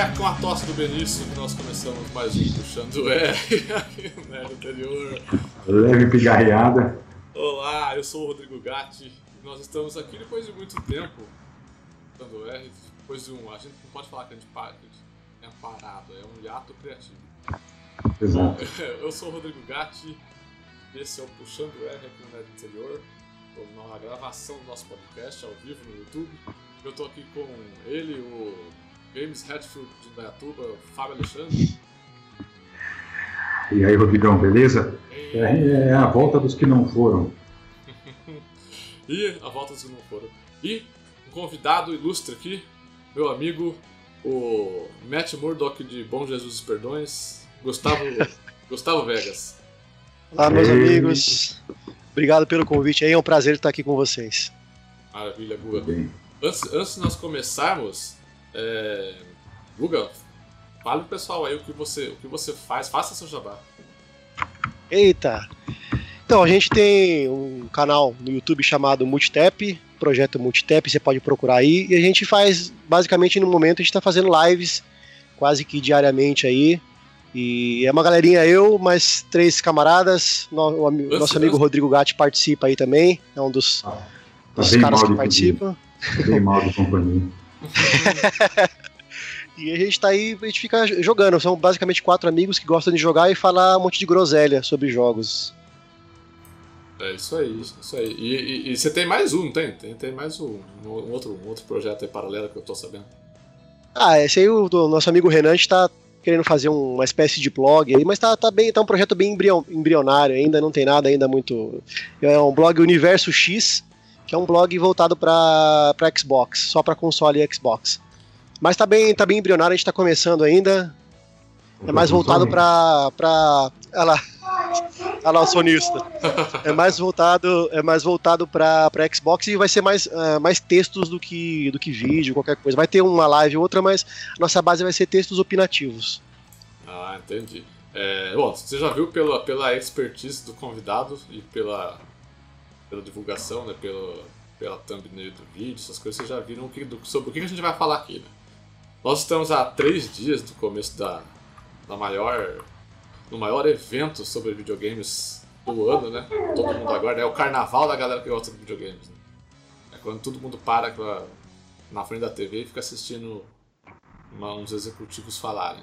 É com a tosse do Benício que nós começamos mais um Puxando R aqui no anterior. Leve pigarreada. Olá, eu sou o Rodrigo Gatti e nós estamos aqui depois de muito tempo Puxando R, depois de um. A gente não pode falar que a gente para, que a gente é parado, é um hiato criativo. Exato. Eu sou o Rodrigo Gatti, esse é o Puxando R aqui no Nerd Interior, na gravação do nosso podcast ao vivo no YouTube. Eu tô aqui com ele, o Games Hatfield de Dayatuba, Fábio Alexandre. E aí, Rodrigão, beleza? É, é a volta dos que não foram. e a volta dos que não foram. E um convidado ilustre aqui, meu amigo, o Matt Murdock de Bom Jesus dos Perdões, Gustavo, Gustavo Vegas. Olá, meus Ei. amigos. Obrigado pelo convite aí, é um prazer estar aqui com vocês. Maravilha, Guga. Antes, antes de nós começarmos, é... Guga, fale pro pessoal aí o que você, o que você faz, faça seu jabá. Eita! Então, a gente tem um canal no YouTube chamado Multitap, projeto Multitap, você pode procurar aí, e a gente faz, basicamente, no momento, a gente está fazendo lives quase que diariamente aí, e é uma galerinha, eu, mais três camaradas, no, o, nosso amigo Rodrigo Gatti participa aí também, é um dos, ah, tá dos caras que participam. Bem mal de companhia. e a gente tá aí, a gente fica jogando. São basicamente quatro amigos que gostam de jogar e falar um monte de groselha sobre jogos. É isso aí, isso aí. E, e, e você tem mais um, tem? Tem, tem mais um, um, outro, um outro projeto aí paralelo que eu tô sabendo. Ah, esse aí, o do nosso amigo Renan, a gente tá querendo fazer uma espécie de blog aí, mas tá, tá, bem, tá um projeto bem embrionário ainda, não tem nada ainda muito. É um blog Universo X, que é um blog voltado para Xbox, só para console e Xbox. Mas tá bem, tá bem embrionário, a gente tá começando ainda. É mais voltado para para olha lá. Olha lá o sonista. É mais voltado, é mais voltado para Xbox e vai ser mais, uh, mais textos do que do que vídeo, qualquer coisa. Vai ter uma live ou outra, mas nossa base vai ser textos opinativos. Ah, entendi. É, bom, você já viu pela, pela expertise do convidado e pela pela divulgação, né, pela, pela thumbnail do vídeo, essas coisas, vocês já viram o que, do, sobre o que a gente vai falar aqui. Né? Nós estamos há três dias do começo da, da maior, do maior evento sobre videogames do ano, né? Todo mundo agora é o carnaval da galera que gosta de videogames. Né? É quando todo mundo para na frente da TV e fica assistindo uma, uns executivos falarem.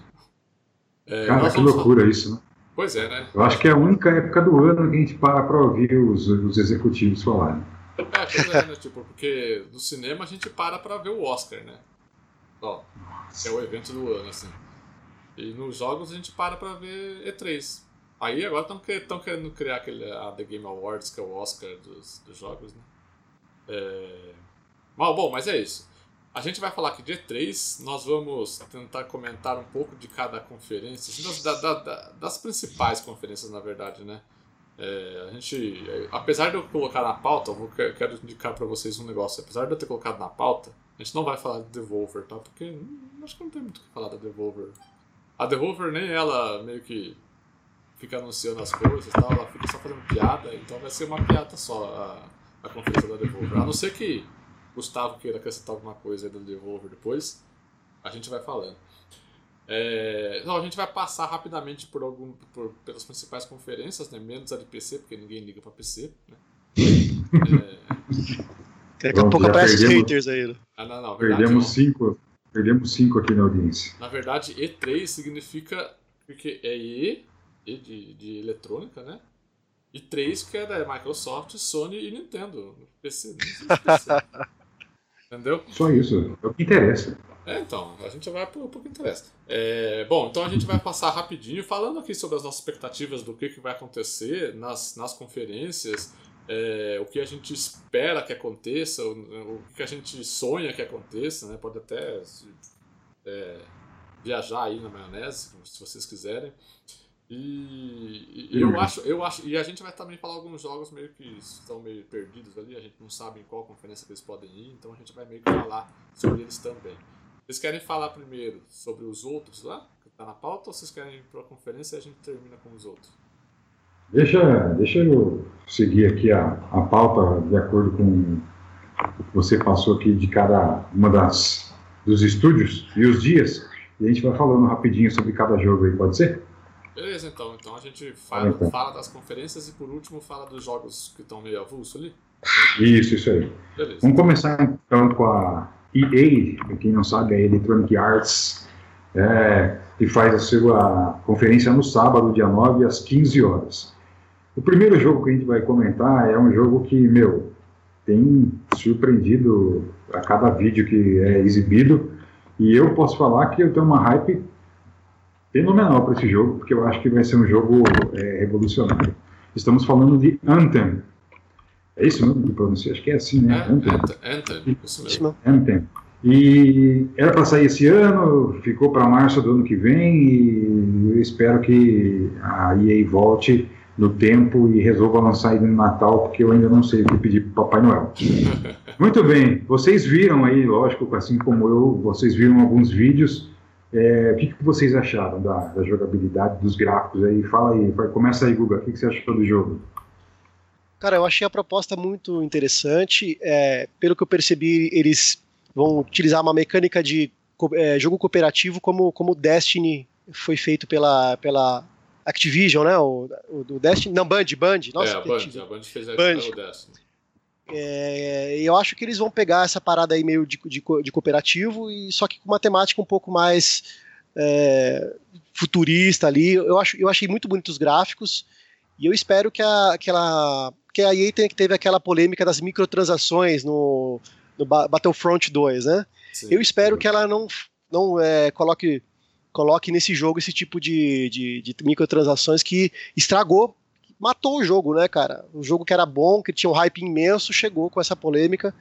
É, Cara, que loucura falar... isso, né? Pois é, né? Eu acho que é a única época do ano que a gente para para ouvir os, os executivos falarem. É, pois é, né? Tipo, porque no cinema a gente para para ver o Oscar, né? Ó, é o evento do ano, assim. E nos jogos a gente para para ver E3. Aí agora estão querendo criar aquele, a The Game Awards, que é o Oscar dos, dos jogos, né? É... Mas, bom, mas é isso. A gente vai falar aqui de E3, nós vamos tentar comentar um pouco de cada conferência, assim, das, da, da, das principais conferências, na verdade, né? É, a gente, apesar de eu colocar na pauta, eu vou, quero indicar para vocês um negócio. Apesar de eu ter colocado na pauta, a gente não vai falar de Devolver, tá? Porque hum, acho que não tem muito o que falar da Devolver. A Devolver nem ela meio que fica anunciando as coisas tal, ela fica só fazendo piada, então vai ser uma piada só a, a conferência da Devolver. A não ser que Gustavo queira acrescentar alguma coisa aí do Devolver depois, a gente vai falando. É, não, a gente vai passar rapidamente por algum, por, pelas principais conferências, né? menos a de PC, porque ninguém liga para PC. Né? É... Daqui a pouco aparece os haters aí. Né? Ah, não, não, perdemos, não. cinco, perdemos cinco aqui na audiência. Na verdade, E3 significa. Porque é E, e de, de eletrônica, né? E 3 que é da Microsoft, Sony e Nintendo. PC, PC. Entendeu? Só isso, é o que interessa. É, então, a gente vai pro, pro que interessa. É, bom, então a gente vai passar rapidinho falando aqui sobre as nossas expectativas do que, que vai acontecer nas, nas conferências, é, o que a gente espera que aconteça, o, o, que a gente sonha que aconteça, né? Pode até é, viajar aí na maionese, se vocês quiserem. E, e, eu acho, eu acho, e a gente vai também falar alguns jogos meio que estão meio perdidos ali, a gente não sabe em qual conferência eles podem ir, então a gente vai meio que falar sobre eles também. Vocês querem falar primeiro sobre os outros lá, que tá na pauta, ou vocês querem ir para a conferência e a gente termina com os outros? Deixa, deixa eu seguir aqui a, a pauta de acordo com o que você passou aqui de cada uma das dos estúdios e os dias. e a gente vai falando rapidinho sobre cada jogo aí, pode ser? Beleza, então. Então a gente fala, então. fala das conferências e por último fala dos jogos que estão meio avulso ali. Isso, isso aí. Beleza. Vamos começar então com a EA, para quem não sabe, é a Electronic Arts, é, que faz a sua conferência no sábado, dia 9, às 15 horas. O primeiro jogo que a gente vai comentar é um jogo que, meu, tem surpreendido a cada vídeo que é exibido. E eu posso falar que eu tenho uma hype fenomenal para esse jogo, porque eu acho que vai ser um jogo é, revolucionário. Estamos falando de Anthem. É isso mesmo que pronuncia? Acho que é assim, né? É, Anthem. Anthem, isso mesmo. Anthem. E era para sair esse ano, ficou para março do ano que vem, e eu espero que a EA volte no tempo e resolva lançar ele no Natal, porque eu ainda não sei o que pedir para Papai Noel. Muito bem, vocês viram aí, lógico, assim como eu, vocês viram alguns vídeos. É, o que, que, vocês acharam da, da, jogabilidade, dos gráficos aí? Fala aí, começa aí, Guga, o que, que, você achou do jogo? Cara, eu achei a proposta muito interessante. É, pelo que eu percebi, eles vão utilizar uma mecânica de é, jogo cooperativo como, como Destiny foi feito pela, pela Activision, né? O, o, o Destiny. Não, Band, Band. Nossa, é, a Band, a Band fez a Band. o Destiny. É, eu acho que eles vão pegar essa parada aí meio de, de, de cooperativo, e só que com uma temática um pouco mais é, futurista ali. Eu, acho, eu achei muito bonitos os gráficos, e eu espero que a, aquela, que a EA tenha, que teve aquela polêmica das microtransações no, no Battlefront 2, né? Sim, eu espero sim. que ela não, não é, coloque coloque nesse jogo esse tipo de, de, de microtransações que estragou, matou o jogo, né, cara? O jogo que era bom, que tinha um hype imenso, chegou com essa polêmica.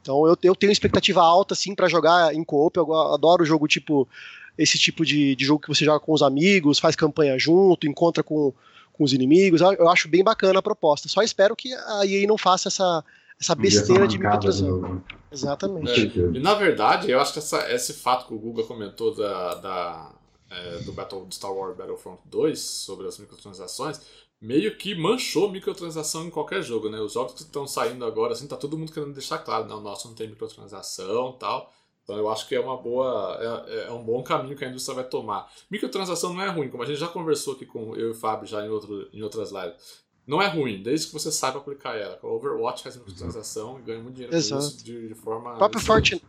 Então eu, eu tenho expectativa alta, assim, para jogar em coop. Eu adoro o jogo tipo. Esse tipo de, de jogo que você joga com os amigos, faz campanha junto, encontra com, com os inimigos. Eu acho bem bacana a proposta. Só espero que a EA não faça essa, essa besteira de microtransação. Exatamente. É, e na verdade, eu acho que essa, esse fato que o Guga comentou da, da é, do Battle, do Star Wars Battlefront 2 sobre as microtransações meio que manchou microtransação em qualquer jogo, né? Os jogos que estão saindo agora, assim, tá todo mundo querendo deixar claro, não, o nosso não tem microtransação tal. Então eu acho que é uma boa. É, é, um bom caminho que a indústria vai tomar. Microtransação não é ruim, como a gente já conversou aqui com eu e o Fábio já em, outro, em outras lives. Não é ruim, desde que você saiba aplicar ela. O Overwatch faz microtransação e ganha muito dinheiro Exato. com isso de, de forma. O próprio, Fortnite,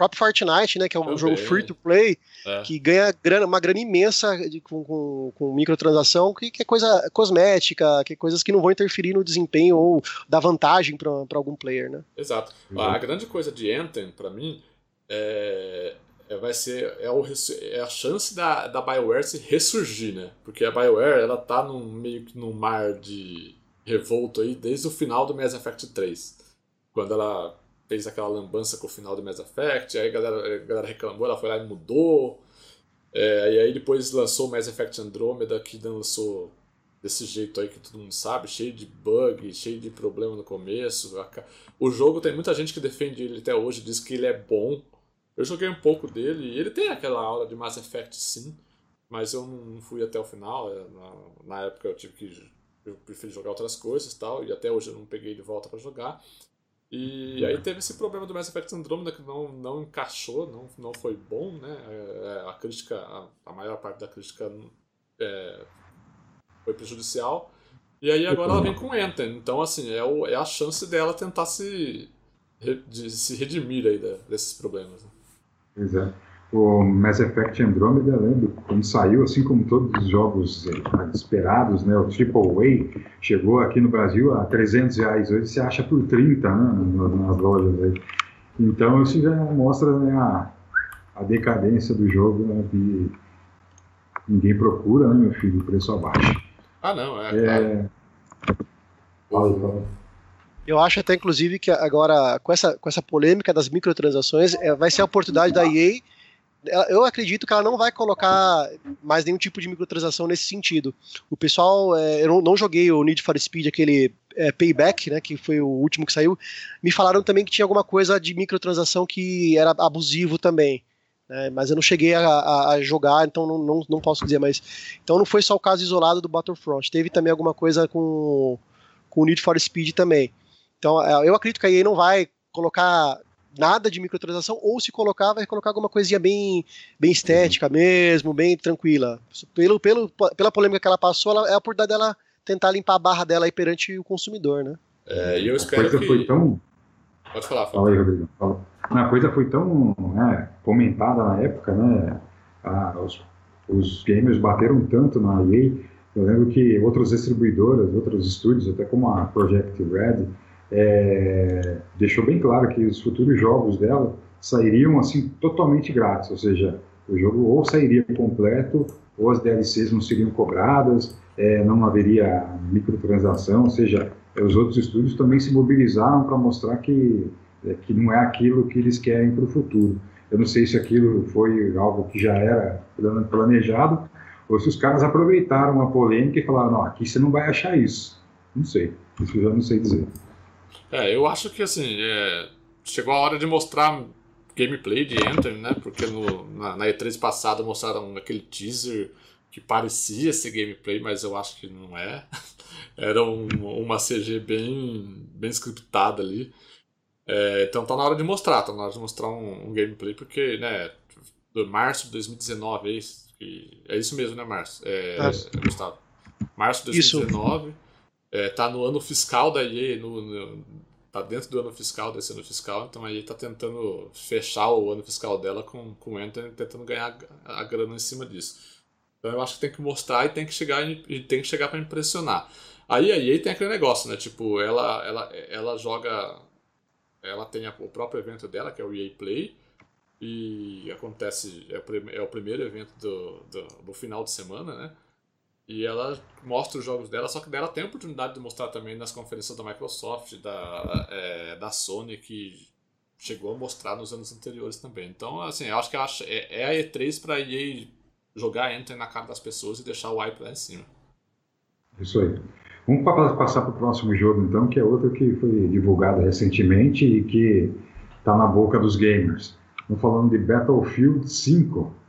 próprio Fortnite, né, que é um Também. jogo free to play, é. que ganha grana, uma grana imensa de, com, com, com, microtransação, que, que, é coisa cosmética, que é coisas que não vão interferir no desempenho ou dar vantagem para algum player, né? Exato. Uhum. A grande coisa de Anthem, para mim, é, é, vai ser é, o, é, a chance da, da BioWare se ressurgir, né? Porque a BioWare, ela tá num, meio que num mar de revolto aí desde o final do Mass Effect 3. Quando ela fez aquela lambança com o final do Mass Effect, aí a galera, a galera reclamou, ela foi lá e mudou. É, e aí depois lançou o Mass Effect Andromeda, que lançou desse jeito aí que todo mundo sabe, cheio de bug, cheio de problema no começo. O jogo tem muita gente que defende ele até hoje, diz que ele é bom, eu joguei um pouco dele e ele tem aquela aula de Mass Effect sim, mas eu não fui até o final. É, na, época eu tive que. Eu preferi jogar outras coisas e tal, e até hoje eu não peguei de volta para jogar. E aí teve esse problema do Mass Effect Andromeda que não, não encaixou, não, não foi bom, né? É, a crítica, a, a, maior parte da crítica é, foi prejudicial. E aí agora ela vem com Enter. Então, assim, é, o, é a chance dela tentar se, de, se redimir aí desses problemas. Né? É. O Mass Effect Andromeda, lembro, quando saiu, assim como todos os jogos eh, esperados, né, o Triple A chegou aqui no Brasil a 300 reais, hoje você acha por 30 né, nas lojas aí. Então isso já mostra né, a, a decadência do jogo, né, que ninguém procura, né, meu filho, preço abaixo. Ah, não, é. é... Fala, fala. Eu acho até, inclusive, que agora, com essa, com essa polêmica das microtransações, é, vai ser a oportunidade da EA. Eu acredito que ela não vai colocar mais nenhum tipo de microtransação nesse sentido. O pessoal, é, eu não, não, joguei o Need for Speed, aquele é, Payback, né, que foi o último que saiu. Me falaram também que tinha alguma coisa de microtransação que era abusivo também. Né, mas eu não cheguei a, a, a jogar, então não, não, não, posso dizer. Mas então não foi só o caso isolado do Battlefront. Teve também alguma coisa com, com o Need for Speed também. Então, é, eu acredito que a EA não vai colocar nada de microtransação, ou se colocar, vai colocar alguma coisinha bem, bem estética mesmo, bem tranquila. Pelo, pelo, pela polêmica que ela passou, ela, é a oportunidade dela tentar limpar a barra dela aí perante o consumidor, né? É, e eu espero a coisa que... foi tão... Pode falar, fala. Fala aí, Rodrigo. Fala. A coisa foi tão né, comentada na época, né? Ah, os, os gamers bateram tanto na EA. Eu lembro que outras distribuidoras, outros estúdios, até como a Project Red, é, deixou bem claro que os futuros jogos dela sairiam assim totalmente grátis, ou seja, o jogo ou sairia completo ou as DLCs não seriam cobradas, é, não haveria microtransação, ou seja, os outros estúdios também se mobilizaram para mostrar que, é, que não é aquilo que eles querem para o futuro. Eu não sei se aquilo foi algo que já era planejado ou se os caras aproveitaram a polêmica e falaram: não, aqui você não vai achar isso. Não sei, isso eu já não sei dizer. É, eu acho que assim, é, chegou a hora de mostrar gameplay de Enter, né? Porque no, na, na E3 passada mostraram aquele teaser que parecia ser gameplay, mas eu acho que não é. Era um, uma CG bem, bem scriptada ali. É, então tá na hora de mostrar, tá na hora de mostrar um, um gameplay, porque, né, do março de 2019, é isso, é isso mesmo, né, Março? É, é, Gustavo? Março de 2019. Isso. É, tá no ano fiscal da EA, no, no, tá dentro do ano fiscal, desse ano fiscal, então a EA tá tentando fechar o ano fiscal dela com, com o Enter, tentando ganhar a, a grana em cima disso. Então eu acho que tem que mostrar e tem que chegar e tem que chegar para impressionar. Aí a EA tem aquele negócio, né? Tipo, ela, ela, ela joga. Ela tem o próprio evento dela, que é o EA Play. E acontece. É o, é o primeiro evento do, do, do final de semana, né? E ela mostra os jogos dela, só que dela tem a oportunidade de mostrar também nas conferências da Microsoft, da, é, da Sony, que chegou a mostrar nos anos anteriores também. Então, assim, eu acho que é, é a E3 para EA jogar Enter na cara das pessoas e deixar o hype lá em cima. Isso aí. Vamos passar para o próximo jogo, então, que é outro que foi divulgado recentemente e que está na boca dos gamers. Estamos falando de Battlefield 5.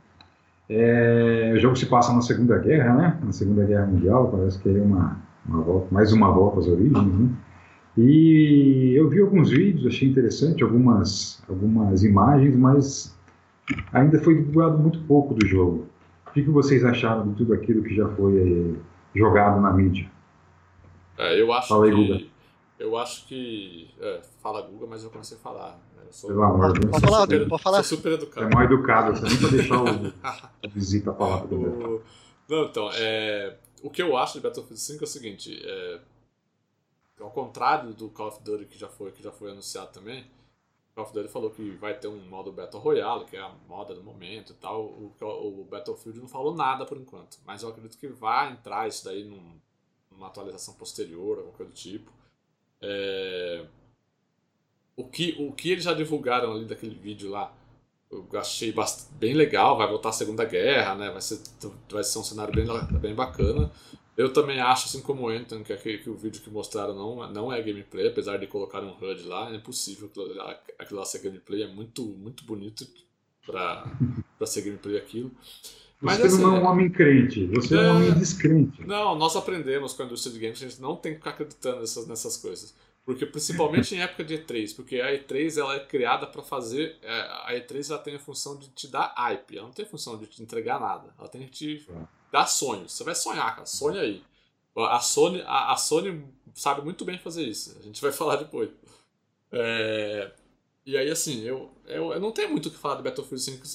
É, o jogo se passa na Segunda Guerra, né? Na Segunda Guerra Mundial, parece que é uma, uma volta, mais uma volta às origens, né? E eu vi alguns vídeos, achei interessante, algumas, algumas imagens, mas ainda foi divulgado muito pouco do jogo. O que, que vocês acharam de tudo aquilo que já foi eh, jogado na mídia? É, eu acho Fala aí, que... Guga. Eu acho que... É, fala Guga, mas eu comecei a falar. Sou, Pelo amor de Deus. Pode falar, super, pode falar. Sou super educado. É mal educado, você nem pode deixar o, visita falar. o... Não, então, é... o que eu acho de Battlefield 5 é o seguinte, é... ao contrário do Call of Duty que já foi, que já foi anunciado também, o Call of Duty falou que vai ter um modo Battle Royale, que é a moda do momento e tal, o, o Battlefield não falou nada por enquanto, mas eu acredito que vai entrar isso daí num, numa atualização posterior, alguma coisa do tipo. É o que, o que eles já divulgaram ali daquele vídeo lá, eu achei bem legal, vai voltar a Segunda Guerra, né? Vai ser, vai ser um cenário bem, bem bacana. Eu também acho, assim como o que, aquele, que o vídeo que mostraram não, não é gameplay, apesar de colocar um HUD lá, é impossível aquilo, aquilo lá ser gameplay, é muito, muito bonito pra ser gameplay aquilo. Mas, você assim, não é um homem crente, você é, é um homem descrente. Não, nós aprendemos com a indústria de games que a gente não tem que ficar acreditando nessas, nessas coisas. Porque principalmente em época de E3, porque a E3 ela é criada para fazer, é, a E3 ela tem a função de te dar hype, ela não tem a função de te entregar nada, ela tem que te dar sonhos. Você vai sonhar, cara, sonha aí. A Sony, a, a Sony sabe muito bem fazer isso, a gente vai falar depois. É, e aí, assim, eu, eu, eu não tenho muito o que falar de Battlefield 5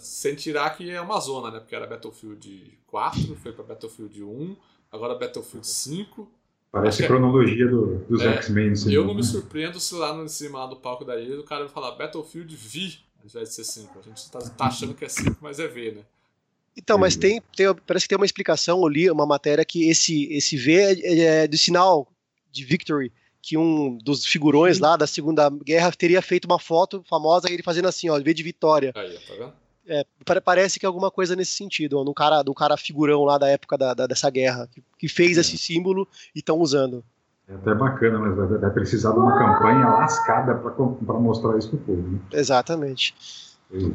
sem tirar que é uma zona, né? Porque era Battlefield 4, foi para Battlefield 1, agora Battlefield 5 Parece a cronologia do, dos é, X-Men. Eu não me surpreendo se lá no cima lá do palco da ilha o cara vai falar Battlefield V ao invés de ser 5. A gente tá, tá achando que é 5, mas é V, né? Então, mas tem, tem, parece que tem uma explicação, eu li uma matéria que esse, esse V é, é do sinal de Victory, que um dos figurões lá da Segunda Guerra teria feito uma foto famosa ele fazendo assim, ó, V de vitória. Aí, tá vendo? É, parece que é alguma coisa nesse sentido, ó, do cara, do cara figurão lá da época da, da dessa guerra, que, que fez é. esse símbolo e estão usando. É até bacana, mas vai, vai precisar de uma campanha lascada para mostrar isso pro povo. Né? Exatamente.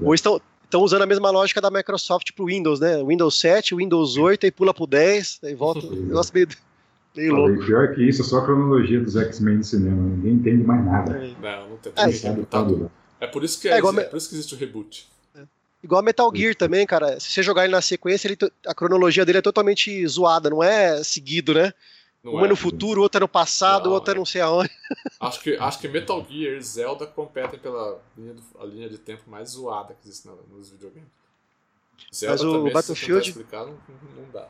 Ou estão, estão usando a mesma lógica da Microsoft pro Windows, né? Windows 7, Windows 8, e pula pro 10, aí volta. Negócio meio, meio louco. Pior que isso, é só a cronologia dos X-Men no cinema. Ninguém entende mais nada. É. Não, não tem é, É por isso que, é, é, igual, é por isso que existe o reboot. É. Igual a Metal Gear também, cara. Se você jogar ele na sequência, ele, a cronologia dele é totalmente zoada, não é seguido, né? Não Uma é, no futuro, outra no passado, não, outra é. não sei aonde. Acho que, acho que Metal Gear e Zelda competem pela linha, do, a linha de tempo mais zoada que existe nos videogames. Zelda Mas o também, Battlefield. Explicar, não, não dá.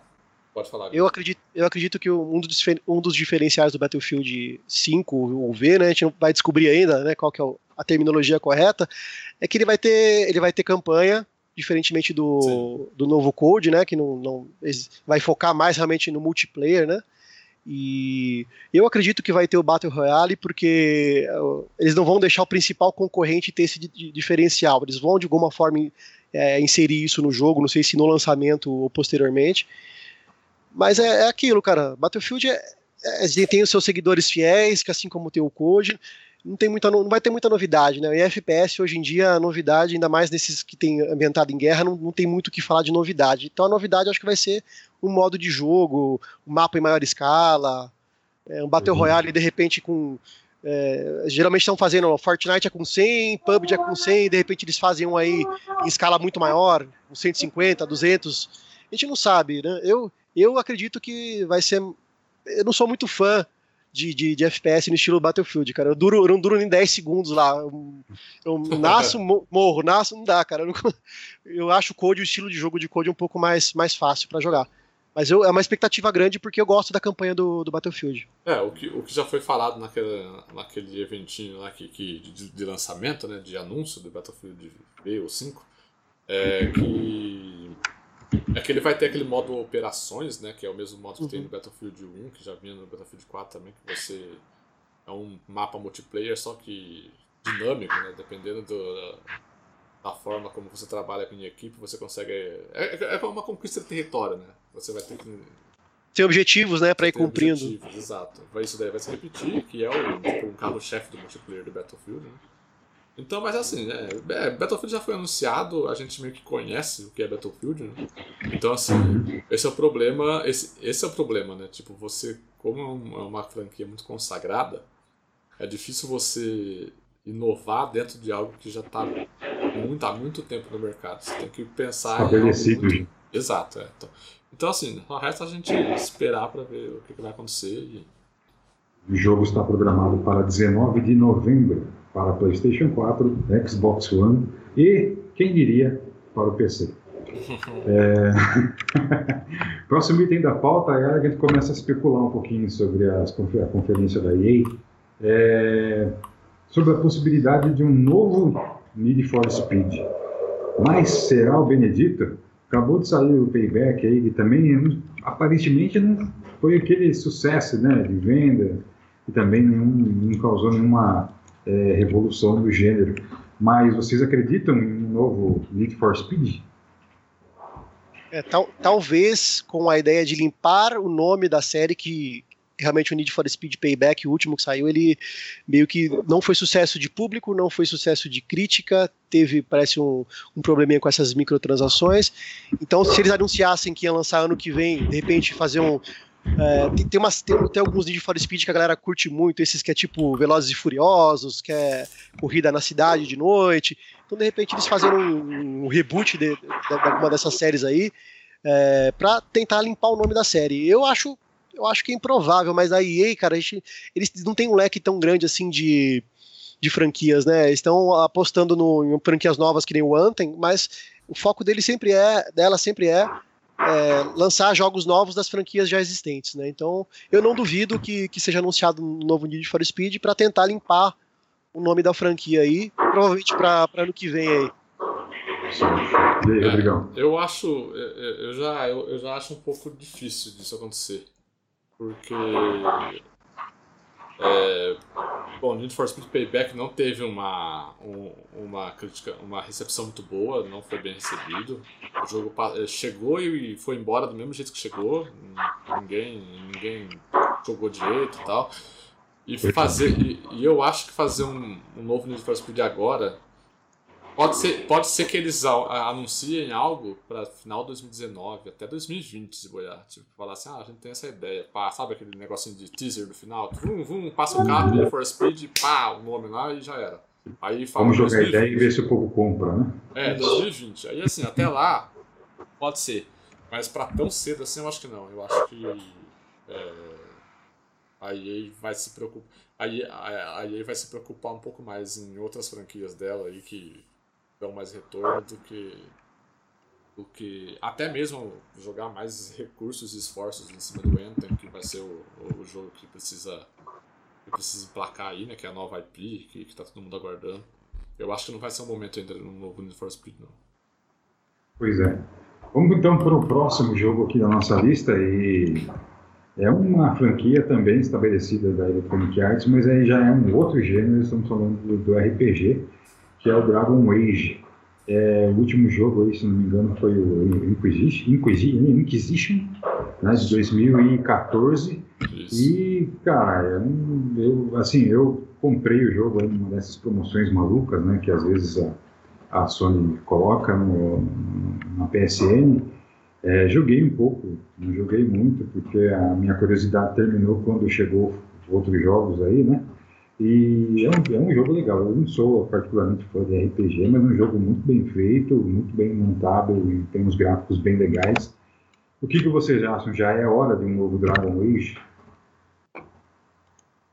Pode falar. Eu acredito, eu acredito que um dos, um dos diferenciais do Battlefield 5, o V, né, a gente não vai descobrir ainda né, qual que é a terminologia correta, é que ele vai ter, ele vai ter campanha, diferentemente do, do novo Code, né, que não, não vai focar mais realmente no multiplayer, né, e eu acredito que vai ter o Battle Royale porque uh, eles não vão deixar o principal concorrente ter esse diferencial. Eles vão de alguma forma é, inserir isso no jogo, não sei se no lançamento ou posteriormente. Mas é, é aquilo, cara. Battlefield é, é, tem os seus seguidores fiéis, que assim como tem o Code, não tem muita, não vai ter muita novidade, né? E FPS hoje em dia, a novidade, ainda mais nesses que tem ambientado em guerra, não, não tem muito o que falar de novidade. Então a novidade acho que vai ser um modo de jogo, um mapa em maior escala, é, um Battle uhum. Royale de repente com é, geralmente estão fazendo Fortnite é com 100, PUBG é com 100, de repente eles fazem um aí em escala muito maior, 150, 200. A gente não sabe, né? Eu, eu acredito que vai ser. Eu não sou muito fã de, de, de FPS no estilo Battlefield, cara. Eu, duro, eu não duro nem 10 segundos lá. Eu, eu nasço, morro, nasço, não dá, cara. Eu, não, eu acho o Code, o estilo de jogo de Code um pouco mais, mais fácil para jogar. Mas eu, é uma expectativa grande porque eu gosto da campanha do, do Battlefield. É, o que, o que já foi falado naquele, naquele eventinho lá que, que, de, de lançamento, né, de anúncio do Battlefield V ou 5, é que é que ele vai ter aquele modo operações, né? Que é o mesmo modo que uhum. tem no Battlefield 1, que já vinha no Battlefield 4 também, que você. É um mapa multiplayer, só que dinâmico, né? Dependendo do, da forma como você trabalha em equipe, você consegue. É, é, é uma conquista de território, né? Você vai ter que. Tem objetivos, né, para ir cumprindo. Objetivos, exato. Isso daí vai se repetir, que é o, tipo, um carro-chefe do multiplayer do Battlefield, né? Então, mas assim, né, é, Battlefield já foi anunciado, a gente meio que conhece o que é Battlefield, né? Então, assim, esse é o problema, esse, esse é o problema, né? Tipo, você, como é uma franquia muito consagrada, é difícil você inovar dentro de algo que já está muito, há muito tempo no mercado. Você tem que pensar Estabelecido. Muito... Exato, é. Então, então, assim, o resto a gente esperar para ver o que, que vai acontecer. E... O jogo está programado para 19 de novembro para PlayStation 4, Xbox One e, quem diria, para o PC. É... Próximo item da pauta é a gente começa a especular um pouquinho sobre as, a conferência da EA, é... sobre a possibilidade de um novo Need for Speed. Mas será o Benedito? Acabou de sair o Payback aí, que também aparentemente não foi aquele sucesso né, de venda e também nenhum, não causou nenhuma é, revolução do gênero. Mas vocês acreditam em um novo Need for Speed? É, tal, talvez com a ideia de limpar o nome da série que realmente o Need for Speed Payback, o último que saiu, ele meio que não foi sucesso de público, não foi sucesso de crítica, teve, parece, um, um probleminha com essas microtransações. Então, se eles anunciassem que ia lançar ano que vem, de repente fazer um, é, tem, tem, umas, tem, tem, alguns Need for Speed que a galera curte muito, esses que é tipo Velozes e Furiosos, que é corrida na cidade de noite. Então, de repente, eles fazem um, um reboot de, de, de, alguma dessas séries aí é, para tentar limpar o nome da série. Eu acho, eu acho que é improvável, mas a EA, cara, a gente, eles não têm um leque tão grande assim de, de franquias, né? Estão apostando no, em franquias novas que nem o Anthem, mas o foco dele sempre é, dela sempre é é, lançar jogos novos das franquias já existentes, né? Então, eu não duvido que, que seja anunciado um novo Need for Speed para tentar limpar o nome da franquia aí, provavelmente para ano que vem aí. É, eu acho, eu, eu já, eu, eu já acho um pouco difícil disso acontecer, porque é, bom, Need for Speed Payback não teve uma, um, uma crítica, uma recepção muito boa, não foi bem recebido. O jogo é, chegou e foi embora do mesmo jeito que chegou. Ninguém, ninguém jogou direito e tal. E fazer, e, e eu acho que fazer um, um novo Need for Speed agora Pode ser, pode ser que eles anunciem algo para final de 2019, até 2020, se boiar. Tipo, falar assim, ah, a gente tem essa ideia. Pá, sabe aquele negocinho de teaser do final? Vum, vum, passa o carro, Need for Speed, pá, o nome lá e já era. Aí Vamos jogar 2020. ideia e ver se o povo compra, né? É, 2020. Aí assim, até lá, pode ser. Mas pra tão cedo assim, eu acho que não. Eu acho que é, a EA vai se preocupar. A EA, a EA vai se preocupar um pouco mais em outras franquias dela aí que dão mais retorno do que do que até mesmo jogar mais recursos e esforços em cima do Anthem, que vai ser o, o jogo que precisa que precisa emplacar aí, né, que é a nova IP, que, que tá todo mundo aguardando. Eu acho que não vai ser um momento ainda no novo Need for Speed, não. Pois é. Vamos então para o próximo jogo aqui da nossa lista e é uma franquia também estabelecida da Electronic Arts, mas aí já é um outro gênero, estamos falando do, do RPG, que é o Dragon Age. É, o último jogo aí, se não me engano, foi o Inquisition, Inquisition, né, de 2014. Isso. E, cara, eu, assim, eu comprei o jogo em uma dessas promoções malucas, né, que às vezes a, a Sony coloca no, na PSN. É, joguei um pouco, não joguei muito, porque a minha curiosidade terminou quando chegou outros jogos aí, né? E é um, é um jogo legal. Eu não sou particularmente fã de RPG, mas é um jogo muito bem feito, muito bem montado e tem uns gráficos bem legais. O que, que vocês acham? Já é hora de um novo Dragon Age?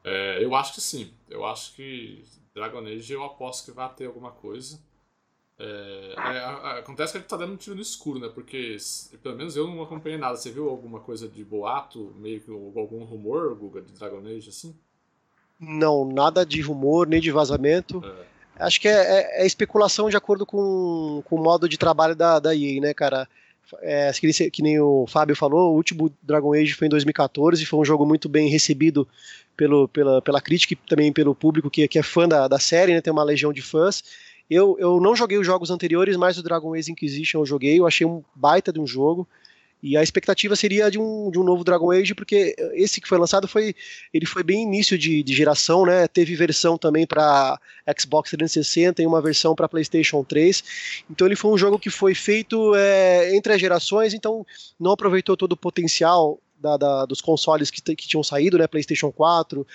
É, eu acho que sim. Eu acho que Dragon Age eu aposto que vai ter alguma coisa. É, é, acontece que a gente tá dando um tiro no escuro, né? Porque pelo menos eu não acompanhei nada. Você viu alguma coisa de boato, meio que algum rumor, Guga, de Dragon Age assim? Não, nada de rumor, nem de vazamento. É. Acho que é, é, é, especulação de acordo com, com o modo de trabalho da, da EA, né, cara? É, que, que nem o Fábio falou, o último Dragon Age foi em 2014, foi um jogo muito bem recebido pelo, pela, pela crítica e também pelo público que, que é fã da, da série, né, tem uma legião de fãs. Eu, eu não joguei os jogos anteriores, mas o Dragon Age Inquisition eu joguei, eu achei um baita de um jogo. E a expectativa seria de um, de um novo Dragon Age, porque esse que foi lançado foi ele foi bem início de, de geração, né? Teve versão também para Xbox 360 e uma versão para PlayStation 3. Então ele foi um jogo que foi feito é, entre as gerações, então não aproveitou todo o potencial da, da, dos consoles que, que tinham saído, né? PlayStation 4,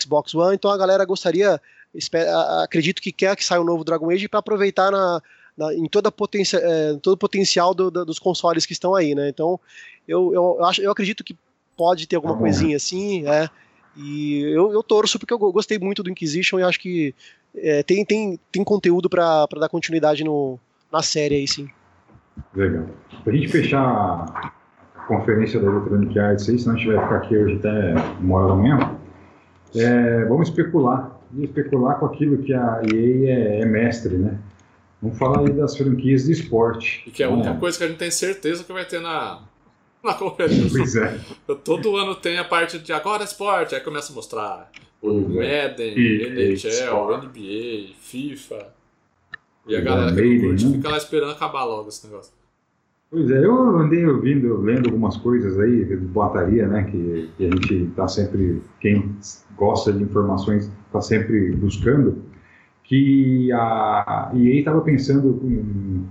Xbox One. Então a galera gostaria, espera, acredito que quer que saia um novo Dragon Age para aproveitar na na, em toda potência, é, todo o potencial do, do, dos consoles que estão aí, né? Então, eu, eu, acho, eu acredito que pode ter alguma uhum. coisinha assim, é. E eu, eu torço porque eu gostei muito do Inquisition e acho que é, tem, tem, tem conteúdo para dar continuidade no, na série aí, sim. Legal. Pra gente fechar a conferência da Electronic Arts aí, senão a gente vai ficar aqui hoje até uma hora da manhã, é, vamos especular. Vamos especular com aquilo que a EA é, é mestre, né? Vamos falar aí das franquias de esporte. E que é a única coisa que a gente tem certeza que vai ter na, na conferência. Pois é. Todo ano tem a parte de agora é esporte, aí começa a mostrar o é. Madden, NHL, NBA, FIFA. E a galera que curte né? fica lá esperando acabar logo esse negócio. Pois é, eu andei ouvindo, lendo algumas coisas aí de boataria, né? Que, que a gente está sempre, quem gosta de informações, está sempre buscando que a EA estava pensando, em,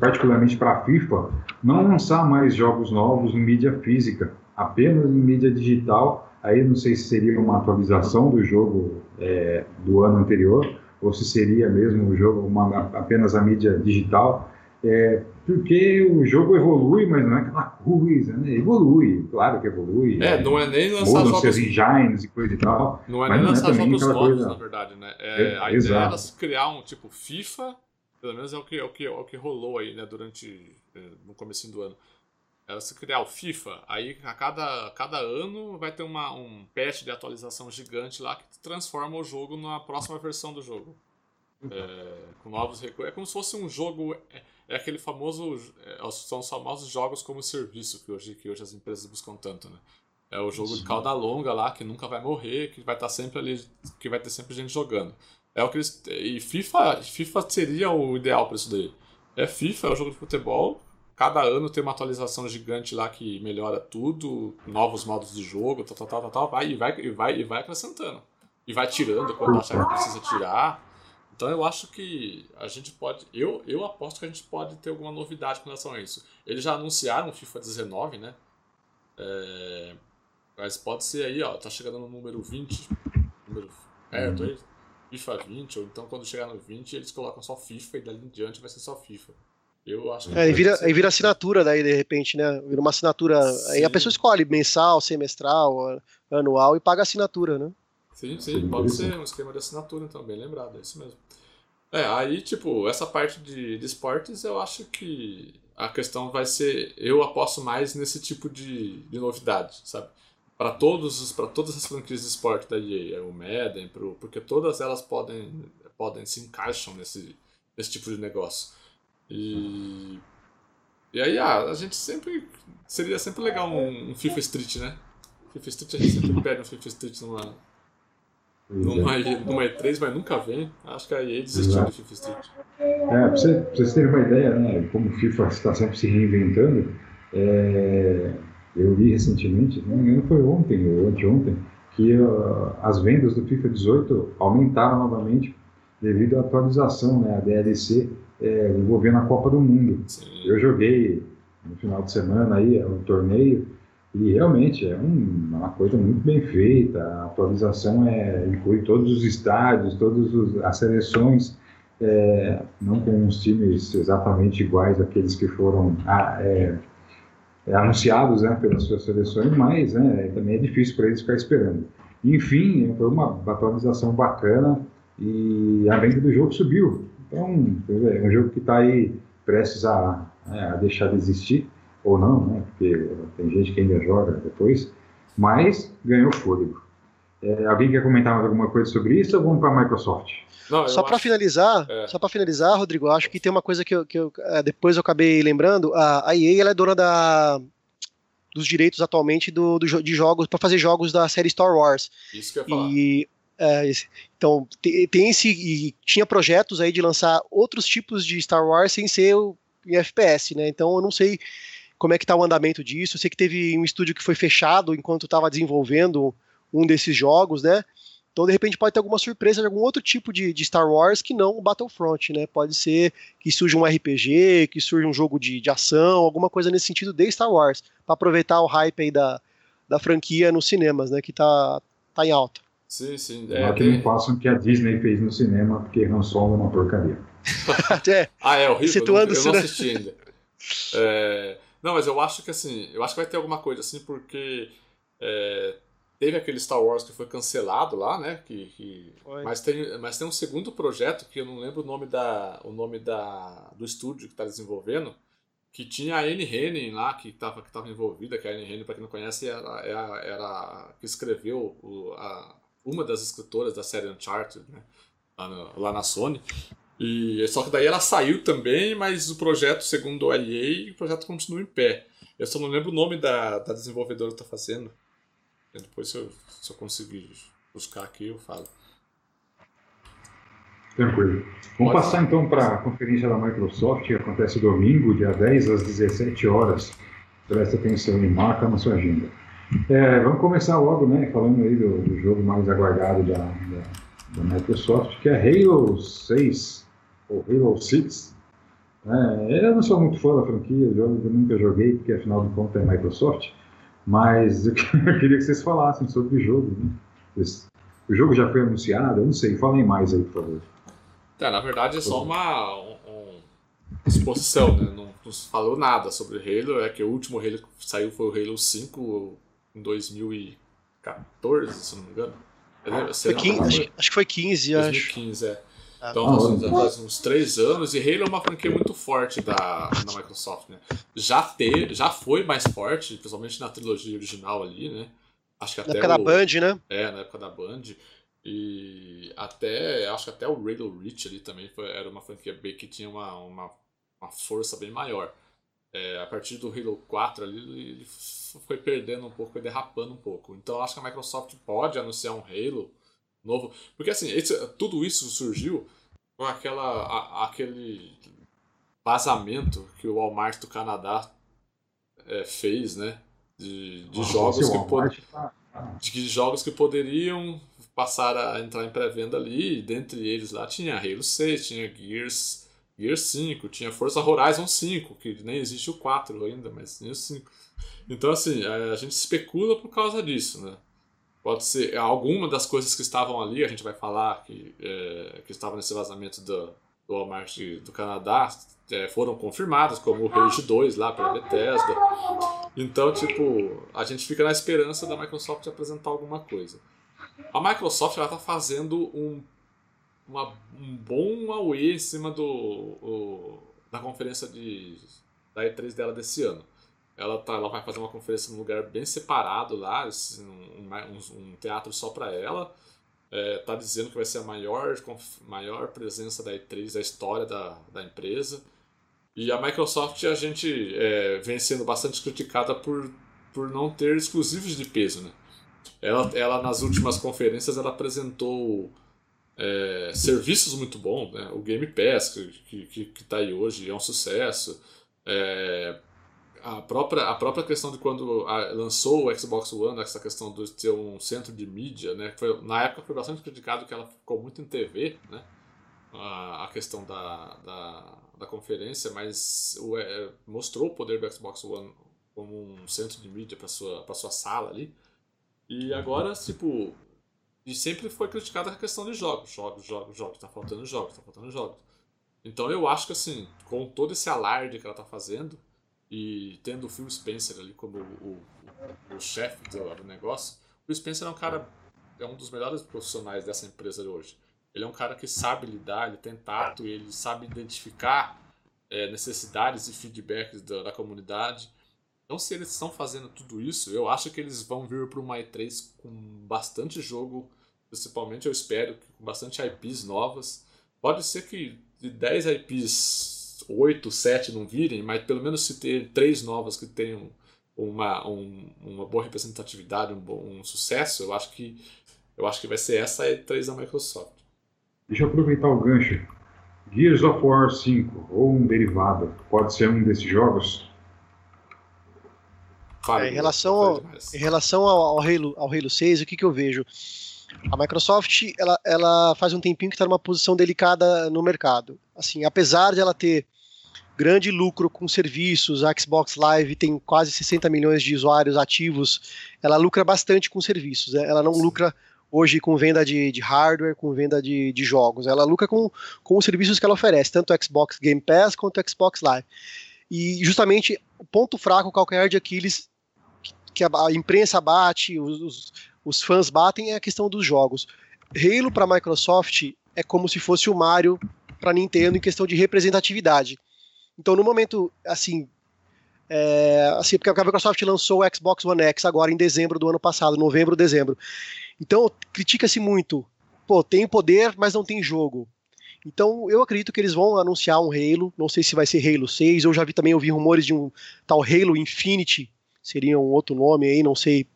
particularmente para a FIFA, não lançar mais jogos novos em mídia física, apenas em mídia digital. Aí não sei se seria uma atualização do jogo é, do ano anterior, ou se seria mesmo o jogo uma, apenas a mídia digital. É, porque o jogo evolui, mas não é aquela coisa, né? Evolui, claro que evolui. É, não é nem lançar jogos... seus engines e coisa e tal. Não é nem lançar é jogos novos, coisa... na verdade, né? É, é, a exato. ideia era criar um tipo FIFA, pelo menos é o que, é o que, é o que rolou aí, né, durante, é, no começo do ano. Era se criar o FIFA, aí a cada, cada ano vai ter uma, um patch de atualização gigante lá que transforma o jogo na próxima versão do jogo. É, com novos recursos. É como se fosse um jogo. É, aquele famoso. É, são os famosos jogos como serviço que hoje, que hoje as empresas buscam tanto, né? É o jogo Sim. de cauda longa lá, que nunca vai morrer, que vai estar sempre ali, que vai ter sempre gente jogando. É o que eles, e FIFA, FIFA seria o ideal para isso daí. É FIFA, é o jogo de futebol. Cada ano tem uma atualização gigante lá que melhora tudo, novos modos de jogo, tal, tal, tal, tal, tal vai, e, vai, e, vai, e vai acrescentando. E vai tirando quando achar que precisa tirar. Então eu acho que a gente pode. Eu, eu aposto que a gente pode ter alguma novidade com relação a isso. Eles já anunciaram o FIFA 19, né? É, mas pode ser aí, ó. Tá chegando no número 20. Número perto aí. FIFA 20, ou então quando chegar no 20 eles colocam só FIFA e dali em diante vai ser só FIFA. Eu acho que. É, aí vira, aí vira assinatura daí, de repente, né? Vira uma assinatura. Sim. Aí a pessoa escolhe mensal, semestral, anual e paga assinatura, né? Sim, sim, pode ser um esquema de assinatura, então, bem lembrado, é isso mesmo. É, aí, tipo, essa parte de, de esportes eu acho que a questão vai ser. Eu aposto mais nesse tipo de, de novidade, sabe? Para todos para todas as franquias de esporte da EA, é o Madden, pro, porque todas elas podem, podem se encaixam nesse, nesse tipo de negócio. E. E aí, ah, a gente sempre. Seria sempre legal um, um FIFA Street, né? FIFA Street a gente sempre pede um FIFA Street numa, numa, numa E3, mas nunca vem. Acho que a EA desistiu do FIFA Street. É, pra, você, pra vocês terem uma ideia, né, como o FIFA está sempre se reinventando, é, eu li recentemente, não foi ontem ou anteontem, que uh, as vendas do FIFA 18 aumentaram novamente devido à atualização, né, a DLC, é, envolvendo a Copa do Mundo. Sim. Eu joguei no final de semana aí um torneio e realmente é um, uma coisa muito bem feita. A atualização é, inclui todos os estádios, todas as seleções, é, não com os times exatamente iguais àqueles que foram ah, é, é, anunciados né, pelas suas seleções, mas né, também é difícil para eles ficar esperando. Enfim, foi uma atualização bacana e a venda do jogo subiu. Então, é um jogo que está aí prestes a, né, a deixar de existir ou não, né? Porque tem gente que ainda joga depois, mas ganhou fôlego. É, alguém quer comentar mais alguma coisa sobre isso ou vamos para a Microsoft? Não, só para finalizar, é. só para finalizar, Rodrigo, acho que tem uma coisa que eu, que eu é, depois eu acabei lembrando. A, a EA ela é dona da dos direitos atualmente do, do de jogos para fazer jogos da série Star Wars. Isso que eu ia falar. E é, então tem esse e tinha projetos aí de lançar outros tipos de Star Wars sem ser o, em FPS, né? Então eu não sei como é que está o andamento disso. Eu sei que teve um estúdio que foi fechado enquanto estava desenvolvendo um desses jogos, né? Então, de repente, pode ter alguma surpresa de algum outro tipo de, de Star Wars que não o Battlefront, né? Pode ser que surja um RPG, que surja um jogo de, de ação, alguma coisa nesse sentido de Star Wars, para aproveitar o hype aí da, da franquia nos cinemas, né? Que tá, tá em alta. Sim, sim. É, que não façam o que a Disney fez no cinema, porque Han Solo é uma porcaria. é. Ah, é horrível. Situando eu não, eu não assisti ainda. É, não, mas eu acho que assim, eu acho que vai ter alguma coisa assim, porque é, teve aquele Star Wars que foi cancelado lá, né? Que, que mas, tem, mas tem um segundo projeto que eu não lembro o nome da, o nome da, do estúdio que está desenvolvendo, que tinha a Anne Henning lá, que estava que tava envolvida, que a Anne Henning, para quem não conhece, era, era, era que escreveu o, a, uma das escritoras da série Uncharted, né? Lá, no, lá na Sony. E só que daí ela saiu também, mas o projeto, segundo a EA, o projeto continua em pé. Eu só não lembro o nome da, da desenvolvedora que está fazendo. Depois, se eu, se eu conseguir buscar aqui, eu falo. Tranquilo. Vamos Pode passar então para a conferência da Microsoft, que acontece domingo, dia 10 às 17 horas. Presta atenção e marca na sua agenda. É, vamos começar logo, né, falando aí do, do jogo mais aguardado da, da, da Microsoft, que é Halo 6 o Halo 6. É, eu não sou muito fã da franquia, eu nunca joguei, porque afinal de contas é Microsoft, mas eu queria que vocês falassem sobre o jogo. Né? O jogo já foi anunciado? Eu não sei, falem mais aí, por favor. É, na verdade é só uma, um, exposição, né? não, não falou nada sobre o Halo, é que o último Halo que saiu foi o Halo 5 em 2014, se não me engano. Foi 15, acho, acho, que foi 15, 2015, acho. é. Então, ah, já faz uns três anos, e Halo é uma franquia muito forte da, da Microsoft, né? Já, ter, já foi mais forte, principalmente na trilogia original ali, né? Acho que até na época o, da Band, né? É, na época da Band. E até, acho que até o Halo Reach ali também foi, era uma franquia bem que tinha uma, uma, uma força bem maior. É, a partir do Halo 4 ali, ele foi perdendo um pouco, foi derrapando um pouco. Então acho que a Microsoft pode anunciar um Halo novo. Porque assim, esse, tudo isso surgiu com aquela, a, aquele vazamento que o Walmart do Canadá é, fez, né? De, de jogos que pod... Tá... de jogos que poderiam passar a entrar em pré-venda ali, e dentre eles lá tinha Halo 6, tinha Gears, Gears 5, tinha Forza Horizon 5, que nem existe o 4 ainda, mas tinha o 5. Então assim, a gente especula por causa disso, né? Pode ser alguma das coisas que estavam ali, a gente vai falar que, é, que estavam nesse vazamento do, do Walmart do Canadá, é, foram confirmadas, como o Rage 2 lá pela Bethesda. Então, tipo, a gente fica na esperança da Microsoft apresentar alguma coisa. A Microsoft ela tá fazendo um, uma, um bom AUE em cima do, o, da conferência de, da E3 dela desse ano. Ela, tá, ela vai fazer uma conferência num lugar bem separado lá, assim, um, um, um teatro só para ela. É, tá dizendo que vai ser a maior, maior presença da E3 da história da, da empresa. E a Microsoft a gente é, vem sendo bastante criticada por, por não ter exclusivos de peso, né? Ela, ela nas últimas conferências ela apresentou é, serviços muito bons, né? O Game Pass que que que está aí hoje é um sucesso. É, a própria, a própria questão de quando lançou o Xbox One, essa questão de ter um centro de mídia, né? Foi, na época foi bastante criticado que ela ficou muito em TV, né? A, a questão da, da, da conferência, mas o, é, mostrou o poder do Xbox One como um centro de mídia para sua para sua sala ali. E agora, tipo, e sempre foi criticada a questão de jogos, jogos, jogos, jogos, tá faltando jogos, tá faltando jogos. Então eu acho que assim, com todo esse alarde que ela tá fazendo, e tendo o Phil Spencer ali como o, o, o chefe do, negócio, o Spencer é um cara, é um dos melhores profissionais dessa empresa de hoje. Ele é um cara que sabe lidar, ele tem tato, ele sabe identificar é, necessidades e feedbacks da, da, comunidade. Então, se eles estão fazendo tudo isso, eu acho que eles vão vir para uma E3 com bastante jogo, principalmente eu espero, com bastante IPs novas. Pode ser que de 10 IPs 8, 7 não virem, mas pelo menos se ter três novas que tenham uma, um, uma boa representatividade, um, bom, um sucesso, eu acho que eu acho que vai ser essa E3 da Microsoft. Deixa eu aproveitar o gancho. Gears of War 5 ou um derivado pode ser um desses jogos? é, em relação, ao, em relação ao, ao, Halo, ao Halo 6, o que, que eu vejo? A Microsoft ela, ela faz um tempinho que está numa posição delicada no mercado. Assim, apesar de ela ter grande lucro com serviços, a Xbox Live tem quase 60 milhões de usuários ativos, ela lucra bastante com serviços. Né? Ela não lucra hoje com venda de, de hardware, com venda de, de, jogos. Ela lucra com, com os serviços que ela oferece, tanto o Xbox Game Pass quanto o Xbox Live. E justamente o ponto fraco, o calcanhar de Aquiles que a, a imprensa bate, os, os, os fãs batem, é a questão dos jogos. Halo para a Microsoft é como se fosse o Mario para Nintendo em questão de representatividade. Então, no momento, assim, é, assim, porque a Microsoft lançou o Xbox One X agora em dezembro do ano passado, novembro, dezembro. Então, critica-se muito. Pô, tem poder, mas não tem jogo. Então, eu acredito que eles vão anunciar um Halo, não sei se vai ser Halo 6, eu já vi também, ouvi rumores de um tal Halo Infinity, seria um outro nome aí, não sei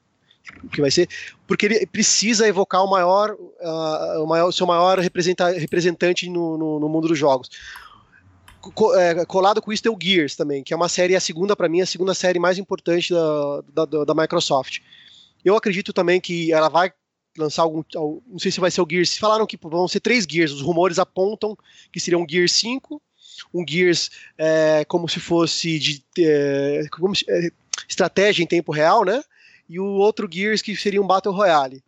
o que vai ser, porque ele precisa evocar o maior, uh, o maior seu maior representante no, no, no mundo dos jogos é, colado com isso tem o Gears também, que é uma série, a segunda para mim, a segunda série mais importante da, da, da, Microsoft. Eu acredito também que ela vai lançar algum, não sei se vai ser o Gears, falaram que vão ser três Gears, os rumores apontam que seria um Gears 5, um Gears é, como se fosse de é, como, é, estratégia em tempo real, né? E o outro Gears que seria um Battle Royale.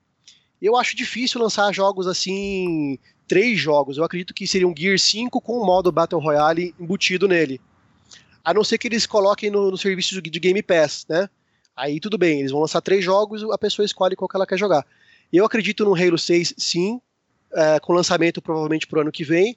Eu acho difícil lançar jogos assim três jogos. Eu acredito que seria um Gear 5 com o modo Battle Royale embutido nele. A não ser que eles coloquem no, no serviço de Game Pass, né? Aí tudo bem, eles vão lançar três jogos, a pessoa escolhe qual que ela quer jogar. Eu acredito no Halo 6, sim, é, com lançamento provavelmente pro ano que vem.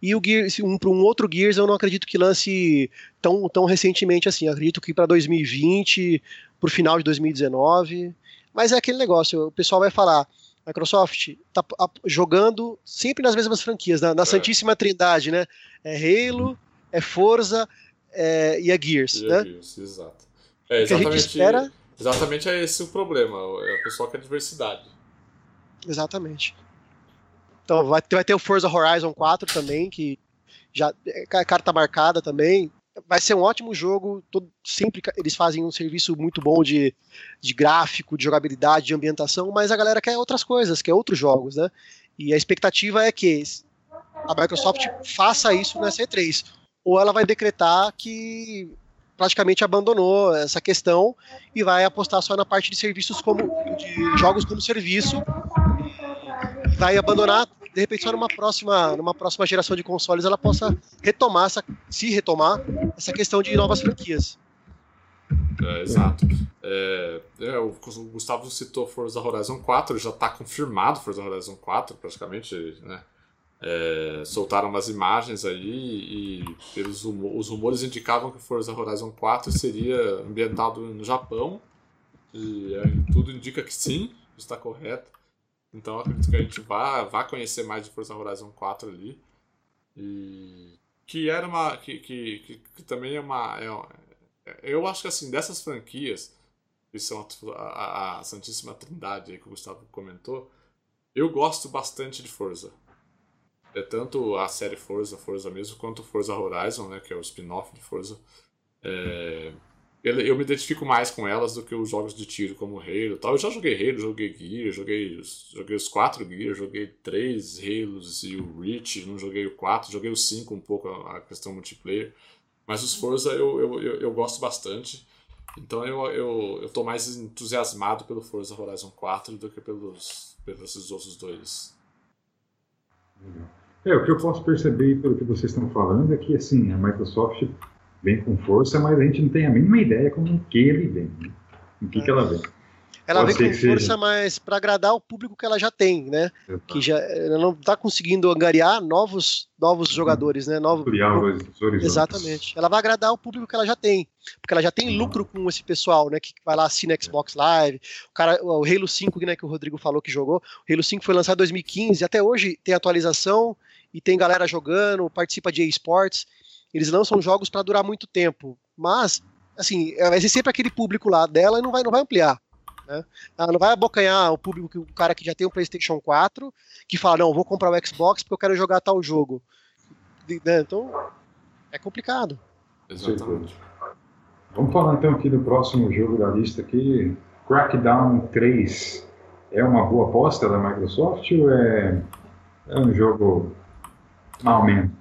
E o Gears, um, um outro Gears eu não acredito que lance tão, tão recentemente assim. Eu acredito que para 2020, pro final de 2019. Mas é aquele negócio, o pessoal vai falar, Microsoft tá jogando sempre nas mesmas franquias, na, na é. Santíssima Trindade, né? É Halo, é Forza é, e é Gears, e né? É Gears, exato. É, exatamente, espera... exatamente é esse o problema, é o pessoal quer diversidade. Exatamente. Então vai, vai ter o Forza Horizon 4 também, que já é carta marcada também vai ser um ótimo jogo. Todo, sempre eles fazem um serviço muito bom de, de gráfico, de jogabilidade, de ambientação, mas a galera quer outras coisas, quer outros jogos, né? E a expectativa é que a Microsoft faça isso nessa E3. Ou ela vai decretar que praticamente abandonou essa questão e vai apostar só na parte de serviços como de jogos como serviço. Vai abandonar de repente só numa próxima, numa próxima geração de consoles ela possa retomar essa, se retomar essa questão de novas franquias. É, exato. É, é, o Gustavo citou Forza Horizon 4, já está confirmado Forza Horizon 4, praticamente, né? É, soltaram umas imagens aí e eles, os rumores indicavam que Forza Horizon 4 seria ambientado no Japão e tudo indica que sim, está correto. Então acredito que a gente vá, vá conhecer mais de Forza Horizon 4 ali. E que era uma. que, que, que, que também é uma. É, eu acho que assim, dessas franquias, que são a, a, Santíssima Trindade que o Gustavo comentou, eu gosto bastante de Forza. É tanto a série Forza, Forza mesmo, quanto Forza Horizon, né, que é o spin-off de Forza. É, eu me identifico mais com elas do que os jogos de tiro como Halo tal. Eu já joguei Halo, joguei Gear, joguei, joguei os quatro Gear, joguei três Halos e o Reach, não joguei o 4, joguei o 5 um pouco a questão multiplayer. Mas os Forza eu, eu, eu, eu gosto bastante. Então eu, eu, eu tô mais entusiasmado pelo Forza Horizon 4 do que pelos, pelos outros dois. É, o que eu posso perceber pelo que vocês estão falando é que assim, a Microsoft vem com força, mas a gente não tem a mínima ideia como que ele vem, né? em que, é. que ela vem. Ela Pode vem com força, seja. mas para agradar o público que ela já tem, né? Exato. Que já ela não está conseguindo angariar novos novos jogadores, né? Novo, Exatamente. Ela vai agradar o público que ela já tem, porque ela já tem lucro com esse pessoal, né? Que vai lá assina Xbox Live. O cara, o Halo 5, né? Que o Rodrigo falou que jogou. O Halo 5 foi lançado em 2015, até hoje tem atualização e tem galera jogando, participa de esportes. Eles são jogos para durar muito tempo, mas assim, é, vai ser sempre aquele público lá dela e não vai, não vai ampliar. Né? Ela não vai abocanhar o público, o cara que já tem um PlayStation 4, que fala, não, vou comprar o Xbox porque eu quero jogar tal jogo. Né? Então, é complicado. Exatamente. Vamos falar então aqui do próximo jogo da lista aqui, Crackdown 3. É uma boa aposta da Microsoft ou é, é um jogo mal menos?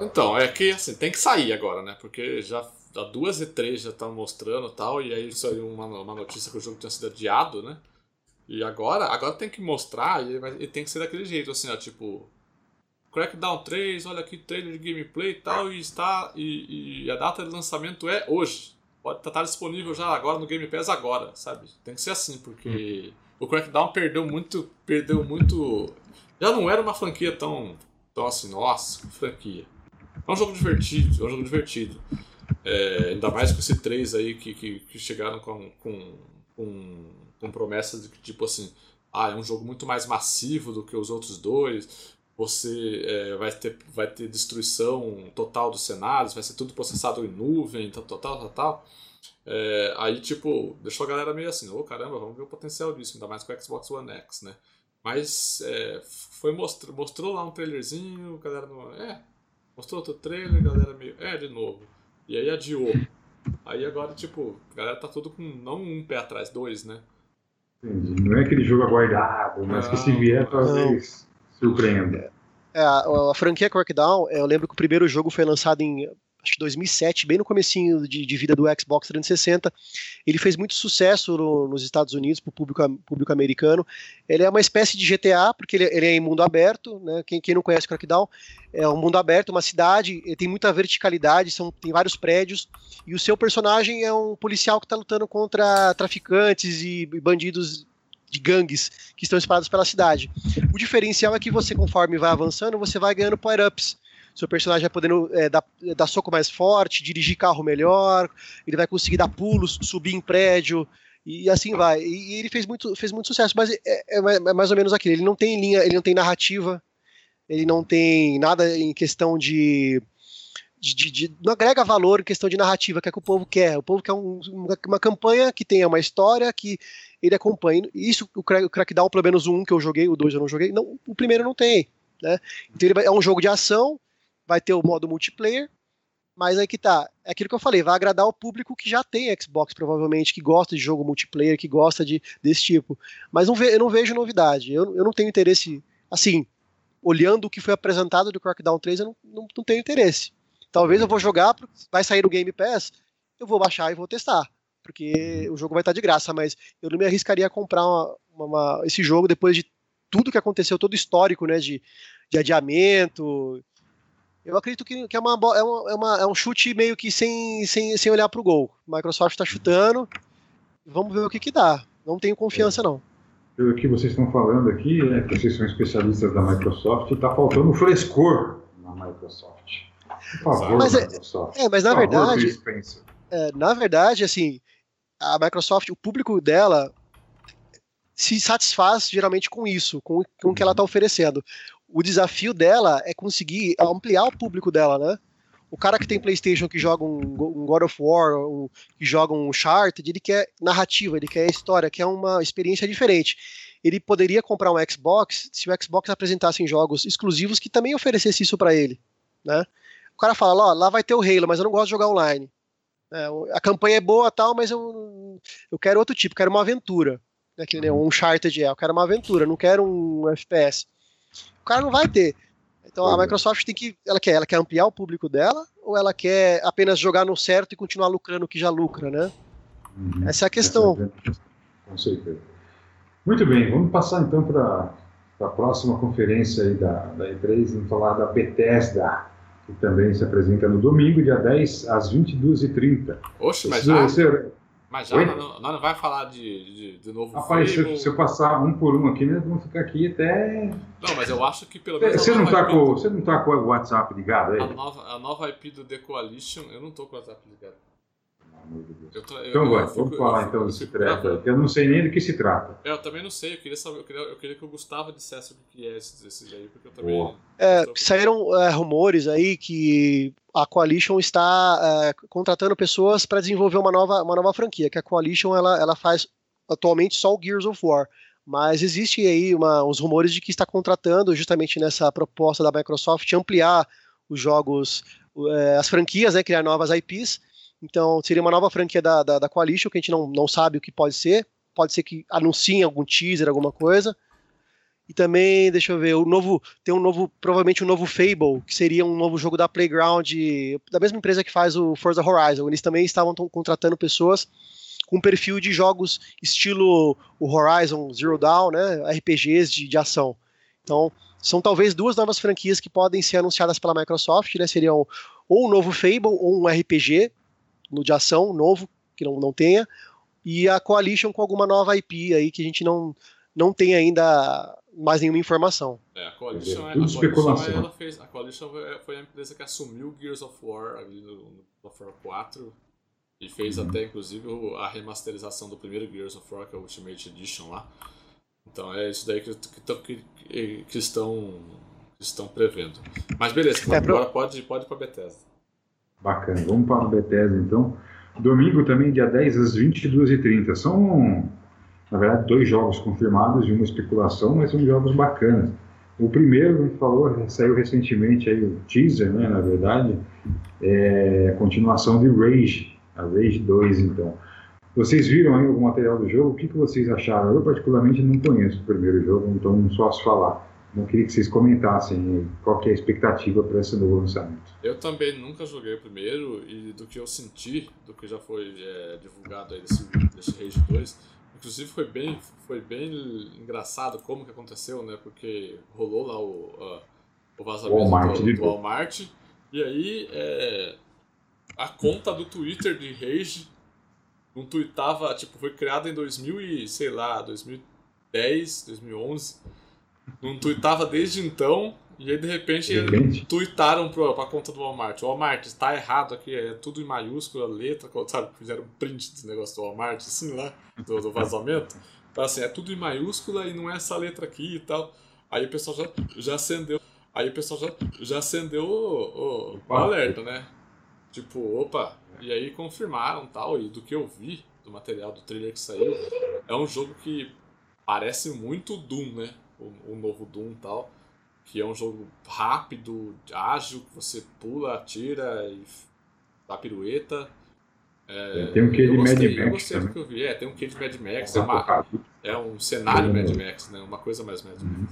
Então, é que assim, tem que sair agora, né? Porque já há duas e três já estão mostrando tal, e aí saiu uma, uma notícia que o jogo tinha sido adiado, né? E agora, agora tem que mostrar e, e tem que ser daquele jeito, assim, ó, tipo. Crackdown 3, olha aqui, trailer de gameplay e tal, e está. E, e, a data de lançamento é hoje. Pode estar tá disponível já agora no Game Pass agora, sabe? Tem que ser assim, porque o Crackdown perdeu muito. Perdeu muito. Já não era uma franquia tão. tão assim, nossa, franquia. É um jogo divertido, é um jogo divertido. É, ainda mais com esse 3 aí que, que, que chegaram com, com, com, com promessas de que, tipo assim, ah, é um jogo muito mais massivo do que os outros dois. Você é, vai, ter, vai ter destruição total dos cenários, vai ser tudo processado em nuvem, tal, tal, tal, tal. É, aí, tipo, deixou a galera meio assim, ô oh, caramba, vamos ver o potencial disso, ainda mais com o Xbox One X, né? Mas é, foi mostrou, mostrou lá um trailerzinho, a galera não. É, Mostrou outro trailer, galera meio. É, de novo. E aí adiou. Aí agora, tipo, a galera tá tudo com não um pé atrás, dois, né? Entendi. Não é aquele jogo aguardado, mas não, que se vier, talvez surpreenda. É, a, a franquia Crackdown, eu lembro que o primeiro jogo foi lançado em acho que 2007, bem no comecinho de, de, vida do Xbox 360. Ele fez muito sucesso no, nos Estados Unidos para o público, público americano. Ele é uma espécie de GTA, porque ele, ele é em mundo aberto, né? Quem, quem não conhece Crackdown, é um mundo aberto, uma cidade, tem muita verticalidade, são, tem vários prédios, e o seu personagem é um policial que está lutando contra traficantes e, e bandidos de gangues que estão espalhados pela cidade. O diferencial é que você, conforme vai avançando, você vai ganhando power-ups seu personagem vai podendo é, dar, dar soco mais forte, dirigir carro melhor, ele vai conseguir dar pulos, subir em prédio, e assim vai. E, ele fez muito, fez muito sucesso, mas é, é, é, mais ou menos aquilo. Ele não tem linha, ele não tem narrativa, ele não tem nada em questão de. De, de, de, não agrega valor em questão de narrativa, que é que o povo quer. O povo quer um, uma, uma, campanha que tenha uma história que ele acompanhe. Isso, o, o Crackdown, pelo menos um que eu joguei, o dois eu não joguei, não, o primeiro não tem. Né? Então ele é um jogo de ação, vai ter o modo multiplayer, mas aí que tá, é aquilo que eu falei, vai agradar o público que já tem Xbox, provavelmente, que gosta de jogo multiplayer, que gosta de, desse tipo. Mas não eu não vejo novidade, eu, eu não tenho interesse, assim, olhando o que foi apresentado do Crackdown 3, eu não, não, não tenho interesse. Talvez eu vou jogar, vai sair no Game Pass, eu vou baixar e vou testar. Porque o jogo vai estar de graça, mas eu não me arriscaria a comprar uma, uma, esse jogo depois de tudo que aconteceu, todo o histórico né, de, de adiamento. Eu acredito que, que é, uma, é, uma, é, uma, é um chute meio que sem, sem, sem olhar para o gol. Microsoft está chutando, vamos ver o que, que dá. Não tenho confiança, não. Pelo que vocês estão falando aqui, né, que vocês são especialistas da Microsoft, está faltando frescor na Microsoft. Por favor, mas é, Microsoft. É, mas na favor, verdade, é, na verdade, assim, a Microsoft, o público dela se satisfaz geralmente com isso, com, com o que ela está oferecendo. O desafio dela é conseguir ampliar o público dela, né? O cara que tem PlayStation que joga um, um God of War, um, que joga um Uncharted, ele quer narrativa, ele quer história, quer uma experiência diferente. Ele poderia comprar um Xbox se o Xbox apresentasse jogos exclusivos que também oferecesse isso para ele, né? O cara fala, ó, lá vai ter o Halo, mas eu não gosto de jogar online. É, a campanha é boa tal, mas eu, eu quero outro tipo, quero uma aventura. Né, que, né, um Uncharted é, eu quero uma aventura, não quero um FPS. O cara não vai ter. Então a Microsoft tem que. Ela quer, ela quer ampliar o público dela ou ela quer apenas jogar no certo e continuar lucrando o que já lucra, né? Uhum. Essa é a questão. É Com certeza. Muito bem, vamos passar então para a próxima conferência aí da, da E3, vamos falar da Bethesda que também se apresenta no domingo, dia 10, às 22h30. Oxe, mas já, mas já não, não, vai falar de, de, de novo Rapaz, se, se, eu passar um por um aqui, nós vamos ficar aqui até... Não, mas eu acho que pelo menos... Você não, tá com, você não tá com o WhatsApp ligado aí? A nova, a nova IP do The Coalition, eu não tô com o WhatsApp ligado. Eu tô, eu, então vai, vamos falar então desse treco aí, que eu não sei nem do que se trata. É, eu também não sei, eu queria saber, eu queria, eu queria que o Gustavo dissesse o que é esses, esses aí, porque eu também. É, saíram é, rumores aí que a Coalition está é, contratando pessoas para desenvolver uma nova, uma nova franquia, que a Coalition ela, ela faz atualmente só o Gears of War. Mas existe aí uma, uns rumores de que está contratando, justamente nessa proposta da Microsoft, ampliar os jogos, é, as franquias, né, criar novas IPs então, seria uma nova franquia da, da, da Coalition, que a gente não, não sabe o que pode ser. Pode ser que anunciem algum teaser, alguma coisa. E também, deixa eu ver, o novo. Tem um novo, provavelmente um novo Fable, que seria um novo jogo da Playground, da mesma empresa que faz o Forza Horizon. Eles também estavam contratando pessoas com perfil de jogos estilo o Horizon Zero Dawn, né? RPGs de, de ação. Então, são talvez duas novas franquias que podem ser anunciadas pela Microsoft, né? Seriam ou um novo Fable ou um RPG, de ação novo, que não, não tenha, e a Coalition com alguma nova IP aí que a gente não, não tem ainda mais nenhuma informação. É, a Coalition, é, a Coalition ela fez, a Coalition foi a empresa que assumiu Gears of War ali no, no of War 4 e fez uhum. até inclusive a remasterização do primeiro Gears of War, que é o Ultimate Edition lá. Então é isso daí que, que, que, que estão, que estão prevendo. Mas beleza, é, agora pro... pode, pode ir para Bethesda. Bacana. Vamos para o Bethesda, então. Domingo também, dia 10 às 22h30. São, na verdade, dois jogos confirmados e uma especulação, mas são jogos bacanas. O primeiro, falou, saiu recentemente aí o teaser, né, na verdade, é a continuação de Rage, a Rage 2, então. Vocês viram aí algum material do jogo? O que, que vocês acharam? Eu, particularmente, não conheço o primeiro jogo, então não posso falar. Eu queria que vocês comentassem qual que é a expectativa para esse novo lançamento. Eu também nunca joguei o primeiro e do que eu senti, do que já foi é, divulgado aí desse, desse Rage 2, inclusive foi bem, foi bem engraçado como que aconteceu, né? Porque rolou lá o, uh, o vazamento Walmart, do, do Walmart e aí é, a conta do Twitter de Rage não tweetava, tipo, foi criada em 2000 e, sei lá, 2010, 2011 não tweetava desde então, e aí de repente, de repente? tweetaram pra, pra conta do Walmart. Walmart, está errado aqui, é tudo em maiúscula, letra, sabe? Fizeram um print desse negócio do Walmart, assim lá, do, do vazamento. Então assim, é tudo em maiúscula e não é essa letra aqui e tal. Aí o pessoal já, já acendeu. Aí o pessoal já, já acendeu o, o, o alerta, né? Tipo, opa, e aí confirmaram tal, e do que eu vi do material do trailer que saiu, é um jogo que parece muito Doom, né? O, o novo Doom e tal, que é um jogo rápido, ágil, que você pula, atira e dá pirueta. É, tem um quê de Mad Max. Eu gostei do que eu vi. É, tem um quê de Mad Max. É, uma, é um cenário Mad Max, né? Uma coisa mais Mad Max. Uhum.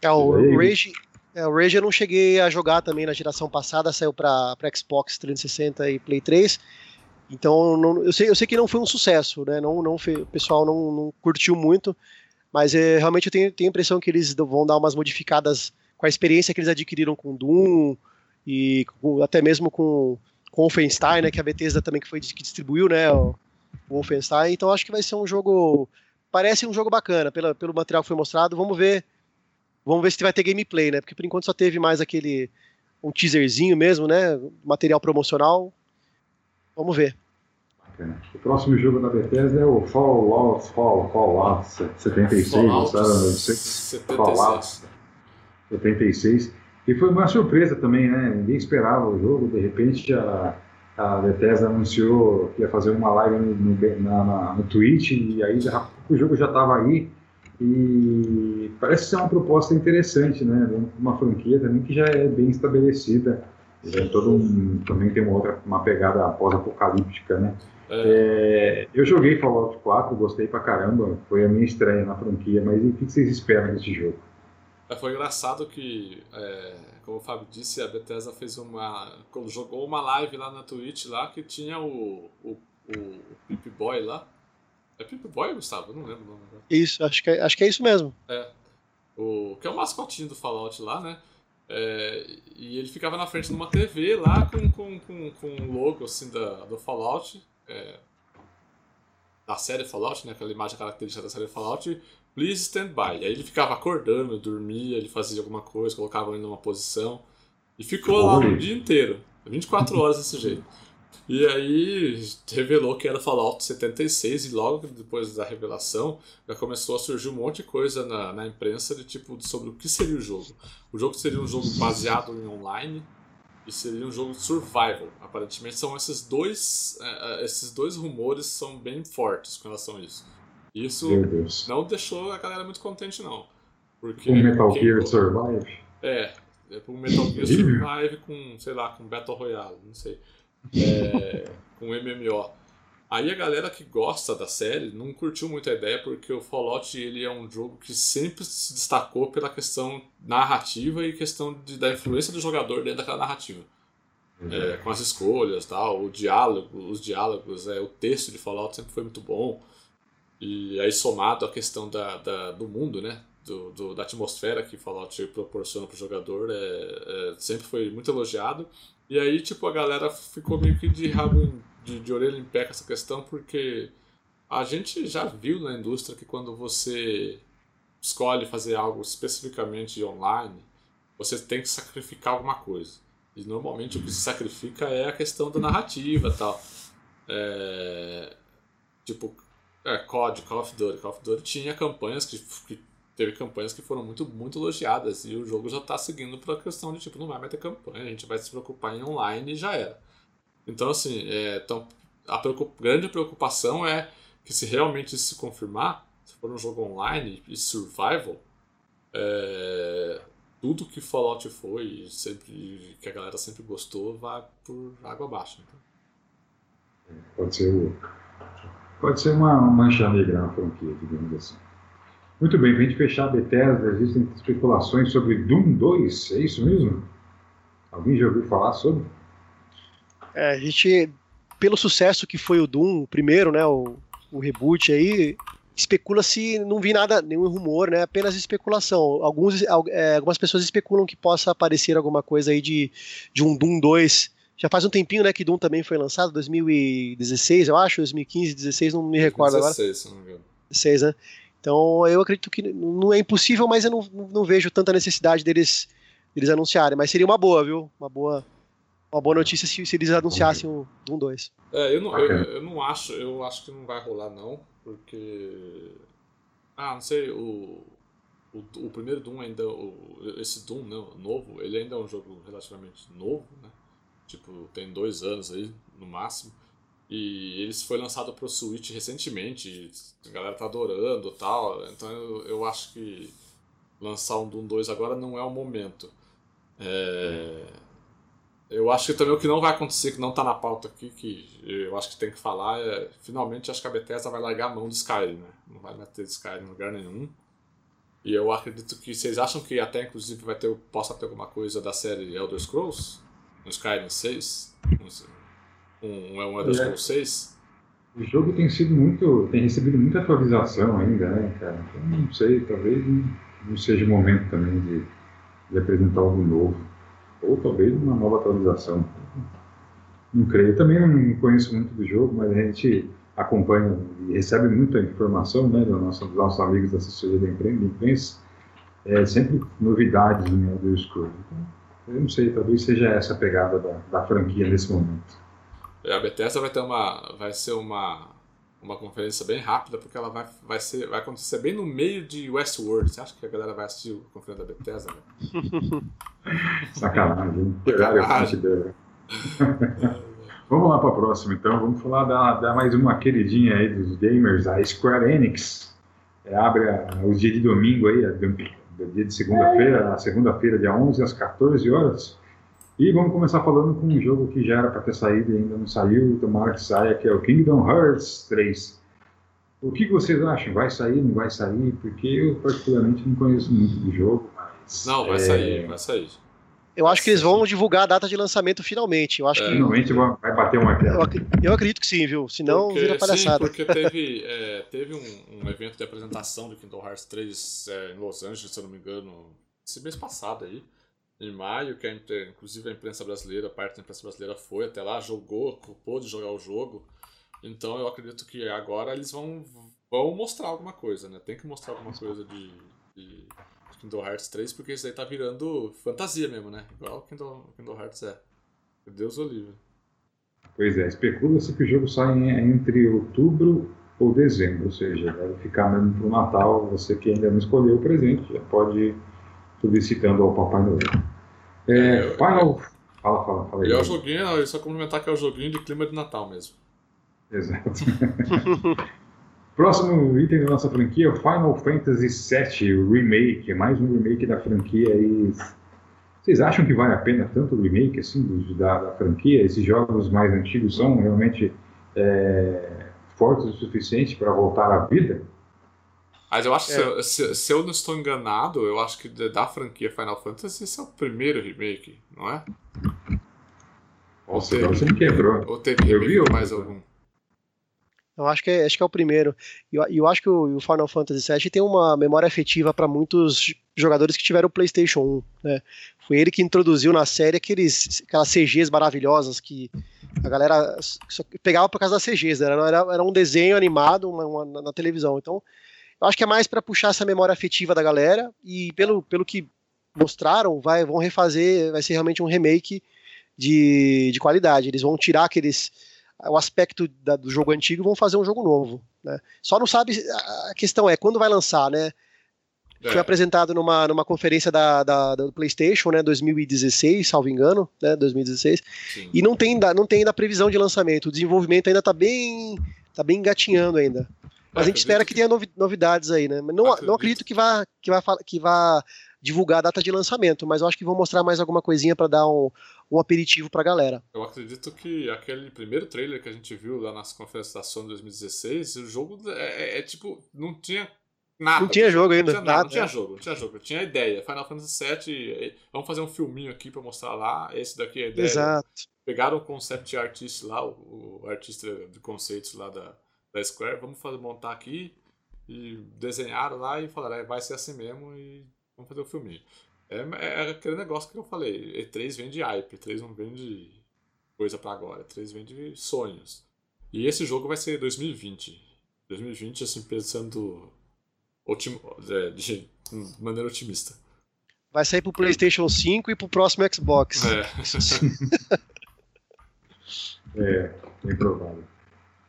É, o Rage, É, o Rage eu não cheguei a jogar também na geração passada, saiu para Xbox 360 e Play 3. Então não, eu, sei, eu sei que não foi um sucesso, né? Não, não o pessoal não, não curtiu muito, mas é, realmente eu tenho, tenho a impressão que eles vão dar umas modificadas com a experiência que eles adquiriram com Doom e com, até mesmo com, com Wolfenstein, né? Que a Bethesda também que foi que distribuiu, né? O, o Wolfenstein. Então acho que vai ser um jogo parece um jogo bacana pela, pelo material que foi mostrado. Vamos ver Vamos ver se vai ter gameplay, né? Porque por enquanto só teve mais aquele um teaserzinho mesmo, né? Material promocional. Vamos ver. Bacana. O próximo jogo da Bethesda é o Fallout, Fall, Fallout 76, Fallout, sabe? Fallout 76. E foi uma surpresa também, né? Ninguém esperava o jogo, de repente a, a Bethesda anunciou que ia fazer uma live no, no, na, no Twitch e aí já, o jogo já estava aí. E parece ser uma proposta interessante, né? Uma franquia também que já é bem estabelecida. Já é todo um, também tem uma outra uma pegada pós-apocalíptica, né? É. É, eu joguei Fallout 4, gostei pra caramba, foi a minha estreia na franquia, mas o que vocês esperam desse jogo? É, foi engraçado que, é, como o Fábio disse, a Bethesda fez uma. jogou uma live lá na Twitch lá que tinha o, o, o Pip Boy lá, é Pip Boy, Gustavo? Eu não lembro o nome. Isso, acho que, é, acho que é isso mesmo. É. O, que é o mascotinho do Fallout lá, né? É, e ele ficava na frente de uma TV lá com, com, com, com um logo assim da, do Fallout. É, da série Fallout, né? Aquela imagem característica da série Fallout. Please stand by. E aí ele ficava acordando, dormia, ele fazia alguma coisa, colocava ele numa posição. E ficou lá o dia inteiro. 24 horas desse jeito. E aí revelou que era Fallout 76 e logo depois da revelação já começou a surgir um monte de coisa na, na imprensa de tipo sobre o que seria o jogo. O jogo seria um jogo baseado em online e seria um jogo de survival. Aparentemente são esses dois uh, esses dois rumores são bem fortes com relação a isso. Isso não deixou a galera muito contente não. Porque um Metal Gear Survive. É, é um Metal Gear Survive com, sei lá, com Battle Royale, não sei é, com MMO. Aí a galera que gosta da série não curtiu muito a ideia porque o Fallout ele é um jogo que sempre se destacou pela questão narrativa e questão de, da influência do jogador dentro daquela narrativa. Uhum. É, com as escolhas, tal, o diálogo, os diálogos, é, o texto de Fallout sempre foi muito bom. E aí somado a questão da, da do mundo, né? Do, do, da atmosfera que Fallout proporciona para o jogador é, é, sempre foi muito elogiado. E aí, tipo, a galera ficou meio que de rabo, de, de orelha em pé com essa questão, porque a gente já viu na indústria que quando você escolhe fazer algo especificamente online, você tem que sacrificar alguma coisa. E normalmente o que se sacrifica é a questão da narrativa tal. É... Tipo, é, COD, Call of Duty. Call of Duty tinha campanhas que, que teve campanhas que foram muito, muito elogiadas e o jogo já está seguindo para a questão de tipo, não vai mais ter campanha, a gente vai se preocupar em online e já era. Então, assim, é, então, a preocup grande preocupação é que se realmente isso se confirmar, se for um jogo online e survival, é, tudo que Fallout foi sempre que a galera sempre gostou vai por água abaixo. Então. Pode ser pode ser uma mancha negra na franquia, digamos assim. Muito bem, para a gente fechar a Bethesda, existem especulações sobre Doom 2, é isso mesmo? Alguém já ouviu falar sobre? É, a gente, pelo sucesso que foi o Doom, o primeiro, né, o, o reboot aí, especula-se, não vi nada, nenhum rumor, né, apenas especulação. Alguns, é, algumas pessoas especulam que possa aparecer alguma coisa aí de, de um Doom 2. Já faz um tempinho, né, que Doom também foi lançado, 2016, eu acho, 2015, 2016, não me recordo 16, agora. 16, se não me engano. 16, né? Então eu acredito que não é impossível, mas eu não, não vejo tanta necessidade deles, deles anunciarem. Mas seria uma boa, viu? Uma boa, uma boa notícia se, se eles anunciassem o Doom 2. É, eu não, eu, eu, não acho, eu acho que não vai rolar não, porque. Ah, não sei, o. O, o primeiro Doom ainda. O, esse Doom não, novo, ele ainda é um jogo relativamente novo, né? Tipo, tem dois anos aí, no máximo. E ele foi lançado para o Switch recentemente, a galera tá adorando tal. Então eu, eu acho que lançar um Doom 2 agora não é o momento. É... Eu acho que também o que não vai acontecer, que não está na pauta aqui, que eu acho que tem que falar, é finalmente acho que a Bethesda vai largar a mão do Skyrim, né? Não vai meter Skyrim em lugar nenhum. E eu acredito que vocês acham que até inclusive vai ter, possa ter alguma coisa da série Elder Scrolls? No Skyrim 6? Um, um Elder é. Scrolls 6? O jogo tem sido muito. tem recebido muita atualização ainda, né, cara? Então não sei, talvez não seja o momento também de, de apresentar algo novo. Ou talvez uma nova atualização. Não creio. Também não conheço muito do jogo, mas a gente acompanha e recebe muita informação né, dos nossos, dos nossos amigos da assessoria da imprensa. É sempre novidades em Elder Scrolls. Então, eu não sei, talvez seja essa a pegada da, da franquia nesse momento. É, a Bethesda vai ter uma. vai ser uma. Uma conferência bem rápida, porque ela vai, vai, ser, vai acontecer bem no meio de Westworld. Você acha que a galera vai assistir a conferência da Bethesda? Né? Sacanagem. Sacanagem. Vamos lá para a próxima, então. Vamos falar da, da, mais uma queridinha aí dos gamers, a Square Enix. É, abre a, o dia de domingo aí, do dia de segunda-feira, a segunda-feira, dia 11, às 14 horas. E vamos começar falando com um jogo que já era para ter saído e ainda não saiu, tomara que saia, que é o Kingdom Hearts 3. O que vocês acham? Vai sair, não vai sair? Porque eu particularmente não conheço muito do jogo, mas... Não, vai é... sair, vai sair. Eu acho que eles vão divulgar a data de lançamento finalmente. Eu acho é. que finalmente vai bater uma Eu, eu acredito que sim, viu? Senão porque, vira palhaçada. Sim, porque teve, é, teve um, um, evento de apresentação do Kingdom Hearts 3 é, em Los Angeles, se eu não me engano, esse mês passado aí em maio, que a, inclusive a imprensa brasileira, parte da imprensa brasileira foi até lá, jogou, pôde jogar o jogo. Então eu acredito que agora eles vão, vão mostrar alguma coisa, né? Tem que mostrar alguma coisa de, de Kingdom Hearts 3, porque isso aí tá virando fantasia mesmo, né? Igual Kingdom, Kingdom Hearts é. Deus o livre. Pois é, especula-se que o jogo sai entre outubro ou dezembro, ou seja, deve ficar mesmo pro Natal. Você que ainda não escolheu o presente já pode solicitando ao Papai Noel. É, é, Final. Fala, fala, fala aí. E é o joguinho, só complementar que é o joguinho de clima de Natal mesmo. Exato. Próximo item da nossa franquia, Final Fantasy VII Remake, mais um remake da franquia. E vocês acham que vale a pena tanto o remake assim da, da franquia? Esses jogos mais antigos são realmente é, fortes o suficiente para voltar à vida? Mas eu acho que é. se, se, eu não estou enganado, eu acho que da franquia Final Fantasy esse é o primeiro remake, não é? Nossa, ou você me quebrou. Ou teve eu vi mais algum? Eu acho que é, acho que é o primeiro. E eu, eu, acho que o, o, Final Fantasy VII tem uma memória afetiva para muitos jogadores que tiveram o PlayStation 1. Né? Foi ele que introduziu na série aqueles, aquelas CGs maravilhosas que a galera pegava por causa das CGs. Né? Era, era um desenho animado uma, uma, na televisão. Então eu acho que é mais para puxar essa memória afetiva da galera e pelo, pelo que mostraram, vai, vão refazer, vai ser realmente um remake de, de qualidade. Eles vão tirar aqueles o aspecto da, do jogo antigo e vão fazer um jogo novo. Né? Só não sabe, a questão é quando vai lançar, né? É. Foi apresentado numa, numa conferência da, da, do PlayStation, né, 2016, salvo engano, né, 2016. Sim. E não tem, não tem ainda previsão de lançamento. O desenvolvimento ainda está bem, tá bem engatinhando ainda. Mas a gente espera que, tenha novidades aí, né? Mas não acredito. não acredito que vá, que, vá, que vá divulgar a data de lançamento, mas eu acho que vão mostrar mais alguma coisinha para dar um, um aperitivo pra galera. Eu acredito que aquele primeiro trailer que a gente viu lá nas conferências da Sony 2016, o jogo é, é, é tipo, não tinha nada. Não tinha jogo ainda. Não tinha, nada, não tinha jogo, não tinha jogo. Eu tinha ideia. Final Fantasy VII, vamos fazer um filminho aqui pra mostrar lá, esse daqui é a ideia. Exato. Pegaram o concept artist lá, o, o artista de conceitos lá da da Square, vamos fazer, montar aqui e desenharam lá e falaram, é, vai ser assim mesmo e vamos fazer o filminho. É, é, aquele negócio que eu falei, E3 vende hype, E3 não vende coisa para agora, E3 vende sonhos. E esse jogo vai ser 2020. 2020, assim, pensando otim, é, de maneira otimista. Vai sair pro PlayStation 5 e pro próximo Xbox. É, é bem provável.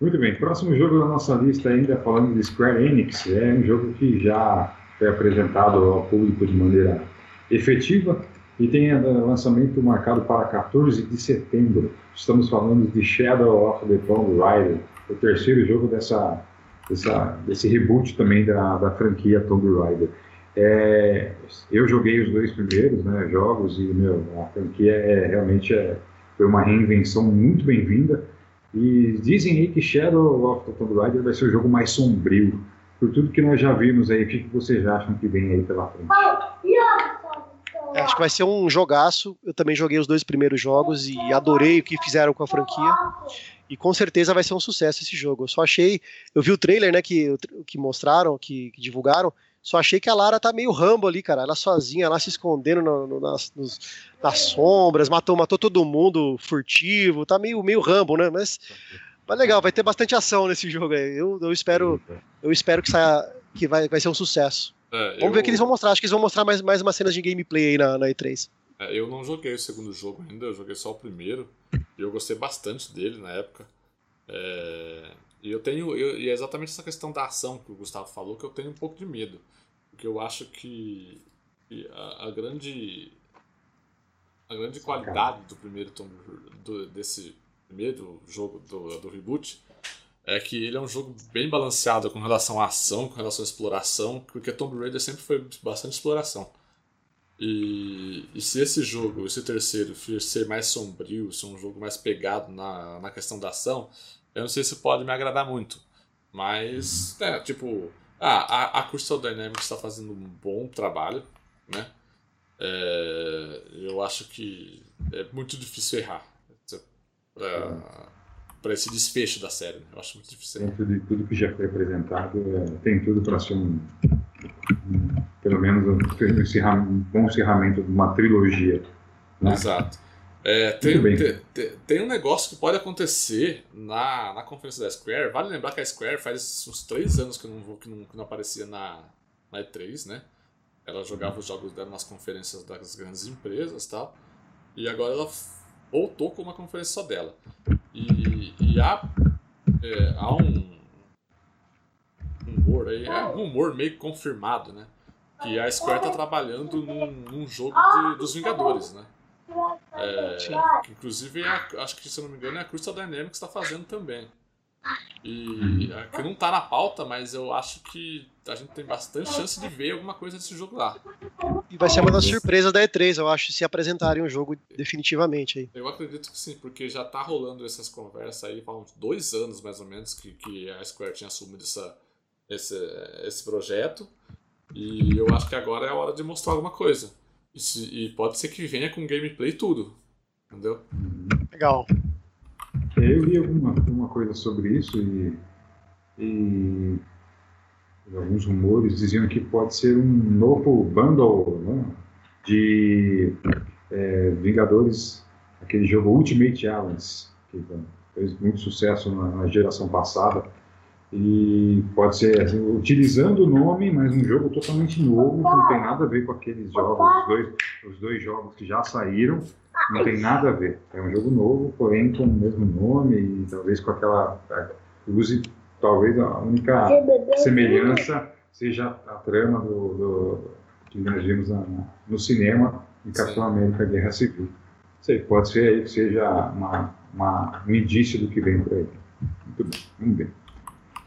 Muito bem, próximo jogo da nossa lista ainda falando de Square Enix, é um jogo que já foi apresentado ao público de maneira efetiva e tem lançamento marcado para 14 de setembro. Estamos falando de Shadow of the Tomb Raider, o terceiro jogo dessa, dessa desse reboot também da, da franquia Tomb Raider. É, eu joguei os dois primeiros né, jogos e meu, a franquia é, realmente é, foi uma reinvenção muito bem-vinda e dizem aí que Shadow of the Tomb Raider vai ser o jogo mais sombrio por tudo que nós já vimos aí, o que, que vocês acham que vem aí pela frente? É, acho que vai ser um jogaço. Eu também joguei os dois primeiros jogos e adorei o que fizeram com a franquia. E com certeza vai ser um sucesso esse jogo. Eu só achei. Eu vi o trailer, né, que, que mostraram, que, que divulgaram. Só achei que a Lara tá meio rambo ali, cara. Ela sozinha, lá se escondendo no, no, nas, nos, nas sombras, matou, matou todo mundo furtivo. Tá meio, meio rambo, né? Mas, mas legal, vai ter bastante ação nesse jogo aí. Eu, eu espero, eu espero que saia, que vai, vai ser um sucesso. É, Vamos eu... ver o que eles vão mostrar. Acho que eles vão mostrar mais, mais umas cenas de gameplay aí na, na E3. É, eu não joguei o segundo jogo ainda, eu joguei só o primeiro. E eu gostei bastante dele na época. É... E eu tenho. Eu, e é exatamente essa questão da ação que o Gustavo falou que eu tenho um pouco de medo. Porque eu acho que, a, a, grande. A grande qualidade do primeiro Tomb do, desse primeiro jogo do, do reboot é que ele é um jogo bem balanceado com relação à ação, com relação à exploração, porque Tomb Raider sempre foi bastante exploração. E, e se esse jogo, esse terceiro, ser mais sombrio, ser um jogo mais pegado na, na questão da ação, eu não sei se pode me agradar muito. Mas, é, tipo, ah, a, a Crystal Dynamics está fazendo um bom trabalho, né? É, eu acho que é muito difícil errar para esse desfecho da série. Né? Eu acho muito difícil. Dentro de tudo que já foi apresentado, é, tem tudo para ser um, um, pelo menos um, encerramento, um bom encerramento de uma trilogia. Né? Exato. É, tem, tem, tem, um negócio que pode acontecer na, na conferência da Square. Vale lembrar que a Square faz uns três anos que não, que não, que não aparecia na, na E3, né? Ela jogava os jogos dela nas conferências das grandes empresas e tal. E agora ela voltou com uma conferência só dela. E, e há, é, há um rumor aí, é um rumor meio confirmado, né? Que a Square está trabalhando num, num jogo de, dos Vingadores, né? É, inclusive, é, acho que se eu não me engano, é a Crystal Dynamics está fazendo também. E que não está na pauta, mas eu acho que a gente tem bastante chance de ver alguma coisa desse jogo lá. E vai ser uma das surpresas da E3, eu acho, se apresentarem o jogo definitivamente aí. Eu acredito que sim, porque já está rolando essas conversas aí há uns dois anos mais ou menos que, que a Square tinha assumido essa, esse, esse projeto. E eu acho que agora é a hora de mostrar alguma coisa. E, e pode ser que venha com gameplay tudo. Entendeu? Legal. Eu li alguma, alguma coisa sobre isso e, e alguns rumores diziam que pode ser um novo bundle né, de é, Vingadores, aquele jogo Ultimate Alliance, que fez muito sucesso na, na geração passada. E pode ser assim, utilizando o nome, mas um jogo totalmente novo, que não tem nada a ver com aqueles jogos, os dois, os dois jogos que já saíram, não tem nada a ver. É um jogo novo, porém com o mesmo nome e talvez com aquela. É, use talvez a única semelhança seja a trama do, do que nós vimos na, no cinema em Capitão América Guerra Civil. Sei, pode ser aí que seja uma, uma, um indício do que vem por aí. Muito bem, vamos ver.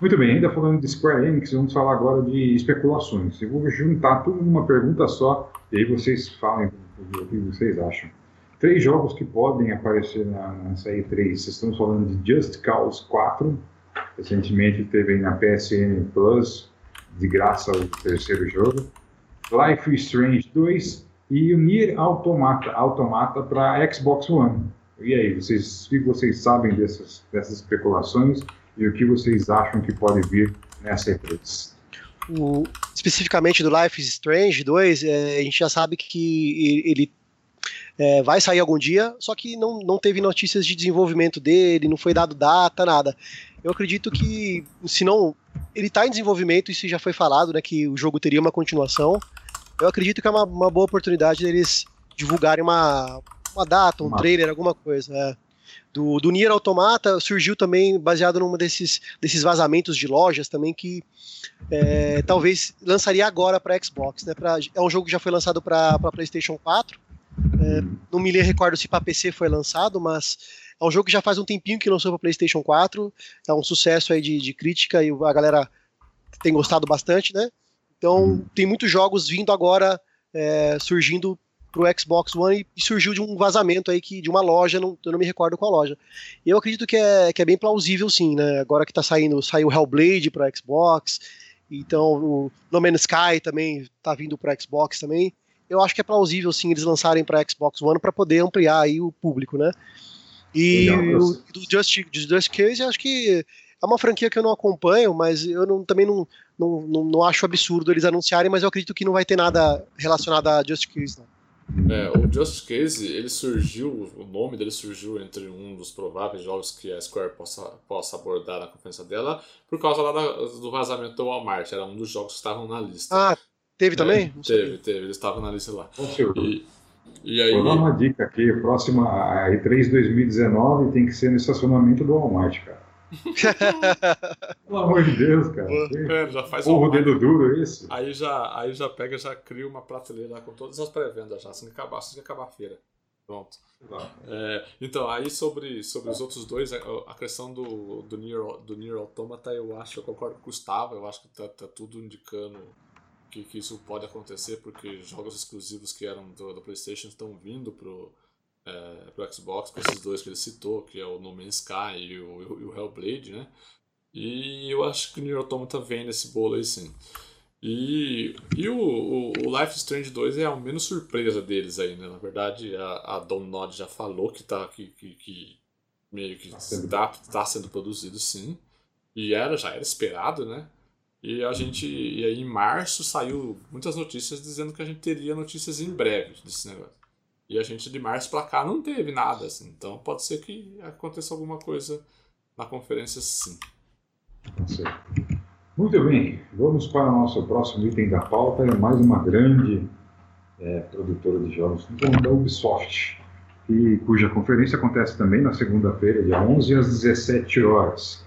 Muito bem, ainda falando de Square Enix, vamos falar agora de especulações. Eu vou juntar tudo numa pergunta só, e aí vocês falem o que vocês acham. Três jogos que podem aparecer na, nessa E3. Estamos falando de Just Cause 4, recentemente teve na PSN Plus, de graça o terceiro jogo. Life is Strange 2 e o Nier Automata, Automata para Xbox One. E aí, vocês, o que vocês sabem dessas, dessas especulações? E o que vocês acham que pode vir nessa E3. O, especificamente do Life is Strange 2, é, a gente já sabe que ele é, vai sair algum dia, só que não, não teve notícias de desenvolvimento dele, não foi dado data, nada. Eu acredito que, se não. Ele está em desenvolvimento, isso já foi falado, né? Que o jogo teria uma continuação. Eu acredito que é uma, uma boa oportunidade deles divulgarem uma, uma data, um uma... trailer, alguma coisa. É do, do Nier Automata surgiu também baseado num desses, desses vazamentos de lojas também que é, talvez lançaria agora para Xbox. Né, pra, é um jogo que já foi lançado para PlayStation 4. É, não me recordo se para PC foi lançado, mas é um jogo que já faz um tempinho que lançou para PlayStation 4. É um sucesso aí de, de crítica e a galera tem gostado bastante, né? Então tem muitos jogos vindo agora é, surgindo pro Xbox One e surgiu de um vazamento aí que de uma loja, não, eu não me recordo qual loja. E eu acredito que é, que é bem plausível sim, né? Agora que tá saindo, saiu Hellblade para Xbox Então, o No Man's Sky também tá vindo para Xbox também. Eu acho que é plausível, sim, eles lançarem para Xbox One para poder ampliar aí o público, né? E Legal, o, do Just, Just Case, acho que é uma franquia que eu não acompanho, mas eu não, também não, não, não, não, acho absurdo eles anunciarem, mas eu acredito que não vai ter nada relacionado a Just Case, não. É, o Just Case, ele surgiu, o nome dele surgiu entre um dos prováveis jogos que a Square possa, possa abordar na conferência dela, por causa lá da, do vazamento do Walmart, era um dos jogos que estavam na lista. Ah, teve também? É, teve, teve, eles estavam na lista lá. E, e aí... Vou dar uma dica aqui, próxima E3 2019 tem que ser no estacionamento do Walmart, cara. Pelo amor de Deus, cara. É, já faz Porra, um dedo duro esse. Aí já, aí já pega, já cria uma prateleira com todas as pré-vendas já, assim que acabar, assim que acabar a feira. Pronto. É, então, aí sobre, sobre os outros dois, a questão do, do, Nier, do Nier Automata, eu acho, eu concordo com o Gustavo, eu acho que tá, tá tudo indicando que, que isso pode acontecer, porque jogos exclusivos que eram do, do PlayStation estão vindo pro, é, pro Xbox, com esses dois que ele citou, que é o No Man's Sky e o, e o Hellblade, né? E eu acho que o Nier Automata vem nesse bolo aí sim. E, e o, o, o, Life Strange 2 é a menos surpresa deles aí, né? Na verdade, a, a Nod já falou que, tá, que, que, que meio que está tá sendo produzido sim. E era, já era esperado, né? E a gente. E aí em março saiu muitas notícias dizendo que a gente teria notícias em breve desse negócio. E a gente de março para cá não teve nada, assim. Então pode ser que aconteça alguma coisa na conferência sim. Muito bem, vamos para o nosso próximo item da pauta. É mais uma grande é, produtora de jogos, da Ubisoft, e, cuja conferência acontece também na segunda-feira, dia 11 às 17 horas.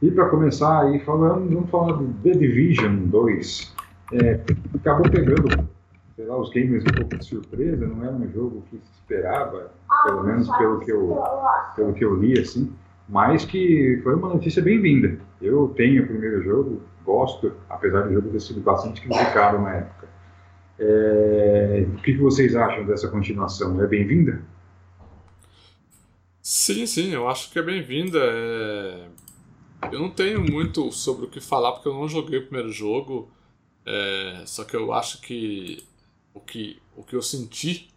E para começar aí falando, vamos falar do The Division 2. É, acabou pegando sei lá, os gamers um pouco de surpresa, não era um jogo que se esperava, pelo menos pelo que eu, pelo que eu li, assim, mas que foi uma notícia bem-vinda. Eu tenho o primeiro jogo, gosto, apesar do jogo ter sido bastante criticado na época. É, o que, que vocês acham dessa continuação? É bem-vinda? Sim, sim, eu acho que é bem-vinda. É... Eu não tenho muito sobre o que falar porque eu não joguei o primeiro jogo. É... Só que eu acho que o que, o que eu senti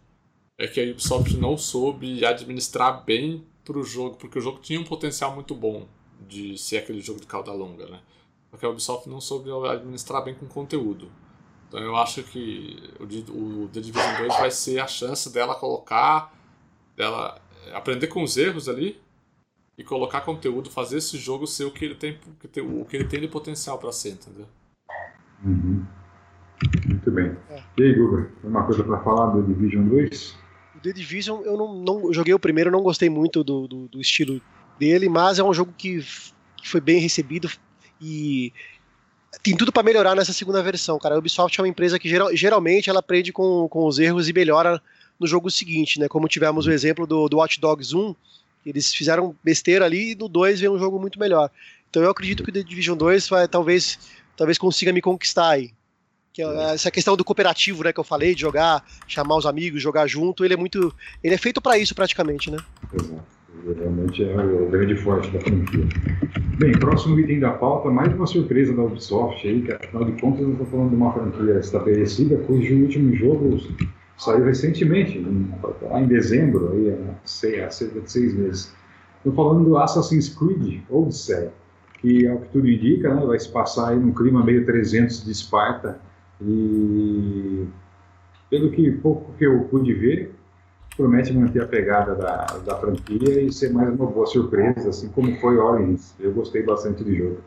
é que a Ubisoft não soube administrar bem para o jogo, porque o jogo tinha um potencial muito bom de ser aquele jogo de cauda longa, né? Só que a Ubisoft não soube administrar bem com conteúdo. Então eu acho que o, o The Division 2 vai ser a chance dela colocar, dela aprender com os erros ali e colocar conteúdo, fazer esse jogo ser o que ele tem, o que ele tem de potencial para ser, entendeu? Uhum. Muito bem. É. E aí, Guga, tem uma coisa para falar do Division 2? O The Division, eu não, não joguei o primeiro, não gostei muito do, do, do estilo dele, mas é um jogo que, que foi bem recebido e tem tudo para melhorar nessa segunda versão, cara. A Ubisoft é uma empresa que geral, geralmente ela aprende com, com os erros e melhora no jogo seguinte, né? Como tivemos o exemplo do, do Watch Dogs 1, eles fizeram besteira ali e no 2 veio um jogo muito melhor. Então eu acredito que o The Division 2 vai talvez talvez consiga me conquistar aí que é essa questão do cooperativo, né, que eu falei, de jogar, chamar os amigos, jogar junto, ele é muito, ele é feito para isso praticamente, né? Exato. Realmente é o grande forte da franquia. Bem, próximo item da pauta, mais uma surpresa da Ubisoft aí, que afinal de contas eu estou falando de uma franquia estabelecida, cujo último jogo saiu recentemente, em, em dezembro, aí, há cerca de seis meses. Estou falando do Assassin's Creed Odyssey, que, ao que tudo indica, né, vai se passar aí num clima meio 300 de Esparta, e pelo que pouco que eu pude ver, promete manter a pegada da, da franquia e ser mais uma boa surpresa, assim como foi Origins. Eu gostei bastante do jogo.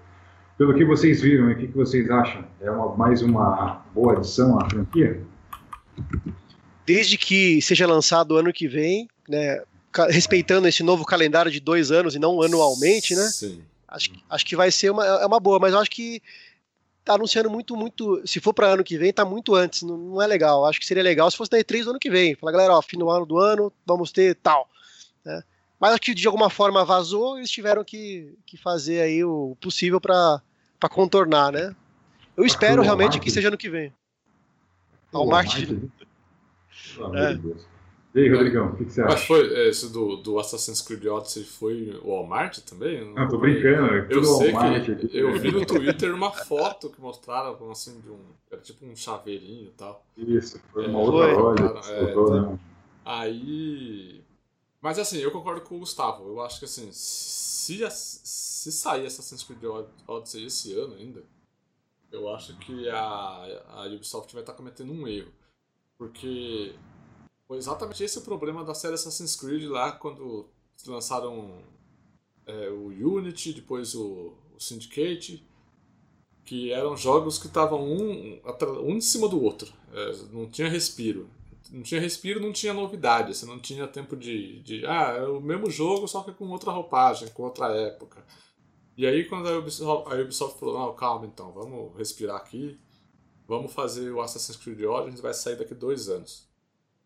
Pelo que vocês viram, o que, que vocês acham? É uma, mais uma boa adição à franquia? Desde que seja lançado ano que vem, né, respeitando esse novo calendário de dois anos e não anualmente, né? Sim. Acho, acho que vai ser uma, é uma boa, mas eu acho que tá anunciando muito, muito. Se for para ano que vem, tá muito antes. Não, não, é legal. Acho que seria legal se fosse da E3 do ano que vem. Falar, galera, ó, fim do ano do ano, vamos ter tal. Né? Mas acho que de alguma forma vazou, eles tiveram que, que fazer aí o possível para contornar, né? Eu espero realmente que seja ano que vem. Ao Marte. É. E aí, Rodrigão, o que, que, você acha? Mas foi esse do, do Assassin's Creed Odyssey foi o Walmart também? Não, tô brincando. É eu sei Walmart, que eu vi no Twitter uma foto que mostrava assim de um. Era tipo um chaveirinho e tal. Isso, foi uma é, outra loja. É, então, aí. Mas assim, eu concordo com o Gustavo. Eu acho que assim, se, se sair Assassin's Creed Odyssey esse ano ainda, eu acho que a, a Ubisoft vai estar cometendo um erro. Porque foi exatamente esse o problema da série Assassin's Creed lá quando lançaram é, o Unity, depois o, o, Syndicate, que eram jogos que estavam um, um em cima do outro, é, não tinha respiro. Não tinha respiro, não tinha novidade, você não tinha tempo de, de. Ah, é o mesmo jogo, só que com outra roupagem, com outra época. E aí, quando a Ubisoft, a Ubisoft falou: Não, calma então, vamos respirar aqui, vamos fazer o Assassin's Creed Origins, vai sair daqui dois anos.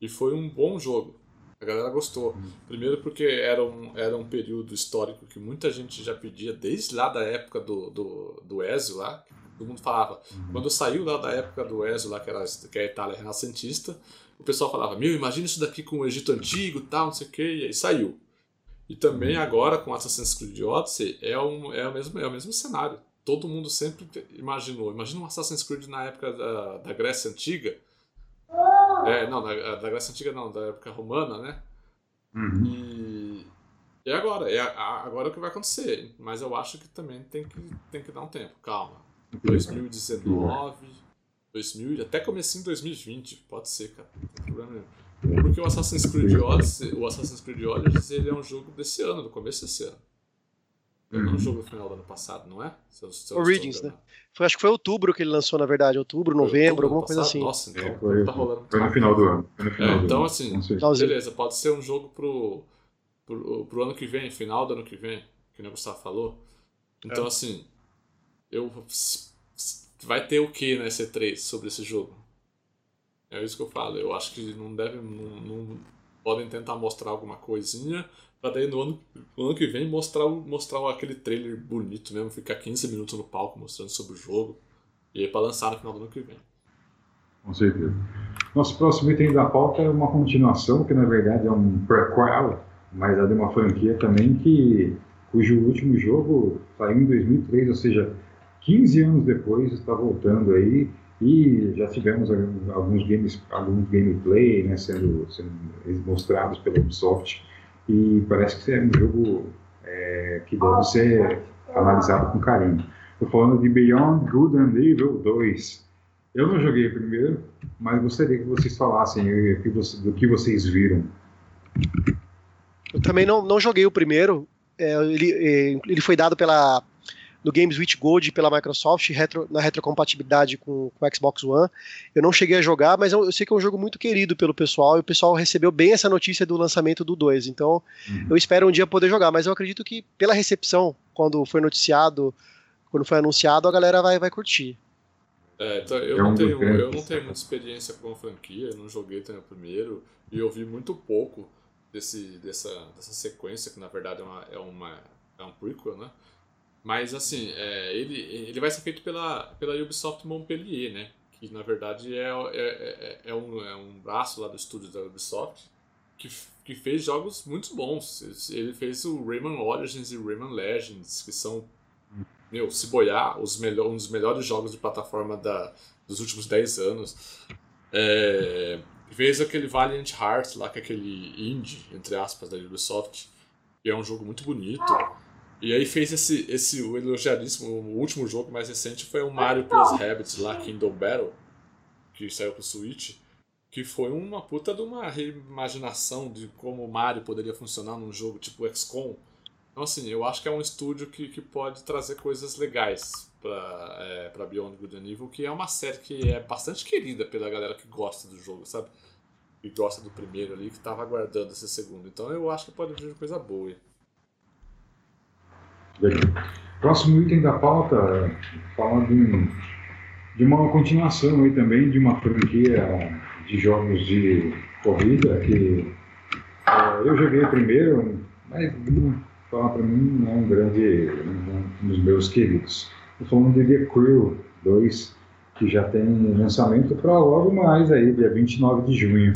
E foi um bom jogo. A galera gostou. Primeiro porque era um, era um período histórico que muita gente já pedia, desde lá da época do, do, do Ezio lá. Todo mundo falava. Uhum. Quando saiu lá da época do Ezio lá, que, era, que é a Itália renascentista, o pessoal falava, meu, imagina isso daqui com o Egito Antigo tal, não sei o que, e aí saiu. E também uhum. agora com Assassin's Creed Odyssey é, um, é, o mesmo, é o mesmo cenário. Todo mundo sempre imaginou. Imagina um Assassin's Creed na época da, da Grécia Antiga, é, não, da, da Grécia Antiga não, da época romana, né? Uhum. E, e agora, é agora é o que vai acontecer. Mas eu acho que também tem que, tem que dar um tempo, calma. 2019, 2000, até comecinho em 2020, pode ser, cara. Não tem problema nenhum. Porque o Assassin's Creed Odyssey, o Assassin's Creed Odyssey, ele é um jogo desse ano, do começo desse ano. Uhum. Um jogo no final do ano passado, não é? Se eu, se eu Origins, né? Foi, acho que foi outubro que ele lançou, na verdade. Outubro, novembro, alguma coisa assim. Nossa, então é, foi, tá rolando. Foi no final do ano. No final é, do então, ano. assim, beleza, pode ser um jogo pro, pro, pro, ano que vem, final do ano que vem, que o Gustavo falou. Então, é. assim, eu. Vai ter o que na C3 sobre esse jogo? É isso que eu falo. Eu acho que não deve. Não, não podem tentar mostrar alguma coisinha Pra daí no ano, no ano que vem mostrar, mostrar aquele trailer bonito mesmo, ficar 15 minutos no palco mostrando sobre o jogo. E aí pra lançar no final do ano que vem. Com certeza. Nosso próximo item da pauta é uma continuação, que na verdade é um prequel, mas é de uma franquia também que cujo último jogo saiu em 2003, ou seja, 15 anos depois está voltando aí e já tivemos alguns games, alguns gameplay né, sendo, sendo mostrados pela Ubisoft e parece que é um jogo é, que deve ser analisado com carinho. Estou falando de Beyond Good and Evil 2. Eu não joguei primeiro, mas gostaria que vocês falassem do que vocês viram. Eu também não, não joguei o primeiro. É, ele, é, ele foi dado pela no Games with Gold pela Microsoft, retro, na retrocompatibilidade com, com o Xbox One. Eu não cheguei a jogar, mas eu, eu, sei que é um jogo muito querido pelo pessoal e o pessoal recebeu bem essa notícia do lançamento do 2. Então uhum. eu espero um dia poder jogar, mas eu acredito que pela recepção, quando foi noticiado, quando foi anunciado, a galera vai, vai curtir. É, então, eu, é não tenho, eu não tenho muita experiência com a franquia, não joguei também o primeiro, e eu vi muito pouco desse, dessa, dessa sequência, que na verdade é, uma, é, uma, é um prequel, né? Mas assim, é, ele, ele vai ser feito pela, pela Ubisoft Montpellier, né? Que na verdade é, é, é, é, um, é um braço lá do estúdio da Ubisoft que, que fez jogos muito bons. Ele fez o Rayman Origins e Rayman Legends, que são, meu, se boiar, os melhor, um dos melhores jogos de plataforma da, dos últimos 10 anos. É, fez aquele Valiant Hearts lá, que é aquele indie, entre aspas, da Ubisoft, que é um jogo muito bonito. E aí fez esse, esse o elogiadíssimo, o último jogo mais recente foi o Mario Plus Rabbids lá, Kingdom Battle, que saiu pro Switch, que foi uma puta de uma reimaginação de como o Mario poderia funcionar num jogo tipo XCOM. Então assim, eu acho que é um estúdio que, que pode trazer coisas legais pra, é, pra Beyond Good and Evil, que é uma série que é bastante querida pela galera que gosta do jogo, sabe? Que gosta do primeiro ali, que tava aguardando esse segundo. Então eu acho que pode vir coisa boa. Próximo item da pauta fala de, um, de uma continuação aí também de uma franquia de jogos de corrida que é, eu joguei primeiro, mas falar para mim é um grande, um, dos meus queridos. Estou falando de The Crew 2, que já tem lançamento para logo mais aí, dia 29 de junho.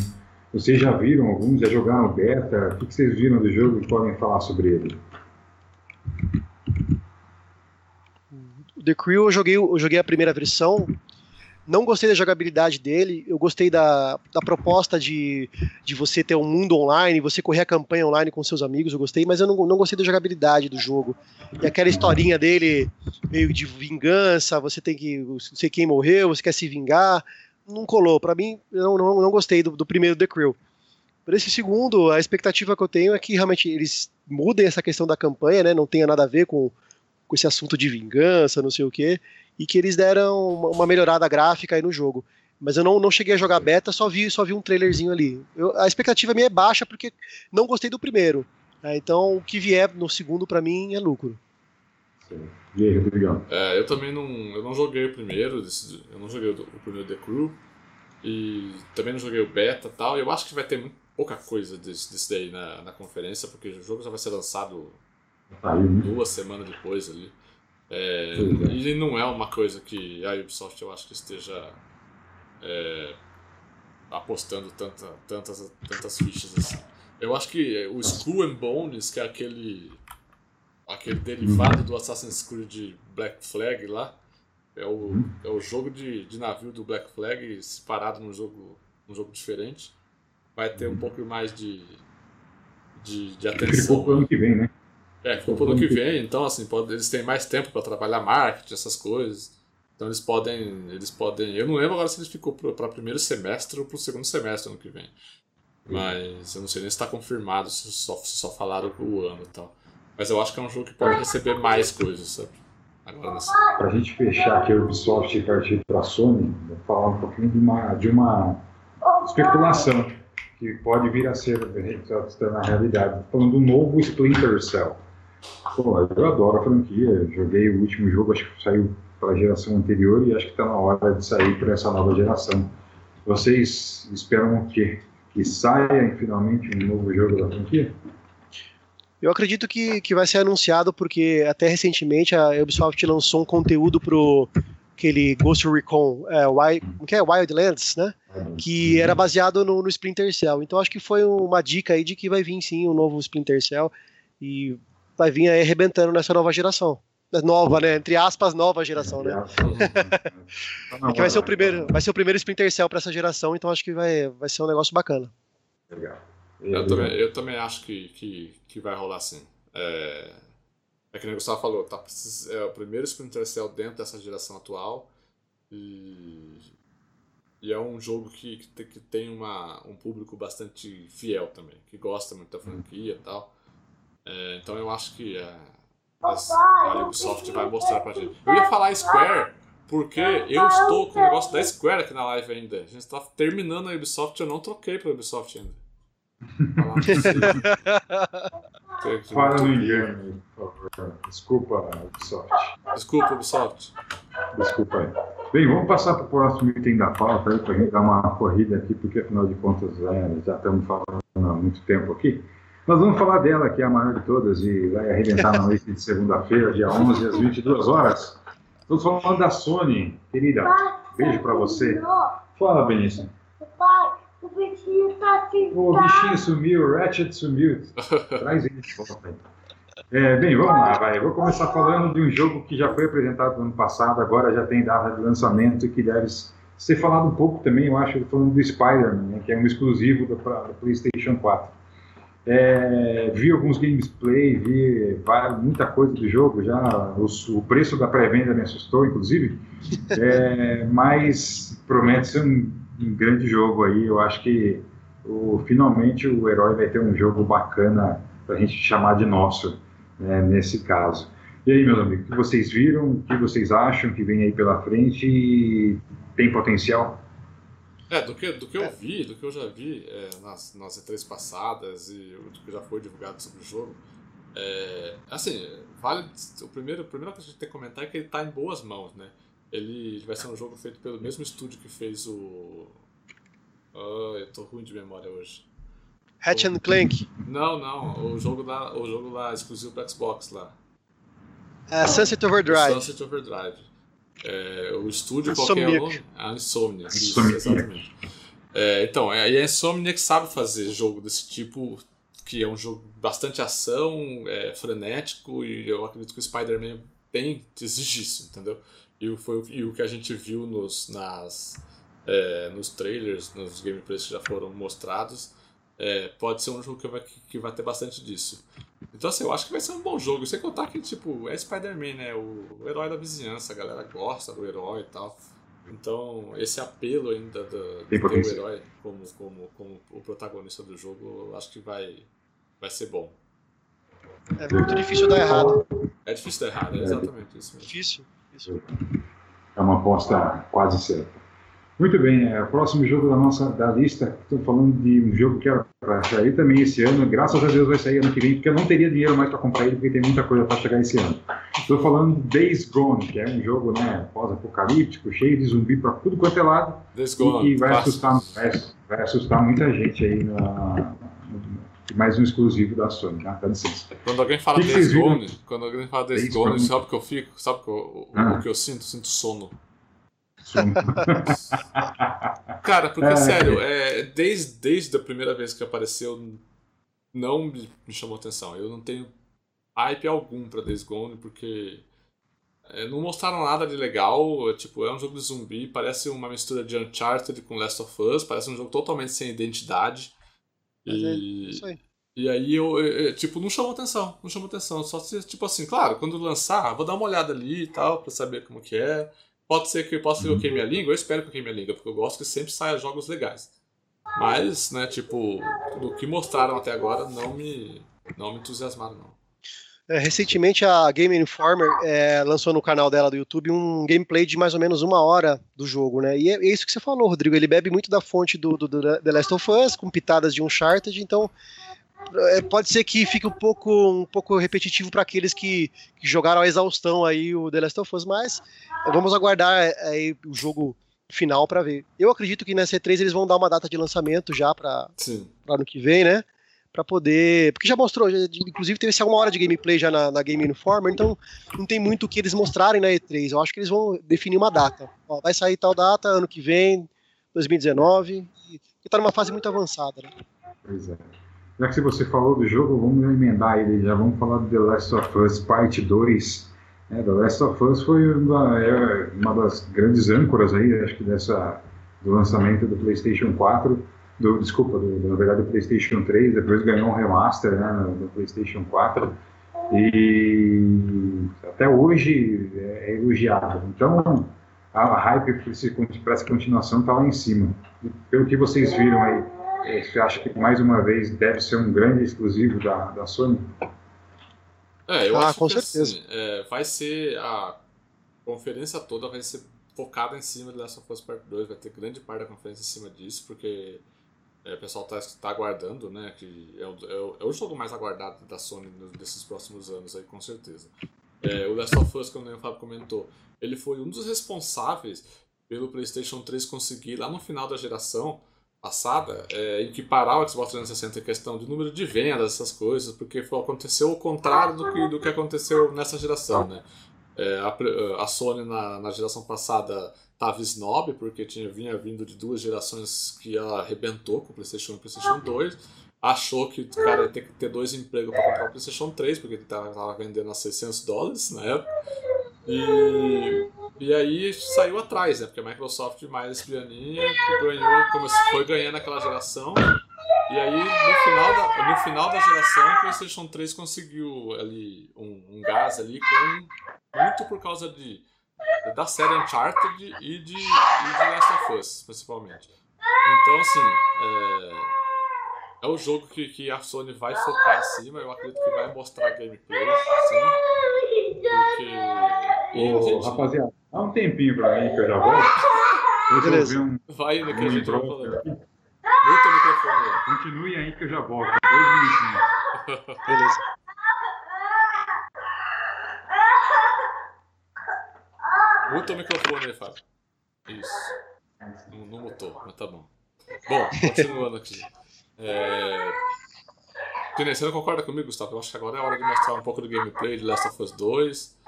Vocês já viram alguns? Já jogaram beta? O que vocês viram do jogo e podem falar sobre ele? The Crew eu joguei, eu joguei a primeira versão. Não gostei da jogabilidade dele, eu gostei da, da proposta de, de você ter um mundo online, você correr a campanha online com seus amigos, eu gostei, mas eu não, não gostei da jogabilidade do jogo. E aquela historinha dele, meio de vingança, você tem que. Não sei quem morreu, você quer se vingar. Não colou. Para mim, não, não, não gostei do, do primeiro The Crew. Por esse segundo, a expectativa que eu tenho é que realmente eles mudem essa questão da campanha, né? Não tenha nada a ver com com esse assunto de vingança, não sei o quê, e que eles deram uma melhorada gráfica aí no jogo. Mas eu não, não cheguei a jogar beta, só vi, só vi um trailerzinho ali. Eu, a expectativa minha é baixa porque não gostei do primeiro. Né? Então o que vier no segundo para mim é lucro. E aí, Rodrigão? É, eu também não, eu não joguei o primeiro, eu não joguei o, primeiro The Crew, e também não joguei o beta e tal. Eu acho que vai ter muito, pouca coisa desse, desse daí na, na conferência, porque o jogo já vai ser lançado? Duas semanas depois ali. É, é. E não é uma coisa que a Ubisoft eu acho que esteja é, apostando tanta, tantas, tantas fichas assim. Eu acho que o Skull and Bones, que é aquele, aquele derivado do Assassin's Creed Black Flag lá, é o, uhum. é o jogo de, de navio do Black Flag separado num jogo, num jogo diferente. Vai ter um uhum. pouco mais de, de, de atenção. ano que vem, né? É, ficou pro ano que vem, então assim, pode, eles têm mais tempo para trabalhar marketing, essas coisas. Então eles podem, eles podem. Eu não lembro agora se eles ficou para primeiro semestre ou para o segundo semestre ano que vem. Mas eu não sei nem se está confirmado, se só, se só falaram o ano e tal. Mas eu acho que é um jogo que pode receber mais coisas, sabe? Agora nesse... Pra gente fechar aqui a Ubisoft e partir para a Sony, vou falar um pouquinho de uma, de uma especulação que pode vir a ser na realidade. Falando do novo Splinter Cell. Pô, eu adoro a franquia. Joguei o último jogo, acho que saiu para a geração anterior e acho que está na hora de sair para essa nova geração. Vocês esperam o quê? Que saia finalmente um novo jogo da franquia? Eu acredito que, que vai ser anunciado porque até recentemente a Ubisoft lançou um conteúdo pro aquele Ghost Recon, é, Wild, que é Wildlands, né? Que era baseado no, no Splinter Cell. Então acho que foi uma dica aí de que vai vir sim um novo Splinter Cell e vai vir aí arrebentando nessa nova geração. Nova, né? Entre aspas, nova geração, né? que vai ser o primeiro, vai ser o primeiro Splinter Cell para essa geração, então acho que vai, vai ser um negócio bacana. Legal. Eu também, eu também acho que, que, que vai rolar sim. É, é que o Gustavo falou, tá, é o primeiro Splinter Cell dentro dessa geração atual e, e é um jogo que, que tem uma, um público bastante fiel também, que gosta muito da franquia e tal. É, então eu acho que é, a Ubisoft vai mostrar pra gente. Eu ia falar Square, porque eu estou com o negócio da Square aqui na live ainda. A gente está terminando a Ubisoft, eu não troquei pra Ubisoft ainda. Fala no engano, por favor. Desculpa, Ubisoft. Desculpa, Ubisoft. Desculpa aí. Bem, vamos passar para o próximo item da pauta aí, para a gente dar uma corrida aqui, porque afinal de contas é, já estamos falando há muito tempo aqui. Nós vamos falar dela, que é a maior de todas, e vai arrebentar na noite de segunda-feira, dia 11, às 22 horas. Estamos falando da Sony, querida. Beijo para você. Fala, Benício. Pai, o bichinho tá assim. O bichinho sumiu, o Ratchet sumiu. Traz ele de volta aí. É, bem, vamos lá, vai. Vou começar falando de um jogo que já foi apresentado no ano passado, agora já tem data de lançamento e que deve ser falado um pouco também, eu acho, falando do Spider-Man, né, que é um exclusivo do PlayStation 4. É, vi alguns gameplay, vi muita coisa do jogo, já os, o preço da pré-venda me assustou, inclusive, é, mas promete ser um, um, grande jogo aí. Eu acho que o, finalmente o herói vai ter um jogo bacana para a gente chamar de nosso, né, nesse caso. E aí, meus amigos, o que vocês viram, o que vocês acham que vem aí pela frente e tem potencial? É, do que, do que eu vi, do que eu já vi é, nas, nas E3 passadas e do que já foi divulgado sobre o jogo, é, assim, vale. O primeiro, a primeira coisa que a gente tem que comentar é que ele está em boas mãos, né? Ele, ele vai ser um jogo feito pelo mesmo estúdio que fez o. Oh, eu tô ruim de memória hoje. Hatch and Clank? Não, não. O jogo lá, o jogo lá exclusivo do Xbox lá. É, Sunset Overdrive. Sunset Overdrive. É, o estúdio qualquer é o nome? A Insomnia, isso, exatamente. É, então, é, e a Insomniac sabe fazer jogo desse tipo, que é um jogo bastante ação, é, frenético, e eu acredito que o Spider-Man tem exige isso, entendeu? E, foi, e o que a gente viu nos, nas, é, nos trailers, nos gameplays que já foram mostrados, é, pode ser um jogo que vai, que vai ter bastante disso. Então, assim, eu acho que vai ser um bom jogo. Sem contar que, tipo, é Spider-Man, né? O, o, herói da vizinhança, a galera gosta do herói e tal. Então, esse apelo ainda do, do ter o herói como, como, como o protagonista do jogo, eu acho que vai, vai ser bom. É muito difícil dar errado. É difícil dar errado, é exatamente isso mesmo. Difícil. Isso. É uma aposta quase certa. Muito bem, é, o próximo jogo da nossa da lista, estou falando de um jogo que vai sair também esse ano, graças a Deus vai sair ano que vem, porque eu não teria dinheiro mais para comprar ele, porque tem muita coisa para chegar esse ano. Estou falando de Days Gone, que é um jogo né, pós-apocalíptico, cheio de zumbi para tudo quanto é lado, Days Gone, e, e vai, assustar, vai, vai, assustar muita gente aí na, mais um exclusivo da Sony, tá? Dá licença. Quando alguém fala Days Gone, quando alguém fala Days Gone, sabe o que eu fico? Sabe o que eu, ah. o que eu sinto? Sinto sono. Cara, porque é, sério, é, desde, desde a primeira vez que apareceu, não me, me chamou atenção. Eu não tenho hype algum pra Days Gone, porque é, não mostraram nada de legal. É, tipo, é um jogo de zumbi, parece uma mistura de Uncharted com Last of Us, parece um jogo totalmente sem identidade. E, é isso aí. E aí eu, eu, tipo, não chamou atenção, não chamou atenção. Só se, tipo assim, claro, quando lançar, vou dar uma olhada ali e tal, pra saber como que é. Pode ser que eu possa que eu queime a língua, eu espero que eu queime a língua, porque eu gosto que sempre saia jogos legais. Mas, né, tipo, do que mostraram até agora não me, não me entusiasmaram, não. É, recentemente a Game Informer é, lançou no canal dela do YouTube um gameplay de mais ou menos uma hora do jogo, né? E é, é isso que você falou, Rodrigo. Ele bebe muito da fonte do, do, do The Last of Us, com pitadas de Uncharted, então pode ser que fique um pouco, um pouco repetitivo para aqueles que, que, jogaram a exaustão aí o The Last of Us, mas vamos aguardar é, aí o jogo final para ver. Eu acredito que na C3 eles vão dar uma data de lançamento já para ano que vem, né? Para poder. Porque já mostrou, já, inclusive teve uma hora de gameplay já na, na, Game Informer, então não tem muito o que eles mostrarem na E3. Eu acho que eles vão definir uma data. Ó, vai sair tal data, ano que vem, 2019, e tá numa fase muito avançada, né? Pois é. Já que você falou do jogo, vamos emendar ele, já vamos falar do The Last of Us Parte 2. É, The Last of Us foi uma, é uma das grandes âncoras aí, acho que dessa, do lançamento do PlayStation 4, do, desculpa, do, na verdade do PlayStation 3, depois ganhou um remaster né, do PlayStation 4 e até hoje é, é elogiado. Então a hype para essa continuação está lá em cima. Pelo que vocês viram aí, você acha que mais uma vez deve ser um grande exclusivo da, da Sony? É, eu ah, acho com que certeza. Assim, é, vai ser a conferência toda vai ser focada em cima do Last of Us Part 2, vai ter grande parte da conferência em cima disso, porque é, o pessoal está tá aguardando, né, que é o, é, o, é o jogo mais aguardado da Sony nesses próximos anos aí, com certeza. É, o Last of Us, como o Fábio comentou, ele foi um dos responsáveis pelo PlayStation 3 conseguir, lá no final da geração, passada é, equiparar o Xbox 360 em questão de número de vendas, essas coisas, porque aconteceu o contrário do que, do que aconteceu nessa geração, né? É, a, a, Sony na, na geração passada estava snob, porque tinha, vinha vindo de duas gerações que ela arrebentou com o PlayStation 1 e o PlayStation 2. Achou que o cara ia ter que ter dois empregos para comprar o PlayStation 3, porque ele estava vendendo a 600 dólares na época. E e aí saiu atrás, né? Porque a Microsoft mais pianinha ganhou, como foi ganhando aquela geração. E aí no final da, no final da geração o PlayStation 3 conseguiu ali um, um gás ali com muito por causa de da série Uncharted e de, e de Last of Us, principalmente. Então, assim, é, é o jogo que, que a Sony vai focar em cima. Eu acredito que vai mostrar gameplay, sim. Porque. Ô, gente... rapaziada, Dá um tempinho pra mim que eu já volto. Beleza. Um, Vai no que a gente vai falando. Muta o microfone aí. Continue aí que eu já volto. Dois minutinhos. Beleza. Muta o microfone aí, Fábio. Isso. Não, não mutou, mas tá bom. Bom, continuando aqui. É... Você não concorda comigo, Gustavo? Eu acho que agora é hora de mostrar um pouco do gameplay de Last of Us 2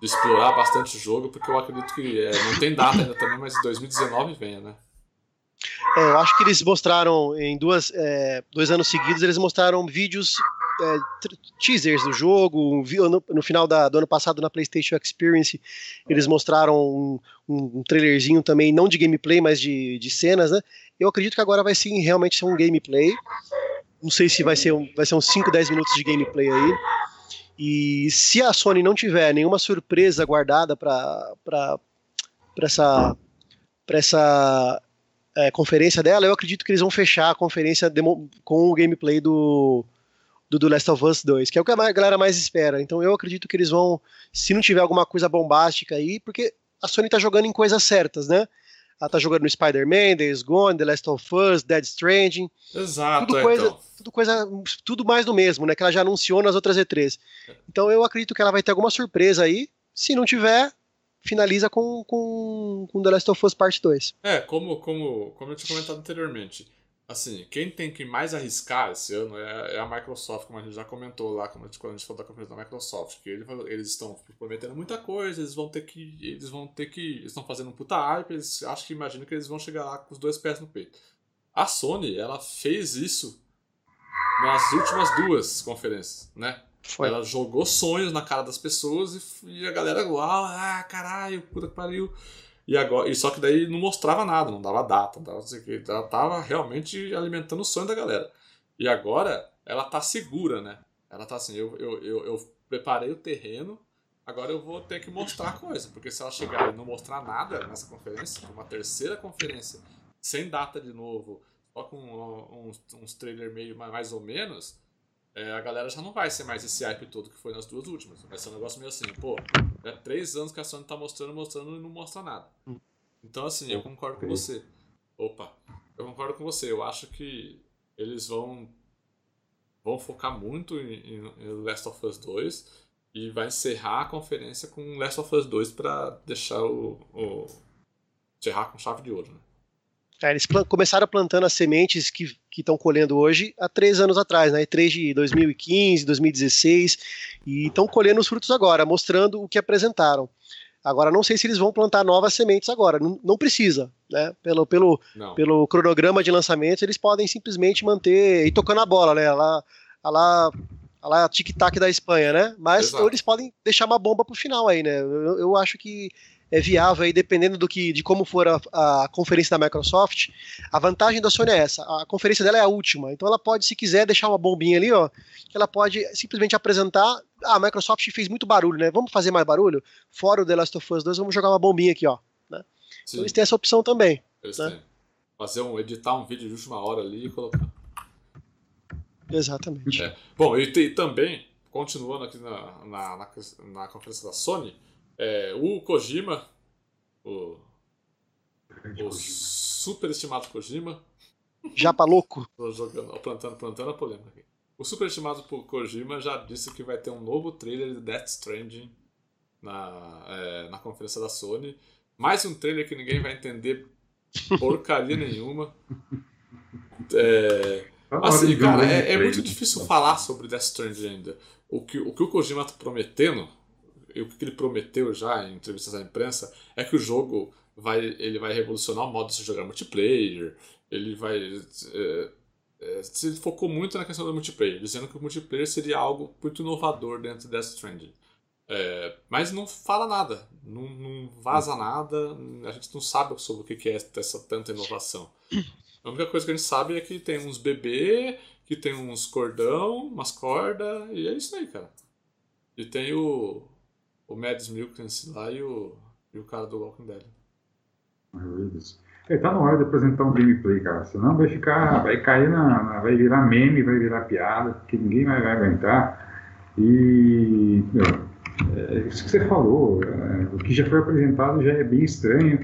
de explorar bastante o jogo, porque eu acredito que é, não tem data ainda também, mas 2019 venha, né? É, eu acho que eles mostraram em duas, é, dois anos seguidos, eles mostraram vídeos, é, teasers do jogo. No, no final da, do ano passado, na PlayStation Experience, eles mostraram um, um, um, trailerzinho também, não de gameplay, mas de, de cenas, né? Eu acredito que agora vai sim realmente ser um gameplay. Não sei se vai ser, um, vai ser uns 5, 10 minutos de gameplay aí. E se a Sony não tiver nenhuma surpresa guardada para essa, pra essa é, conferência dela, eu acredito que eles vão fechar a conferência com o gameplay do, do Last of Us 2, que é o que a galera mais espera. Então eu acredito que eles vão, se não tiver alguma coisa bombástica aí, porque a Sony tá jogando em coisas certas, né? Ela tá jogando no Spider-Man, Days Gone, The Last of Us, Dead Stranding. Exato, tudo coisa, então. tudo coisa, tudo mais do mesmo, né? Que ela já anunciou nas outras E3. Então eu acredito que ela vai ter alguma surpresa aí. Se não tiver, finaliza com, com, com The Last of Us Part 2. É, como, como, como eu tinha comentado anteriormente assim, quem tem que mais arriscar esse ano é, é, a Microsoft, como a gente já comentou lá quando a gente, quando a gente falou da conferência da Microsoft, que ele, eles estão prometendo muita coisa, eles vão ter que. Eles vão ter que. Eles estão fazendo um puta hype, eles acho que imaginam que eles vão chegar lá com os dois pés no peito. A Sony, ela fez isso nas últimas duas conferências, né? Foi. Ela jogou sonhos na cara das pessoas e, e a galera, uau, ah, caralho, puta que pariu. E, agora, e só que daí não mostrava nada, não dava data, não dava, que, ela tava realmente alimentando o sonho da galera. E agora ela tá segura, né? Ela tá assim, eu, eu, eu, eu preparei o terreno, agora eu vou ter que mostrar a coisa, porque se ela chegar e não mostrar nada nessa conferência, uma terceira conferência, sem data de novo, só com uns, uns trailers meio mais ou menos, é, a galera já não vai ser mais esse hype todo que foi nas duas últimas. Vai ser um negócio meio assim, pô, é três anos que a Sony tá mostrando, mostrando e não mostra nada. Então, assim, eu concordo com você. Opa, eu concordo com você. Eu acho que eles vão vão focar muito em, em Last of Us 2 e vai encerrar a conferência com Last of Us 2 para deixar o, o encerrar com chave de ouro, né? É, eles começaram plantando as sementes que estão colhendo hoje há três anos atrás, né? Três de 2015, 2016, e estão colhendo os frutos agora, mostrando o que apresentaram. Agora, não sei se eles vão plantar novas sementes agora, não, não precisa, né? Pelo, pelo, pelo cronograma de lançamentos, eles podem simplesmente manter e tocando a bola, né? Lá, lá, lá tic-tac da Espanha, né? Mas eles podem deixar uma bomba pro final aí, né? Eu, eu acho que é viável aí, dependendo do que, de como for a, a, conferência da Microsoft. A vantagem da Sony é essa: a conferência dela é a última, então ela pode, se quiser, deixar uma bombinha ali, ó, que ela pode simplesmente apresentar. Ah, a Microsoft fez muito barulho, né? Vamos fazer mais barulho? Fora o The Last of Us 2, vamos jogar uma bombinha aqui, ó. Né? Então eles têm essa opção também. Eles né? têm. Fazer um, editar um vídeo de última hora ali e colocar. Exatamente. É. Bom, e, e, também, continuando aqui na, na, na, na conferência da Sony, é, o Kojima, o, o super estimado Kojima. Japa louco. Tô jogando, plantando, plantando a polêmica aqui. O super estimado Kojima já disse que vai ter um novo trailer de Death Stranding na, é, na conferência da Sony. Mais um trailer que ninguém vai entender porcaria nenhuma. É, assim, cara, é, é muito difícil falar sobre Death Stranding ainda. O que, o que o Kojima tá prometendo o que ele prometeu já em entrevistas à imprensa é que o jogo vai, ele vai revolucionar o modo de se jogar multiplayer, ele vai. É, é, se focou muito na questão do multiplayer, dizendo que o multiplayer seria algo muito inovador dentro de Death Stranding. É, mas não fala nada, não, não, vaza nada, a gente não sabe sobre o que é essa tanta inovação. A única coisa que a gente sabe é que tem uns bebê, que tem uns cordão, umas cordas, e é isso aí, cara. E tem o, o Mads Mikkelsen lá e o, e o cara do Walking Dead. É, tá na hora de apresentar um gameplay, cara. Senão vai ficar. Vai cair na. na vai virar meme, vai virar piada, porque ninguém vai, vai aguentar. E. Meu, é isso que você falou. É, o que já foi apresentado já é bem estranho.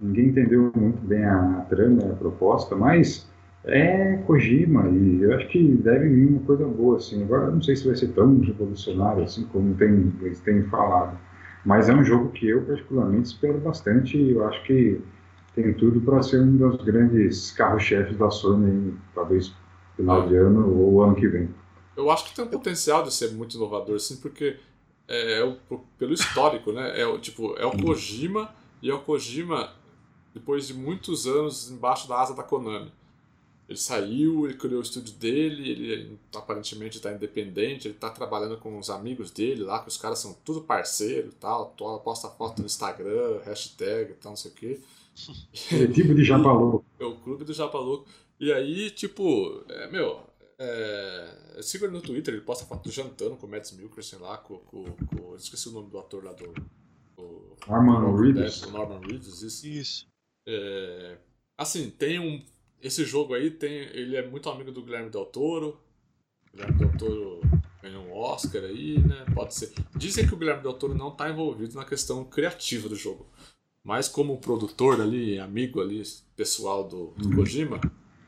Ninguém entendeu muito bem a, a trama, a proposta, mas é Kojima e eu acho que deve vir uma coisa boa assim. Agora não sei se vai ser tão revolucionário assim como tem, eles têm falado, mas é um jogo que eu particularmente espero bastante e eu acho que tem tudo para ser um dos grandes carros-chefes da Sony, talvez final de ano ou ano que vem. Eu acho que tem um potencial de ser muito inovador, sim, porque é, é o, pelo histórico, né? É tipo é o Kojima e é o Kojima depois de muitos anos embaixo da asa da Konami. Ele saiu, ele criou o estúdio dele, ele aparentemente está independente, ele está trabalhando com os amigos dele lá, que os caras são tudo parceiro e tal, posta foto no Instagram, hashtag e tal, não sei o quê. É tipo de Japalu. É o clube do Japalu. E aí, tipo, é, meu, é, siga ele no Twitter, ele posta foto jantando com o Mads Mikkelsen lá, com, com, com, esqueci o nome do ator lá do... do Norman Reedus. Norman Reedus, isso. Isso. É, assim, tem um esse jogo aí tem, ele é muito amigo do Guilherme Del Toro. O Guilherme Del Toro ganhou um Oscar aí, né? Pode ser. Dizem que o Guilherme Del Toro não está envolvido na questão criativa do jogo. Mas como produtor ali, amigo ali, pessoal do, do. Kojima,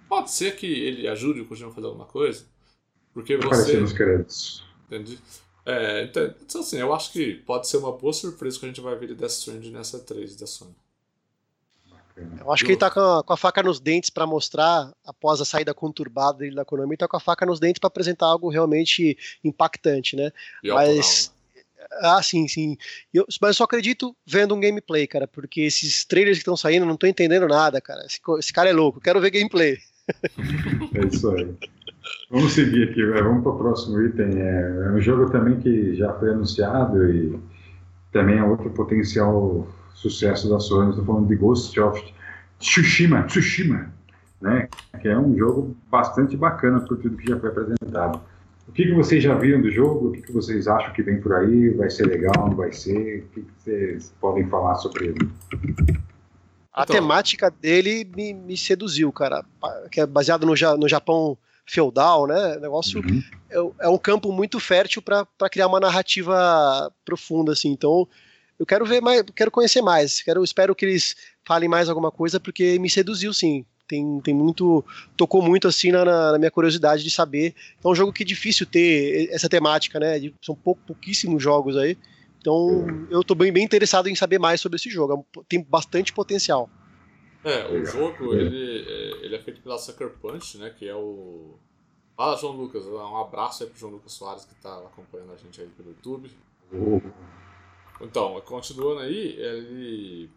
pode ser que ele ajude o Kojima a fazer alguma coisa. Porque você. nos créditos. Entendi. É, então, então, assim, eu acho que pode ser uma boa surpresa que a gente vai ver de Death Stranding nessa 3 da Sony. Eu acho que ele tá com a, com a faca nos dentes para mostrar, após a saída conturbada dele da Konami, ele tá com a faca nos dentes para apresentar algo realmente impactante, né? E mas. Ah, sim, sim. Eu, mas eu só acredito vendo um gameplay, cara, porque esses trailers que estão saindo, eu não tô entendendo nada, cara. Esse, esse cara é louco, quero ver gameplay. é isso aí. Vamos seguir aqui, vamos para o próximo item. É, é um jogo também que já foi anunciado e também é outro potencial sucesso da Sony. Estou falando de Ghost of Tsushima, Tsushima, né? Que é um jogo bastante bacana por tudo que já foi apresentado. O que, que vocês já viram do jogo? O que, que vocês acham que vem por aí? Vai ser legal? Não vai ser? O que, que vocês podem falar sobre ele? A então, temática dele me, me, seduziu, cara. Que é baseado no, no Japão feudal, né? O negócio uhum. é, é, um campo muito fértil para criar uma narrativa profunda, assim. Então, eu quero ver mais, quero conhecer mais, quero, espero que eles falem mais alguma coisa, porque me seduziu sim. Tem, tem muito. tocou muito assim na, na minha curiosidade de saber. É um jogo que é difícil ter essa temática, né? São pou, pouquíssimos jogos aí. Então eu tô bem, bem interessado em saber mais sobre esse jogo. É tem bastante potencial. É, o jogo ele, é, ele é feito pela Sucker Punch, né? Que é o. Fala, João Lucas. Um abraço aí pro João Lucas Soares que tá acompanhando a gente aí pelo YouTube. Uhum. Então, continuando aí, ele,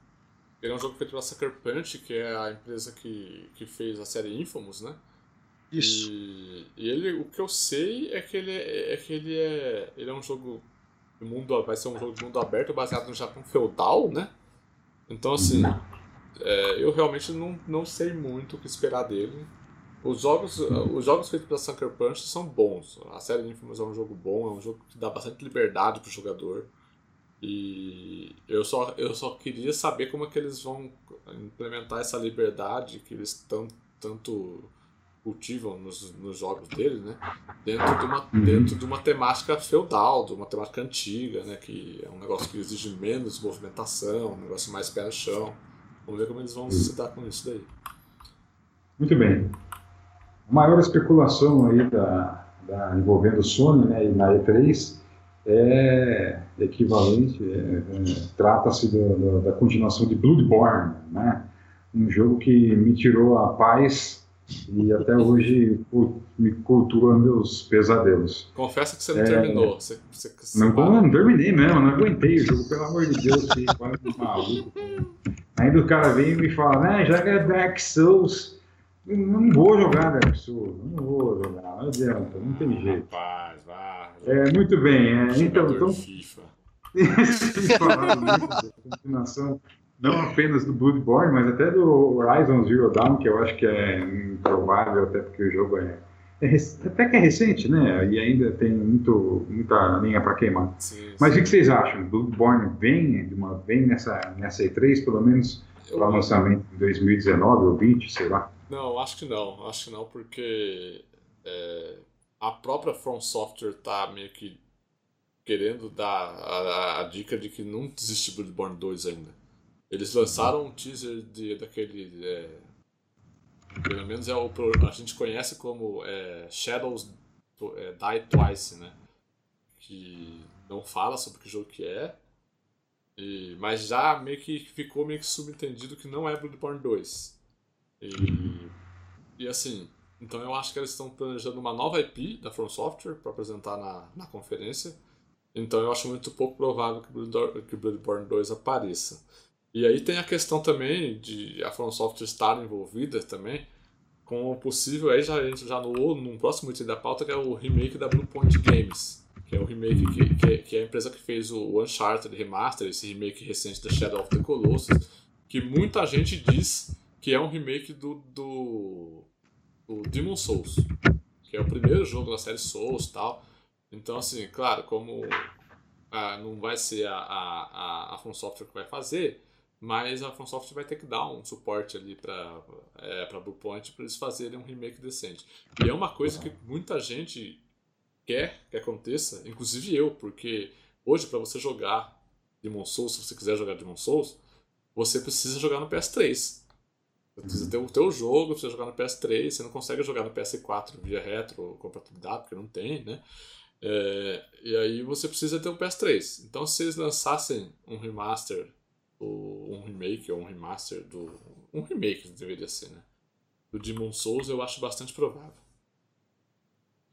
ele é um jogo feito pela Sucker Punch, que é a empresa que, que fez a série Infamous, né? Isso. E, e ele, o que eu sei é que ele é, é que ele é, ele é um jogo de mundo, vai ser um jogo de mundo aberto baseado no Japão feudal, né? Então assim, é, eu realmente não, não sei muito o que esperar dele. Os jogos, os jogos feitos pela Sucker Punch são bons. A série Infamous é um jogo bom, é um jogo que dá bastante liberdade pro jogador. E eu só, eu só queria saber como é que eles vão implementar essa liberdade que eles tão, tanto cultivam nos, nos jogos deles, né? Dentro de, uma, uhum. dentro de uma temática feudal, de uma temática antiga, né? Que é um negócio que exige menos movimentação, um negócio mais pé no chão. Vamos ver como eles vão se dar com isso daí. Muito bem. A maior especulação aí da, da envolvendo Sony né, e na E3 é equivalente, é, é, trata-se da continuação de Bloodborne, né? um jogo que me tirou a paz e até hoje me cultua meus pesadelos. Confessa que você não é, terminou. Você, você, você não, não, não, terminei mesmo, não aguentei o jogo, pelo amor de Deus, que quase maluco. Ainda o cara vem e me fala, né, joga Dark Souls. Não vou jogar Dark Souls, não vou jogar, não adianta, não tem jeito. Rapaz, vai. É, muito bem. É, então, então FIFA. continuação não apenas do Bloodborne, mas até do Horizon Zero Dawn, que eu acho que é improvável, até porque o jogo é, é até que é recente, né? E ainda tem muito, muita linha para queimar. Sim, mas sim. o que vocês acham? Bloodborne vem, de uma, vem nessa, nessa E3, pelo menos para o lançamento em 2019 ou 20, sei lá? Não, acho que não. Acho que não, porque é, a própria From Software tá meio que querendo dar a, a, dica de que não existe Bloodborne 2 ainda. Eles lançaram um teaser de, daquele. É, pelo menos é o a gente conhece como é, Shadows é, Die Twice, né? Que não fala sobre que jogo que é. E, mas já meio que ficou meio que subentendido que não é Bloodborne 2. E, e assim, então eu acho que eles estão planejando uma nova IP da From Software para apresentar na, na conferência. Então eu acho muito pouco provável que Bloodborne, que Bloodborne 2 apareça. E aí tem a questão também de a From Software estar envolvida também com o possível, aí já, já no, no próximo item da pauta, que é o remake da Bluepoint Games, que é o remake que, que, que é a empresa que fez o Uncharted Remaster, esse remake recente da Shadow of the Colossus, que muita gente diz que é um remake do, do, do Demon Souls, que é o primeiro jogo da série Souls tal. Então, assim, claro, como ah, não vai ser a, a, a, a From Software que vai fazer, mas a From Software vai ter que dar um suporte ali para é, para Bluepoint para eles fazerem um remake decente. E é uma coisa que muita gente quer que aconteça, inclusive eu, porque hoje para você jogar Demon Souls, se você quiser jogar Demon Souls, você precisa jogar no PS3. Precisa ter o teu jogo, precisa jogar no PS3, você não consegue jogar no PS4 via retro compatibilidade, porque não tem, né? É, e aí você precisa ter um PS3. Então se eles lançassem um remaster, ou um remake ou um remaster do. Um remake deveria ser, né? Do Demon Souls eu acho bastante provável.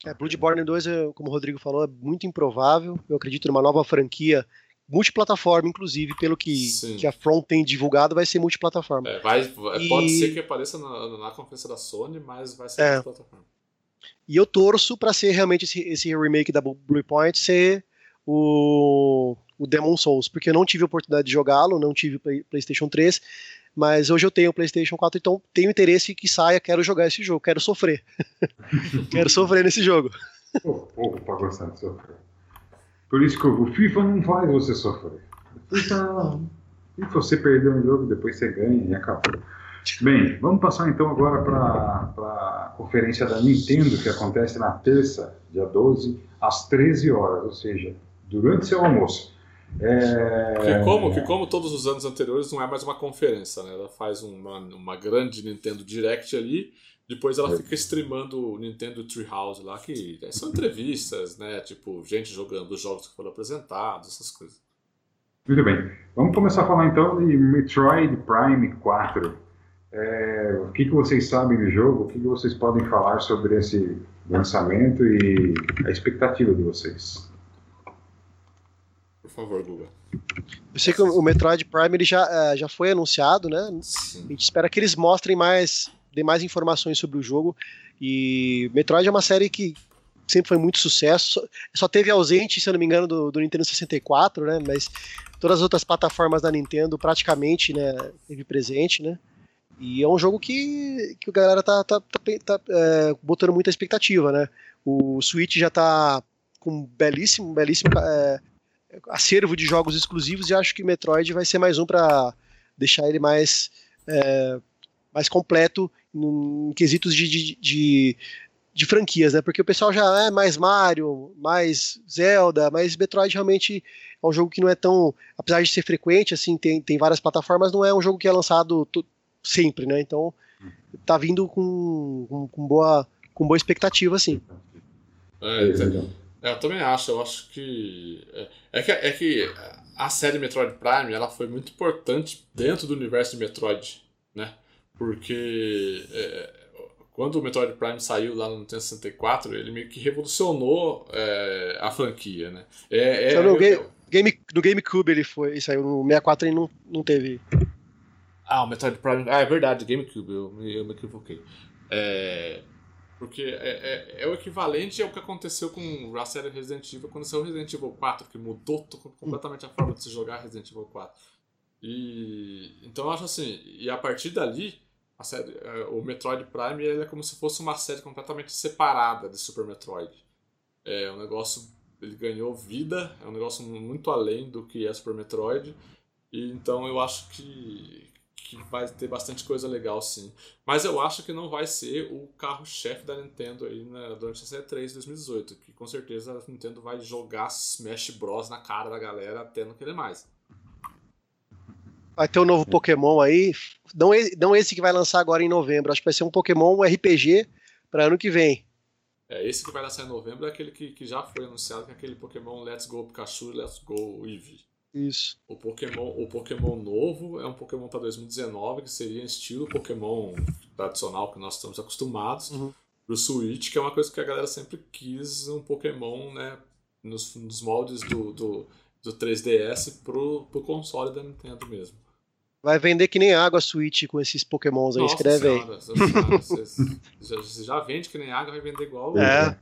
É, Bloodborne 2, como o Rodrigo falou, é muito improvável. Eu acredito numa nova franquia multiplataforma, inclusive, pelo que, que a Front tem divulgado, vai ser multiplataforma. É, vai, e... Pode ser que apareça na, na conferência da Sony, mas vai ser é. multiplataforma. E eu torço para ser realmente esse, esse remake da Bluepoint ser o, o Demon Souls, porque eu não tive a oportunidade de jogá-lo, não tive Play, PlayStation 3, mas hoje eu tenho o PlayStation 4, então tenho interesse que saia, quero jogar esse jogo, quero sofrer. quero sofrer nesse jogo. Pouco para gostar de sofrer. Por isso que o FIFA não faz você sofrer. O FIFA, e você perder um jogo, depois você ganha e acabou. Bem, vamos passar então agora para a conferência da Nintendo, que acontece na terça, dia 12, às 13 horas, ou seja, durante seu almoço. É... Que, como, que como todos os anos anteriores não é mais uma conferência, né? Ela faz uma, uma grande Nintendo Direct ali, depois ela é. fica streamando o Nintendo Treehouse lá, que são entrevistas, né? Tipo, gente jogando os jogos que foram apresentados, essas coisas. Muito bem. Vamos começar a falar então de Metroid Prime 4. É, o que, que vocês sabem do jogo? O que, que vocês podem falar sobre esse lançamento e a expectativa de vocês? Por favor, Guga. Eu sei que o Metroid Prime ele já, é, já foi anunciado, né? Sim. A gente espera que eles mostrem mais, dê mais informações sobre o jogo. E Metroid é uma série que sempre foi muito sucesso. Só teve ausente, se eu não me engano, do, do Nintendo 64, né? Mas todas as outras plataformas da Nintendo praticamente, né, teve presente, né? E é um jogo que, que a galera tá, tá, tá, tá é, botando muita expectativa, né? O Switch já tá com um belíssimo, belíssimo é, acervo de jogos exclusivos e acho que Metroid vai ser mais um para deixar ele mais, é, mais completo em quesitos de, de, de, de, franquias, né? Porque o pessoal já é mais Mario, mais Zelda, mas Metroid realmente é um jogo que não é tão, apesar de ser frequente, assim, tem, tem várias plataformas, não é um jogo que é lançado sempre, né? Então tá vindo com, com, com boa, com boa expectativa, assim. É, é, eu também acho, eu acho que é, é, que. é que a série Metroid Prime ela foi muito importante dentro do universo de Metroid, né? Porque é, quando o Metroid Prime saiu lá no Nintendo 64, ele meio que revolucionou é, a franquia, né? É, é, no, game, game, no GameCube ele foi, saiu no 64 e não, não teve ah, o Metroid Prime. Ah, é verdade, GameCube, eu, eu me equivoquei. É, porque é, é, é, o equivalente ao que aconteceu com a série Resident Evil quando saiu Resident Evil 4, que mudou completamente a forma de se jogar Resident Evil 4. E, então eu acho assim, e a partir dali, série, é, o Metroid Prime ele é como se fosse uma série completamente separada de Super Metroid. É um negócio, ele ganhou vida, é um negócio muito além do que é Super Metroid. E então eu acho que, que vai ter bastante coisa legal sim. Mas eu acho que não vai ser o carro-chefe da Nintendo aí né, durante a C3 2018, que com certeza a Nintendo vai jogar Smash Bros na cara da galera até não querer mais. Vai ter um novo Pokémon aí, não, não esse que vai lançar agora em novembro, acho que vai ser um Pokémon RPG para ano que vem. É, esse que vai lançar em novembro é aquele que, que já foi anunciado, que é aquele Pokémon Let's Go Pikachu e Let's Go Eevee. Isso. O Pokémon, o Pokémon novo é um Pokémon para 2019 que seria estilo Pokémon tradicional que nós estamos acostumados. Uhum. Pro Switch, que é uma coisa que a galera sempre quis um Pokémon, né? Nos, nos moldes do, do, do 3DS pro, pro console da Nintendo mesmo. Vai vender que nem água a Switch com esses pokémons aí, Nossa escreve aí. senhora, já, já vende que nem água, vai vender igual. É.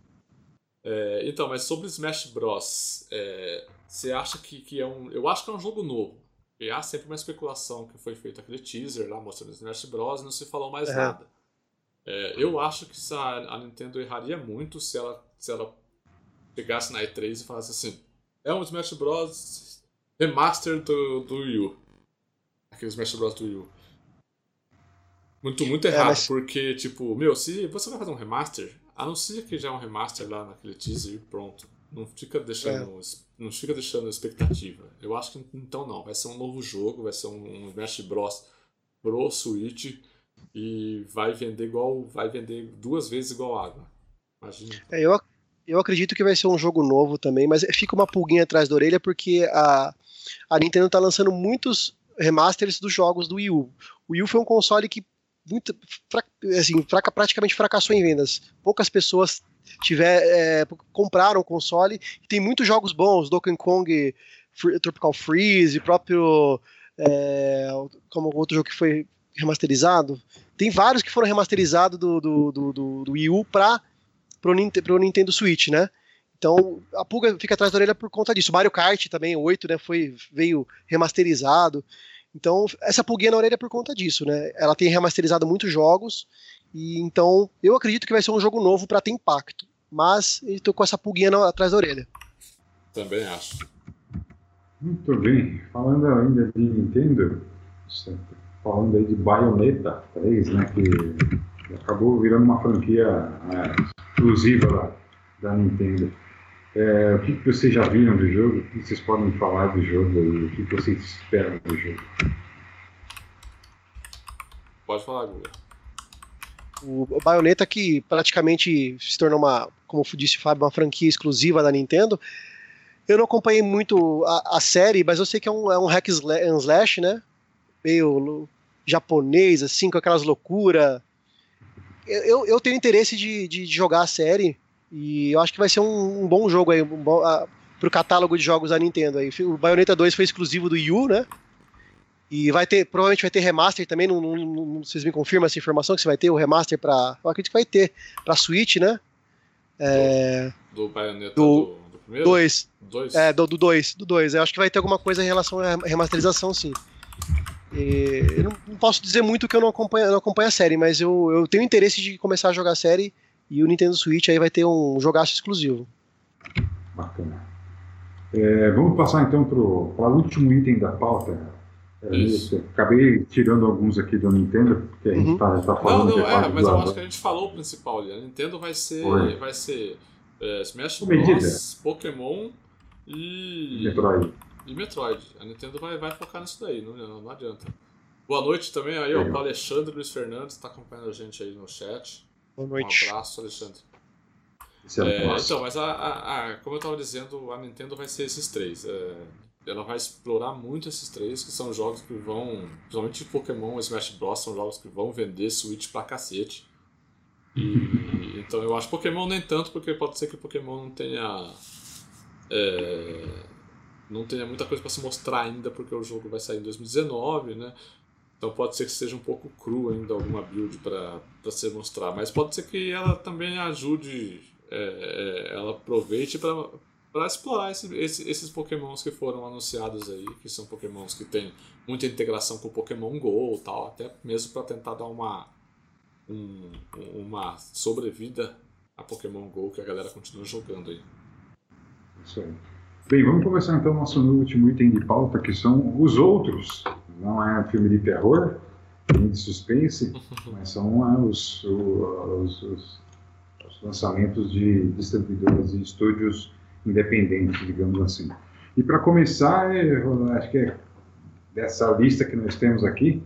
É, então, mas sobre Smash Bros, é, você acha que, que é um. Eu acho que é um jogo novo. E há sempre uma especulação que foi feito aquele teaser lá mostrando Smash Bros e não se falou mais É. nada. É, eu acho que a, a Nintendo erraria muito se ela, se ela chegasse na E3 e falasse assim: é um Smash Bros remaster do, do Wii U. Aquele Smash Bros do Wii. Muito, muito É, errado, mas- porque, tipo, meu, se você vai fazer um remaster, anuncia que já é um remaster lá naquele teaser e pronto. Não fica deixando, não fica deixando expectativa. Eu acho que então não. Vai ser um novo jogo, vai ser um, um Smash Bros pro Switch e vai vender igual. Vai vender duas vezes igual água. Imagina. É, eu, eu acredito que vai ser um jogo novo também, mas fica uma pulguinha atrás da orelha porque a, a Nintendo tá lançando muitos remasters dos jogos do Wii U. O Wii U foi um console que muito, assim, fraca- praticamente fracassou em vendas. Poucas pessoas tiver, é, compraram o console. Tem muitos jogos bons, Donkey Kong, Fre- Tropical Freeze, próprio é, como o outro jogo que foi remasterizado. Tem vários que foram remasterizados do, do, do, do, do Wii U para pro Nintendo Switch, né? Então a pulga fica atrás da orelha por conta disso. Mario Kart também, o 8, né, foi, veio remasterizado. Então essa pulguinha na orelha é por conta disso, né? Ela tem remasterizado muitos jogos e então eu acredito que vai ser um jogo novo para ter impacto. Mas eu tô com essa pulguinha na- atrás da orelha. Também acho. Muito bem. Falando ainda de Nintendo, falando aí de Bayonetta 3, né, que acabou virando uma franquia é, exclusiva da, da Nintendo. É, o que, que vocês já viram do jogo? O que vocês podem falar do jogo o que, que vocês esperam do jogo? Pode falar, Guga. O Bayonetta que praticamente se tornou uma, como disse o Fábio, uma franquia exclusiva da Nintendo. Eu não acompanhei muito a, a série, mas eu sei que é um, é um hack and slash, né? Meio japonês, assim, com aquelas loucuras. Eu, eu, eu tenho interesse de, de jogar a série e eu acho que vai ser um, um bom jogo aí, um bom, ah, pro catálogo de jogos da Nintendo aí. O Bayonetta 2 foi exclusivo do Wii U, né? E vai ter, provavelmente vai ter remaster também, não, não- não- vocês me confirmam essa informação que você vai ter o remaster para, eu acredito que vai ter para Switch, né? É, Do Bayonetta Do- do, do primeiro? dois, Dois? é, do 2, do 2. Eu acho que vai ter alguma coisa em relação à remasterização, sim. E eu não, não posso dizer muito que eu não acompanho, não acompanho a série, mas eu, eu tenho interesse de começar a jogar a série e o Nintendo Switch aí vai ter um jogaço exclusivo. Bacana. É, vamos passar então para o último item da pauta. É, Isso. acabei tirando alguns aqui do Nintendo, porque a gente Uhum. está tá Não, falando não, de é, mas eu acho que a gente falou o principal ali. A Nintendo vai ser. Foi. Vai ser é, Smash Medida. Bros, Pokémon e. Metroid. E Metroid. A Nintendo vai, vai focar nisso daí, não, não, não adianta. Boa noite também aí, ó, pro Alexandre Luiz Fernandes, tá acompanhando a gente aí no chat. Boa Um noite. abraço, Alexandre. É É, então, mas a, a- a- como eu tava dizendo, a Nintendo vai ser esses três. É, ela vai explorar muito esses três, que são jogos que vão. Principalmente Pokémon e Smash Bros. são jogos que vão vender Switch pra cacete. E, então eu acho Pokémon nem tanto, porque pode ser que Pokémon não tenha. é, não tenha muita coisa pra se mostrar ainda, porque o jogo vai sair em 2019, né? Então pode ser que seja um pouco cru ainda alguma build para se mostrar, mas pode ser que ela também ajude, é, é, ela aproveite para explorar esse, esse- esses pokémons que foram anunciados aí, que são pokémons que têm muita integração com o Pokémon GO e tal, até mesmo para tentar dar uma, um- uma sobrevida a Pokémon GO que a galera continua jogando aí. Isso aí. Bem, vamos começar então o nosso último item de pauta, que são os outros. Não é um filme de terror, nem de suspense, mas são ah, os, os- os- os lançamentos de distribuidoras e estúdios independentes, digamos assim. E para começar, acho que é dessa lista que nós temos aqui,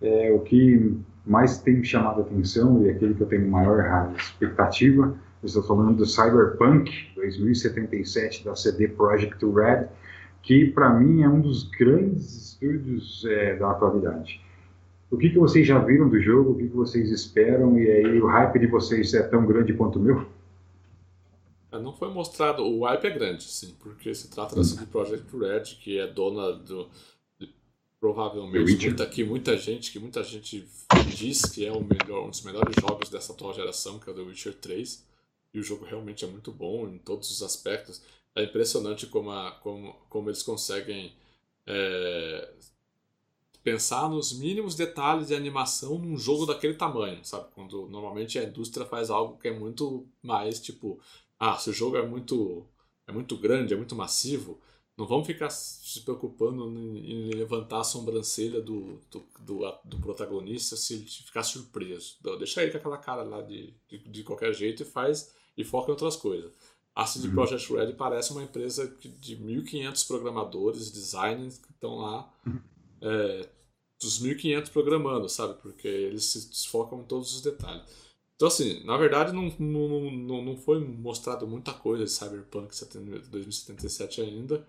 é o que mais tem chamado a atenção e aquele que eu tenho maior expectativa estou falando do Cyberpunk 2077 da CD Projekt Red, que para mim é um dos grandes estúdios é, da atualidade. O que, que vocês já viram do jogo? O que, que vocês esperam? E aí o hype de vocês é tão grande quanto o meu? É, Não foi mostrado. O hype é grande, sim, porque se trata da CD Projekt Red, que é dona do, de Provavelmente muita, que muita gente, que muita gente diz que é o melhor, um dos melhores jogos dessa atual geração, que é o The Witcher 3. E o jogo realmente é muito bom em todos os aspectos. É impressionante como, a, como, como eles conseguem é, pensar nos mínimos detalhes de animação num jogo daquele tamanho, sabe? Quando normalmente a indústria faz algo que é muito mais tipo, ah, se o jogo é muito é muito grande, é muito massivo, não vamos ficar se preocupando em levantar a sobrancelha do, do, do, do protagonista se ele ficar surpreso. Deixa ele com aquela cara lá de, de, de qualquer jeito e faz e foca em outras coisas. A CD uhum. Projekt Red parece uma empresa de 1.500 programadores, designers que estão lá, uhum. é, dos 1.500 programando, sabe? Porque eles se focam em todos os detalhes. Então, assim, na verdade, não, não, não, não foi mostrado muita coisa de Cyberpunk 2077 ainda,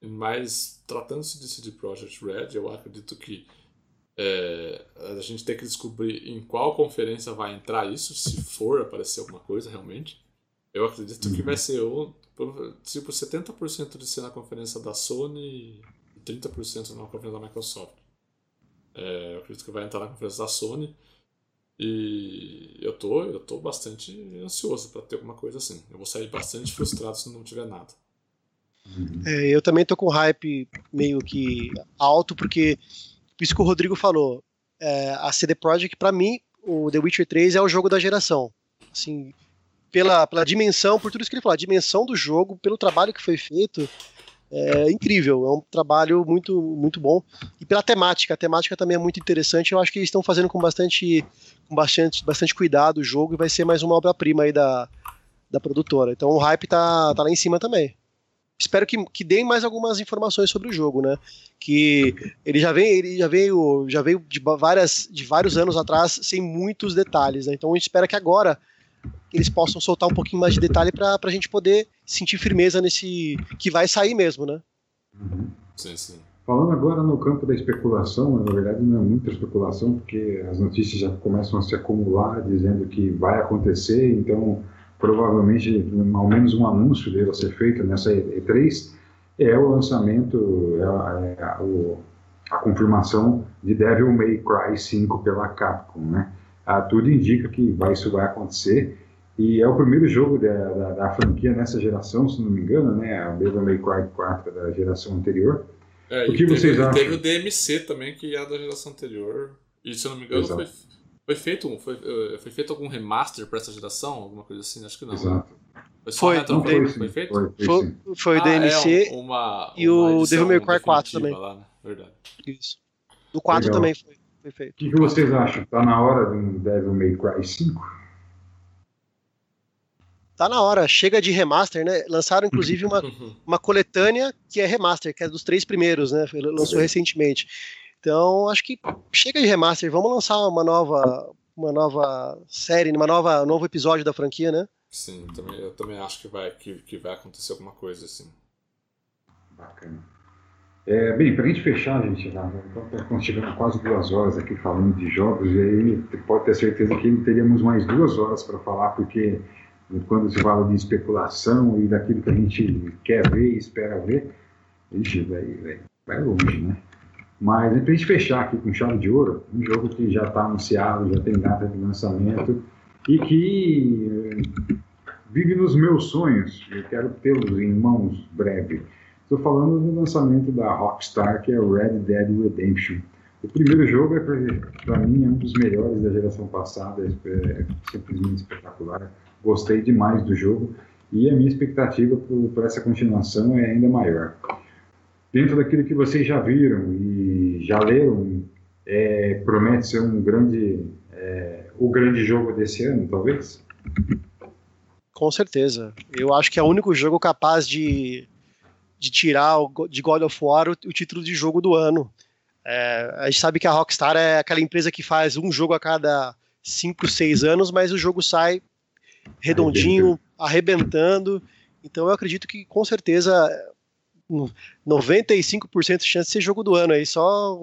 mas tratando-se de CD Projekt Red, eu acredito que é, a gente tem que descobrir em qual conferência vai entrar isso, se for aparecer alguma coisa realmente. Eu acredito uhum. que vai ser ou, tipo 70% de ser na conferência da Sony e 30% na conferência da Microsoft. É, eu acredito que vai entrar na conferência da Sony. E eu tô, eu tô bastante ansioso para ter alguma coisa assim. Eu vou sair bastante frustrado se não tiver nada. É, eu também tô com hype meio que alto, porque isso que o Rodrigo falou, é, a CD Projekt, para mim, o The Witcher 3 é o jogo da geração. Assim, pela, pela dimensão, por tudo isso que ele falou, a dimensão do jogo, pelo trabalho que foi feito, é incrível, é um trabalho muito, muito bom. E pela temática, a temática também é muito interessante. Eu acho que eles estão fazendo com bastante, com bastante, bastante cuidado o jogo e vai ser mais uma obra-prima aí da, da produtora. Então o hype tá, tá lá em cima também. Espero que, que deem mais algumas informações sobre o jogo, né? Que ele já vem, ele já veio, já veio de várias, de vários anos atrás sem muitos detalhes, né? Então a gente espera que agora eles possam soltar um pouquinho mais de detalhe para a gente poder sentir firmeza nesse que vai sair mesmo, né? Uhum. Sim, sim. Falando agora no campo da especulação, na verdade não é muita especulação, porque as notícias já começam a se acumular dizendo que vai acontecer, então provavelmente ao menos um anúncio dele a ser feito nessa E3 é o lançamento, é a, é a, a confirmação de Devil May Cry 5 pela Capcom, né? Ah, tudo indica que vai, isso vai acontecer. E é o primeiro jogo da, da, da, franquia nessa geração, se não me engano, né? O Devil May Cry 4 da geração anterior. É, o que vocês teve, acham? Teve o DMC também, que é da geração anterior. E se eu não me engano, foi, foi, feito, foi, eh, foi feito algum remaster para essa geração? Alguma coisa assim? Acho que não. Exato. Foi, foi, não, foi, foi, feito? Foi, foi, foi o DMC ah, é uma, e o Devil May Cry 4 também. Lá, né? Verdade. Isso. Do 4 Legal. também foi. Perfeito. O que, que, vocês acham? Tá na hora de um Devil May Cry 5? Tá na hora, chega de remaster, né? Lançaram inclusive uma, uma coletânea que é remaster, que é dos três primeiros, né? Lançou recentemente. Então, acho que chega de remaster, vamos lançar uma nova uma nova série, uma nova um novo episódio da franquia, né? Sim, também, eu também acho que vai que, que vai acontecer alguma coisa assim. Bacana. É, bem, para a gente fechar, gente, estamos chegando quase duas horas aqui falando de jogos, e aí pode ter certeza que teríamos mais duas horas para falar, porque quando se fala de especulação e daquilo que a gente quer ver e espera ver, ixi, vai, vai, vai longe, né? Mas para a gente fechar aqui com chave de ouro, um jogo que já está anunciado, já tem data de lançamento e que eh, vive nos meus sonhos, eu quero tê-los em mãos breve Estou falando do lançamento da Rockstar, que é o Red Dead Redemption. O primeiro jogo, é para mim, é um dos melhores da geração passada, é, é simplesmente espetacular. Gostei demais do jogo e a minha expectativa por essa continuação é ainda maior. Dentro daquilo que vocês já viram e já leram, é, promete ser um grande, é, o grande jogo desse ano, talvez? Com certeza. Eu acho que é o único jogo capaz de de tirar o, de God of War o, o título de jogo do ano. É, a gente sabe que a Rockstar é aquela empresa que faz um jogo a cada 5, 6 anos, mas o jogo sai redondinho, arrebentando. Então eu acredito que com certeza 95% de chance de ser jogo do ano aí, só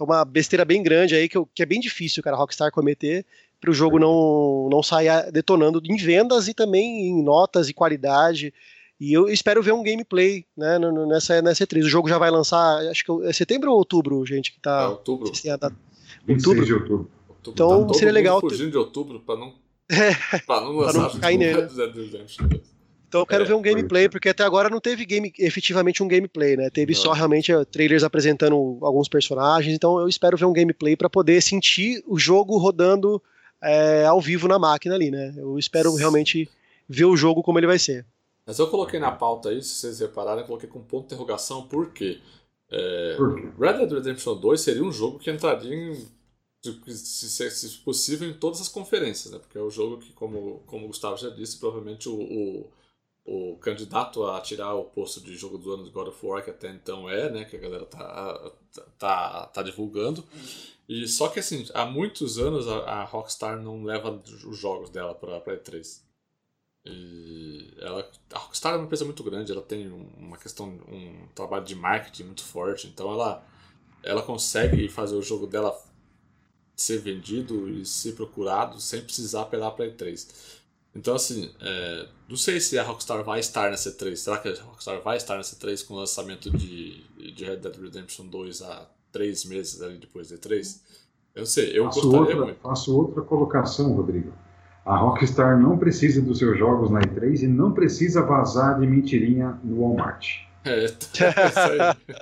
uma besteira bem grande aí que, que é bem difícil, cara, a Rockstar cometer para o jogo não, não sair detonando em vendas e também em notas e qualidade E eu espero ver um gameplay né, nessa, nessa E3. O jogo já vai lançar, acho que é setembro ou outubro, gente, que tá. É outubro. Se data. Outubro. de outubro. Então tá seria legal. fugindo de outubro pra não. É. pra não lançar pra não cair nele. Então eu quero é, ver um gameplay, porque até agora não teve game, efetivamente um gameplay, né? Teve não. só realmente uh, trailers apresentando alguns personagens, então eu espero ver um gameplay para poder sentir o jogo rodando é, ao vivo na máquina ali, né? Eu espero realmente ver o jogo como ele vai ser. Mas eu coloquei na pauta aí, se vocês repararem, eu coloquei com ponto de interrogação, por quê? É, Red Dead Redemption 2 seria um jogo que entraria em, se, se, possível, em todas as conferências, né? Porque é o jogo que, como, como o Gustavo já disse, provavelmente o, o o candidato a tirar o posto de jogo do ano de God of War, que até então é, né, que a galera tá, tá, tá divulgando. E só que assim, há muitos anos a, a Rockstar não leva os jogos dela para E3. E ela, a Rockstar é uma empresa muito grande, ela tem uma questão, um trabalho de marketing muito forte, então ela, ela consegue fazer o jogo dela ser vendido e ser procurado sem precisar apelar para E3. Então, assim, é, não sei se a Rockstar vai estar nessa 3. Será que a Rockstar vai estar nessa 3 com o lançamento de, de Red Dead Redemption 2 há três meses ali depois da 3? Eu não sei, eu faço gostaria outra, muito. Faço outra colocação, Rodrigo. A Rockstar não precisa dos seus jogos na E3 e não precisa vazar de mentirinha no Walmart. É, é.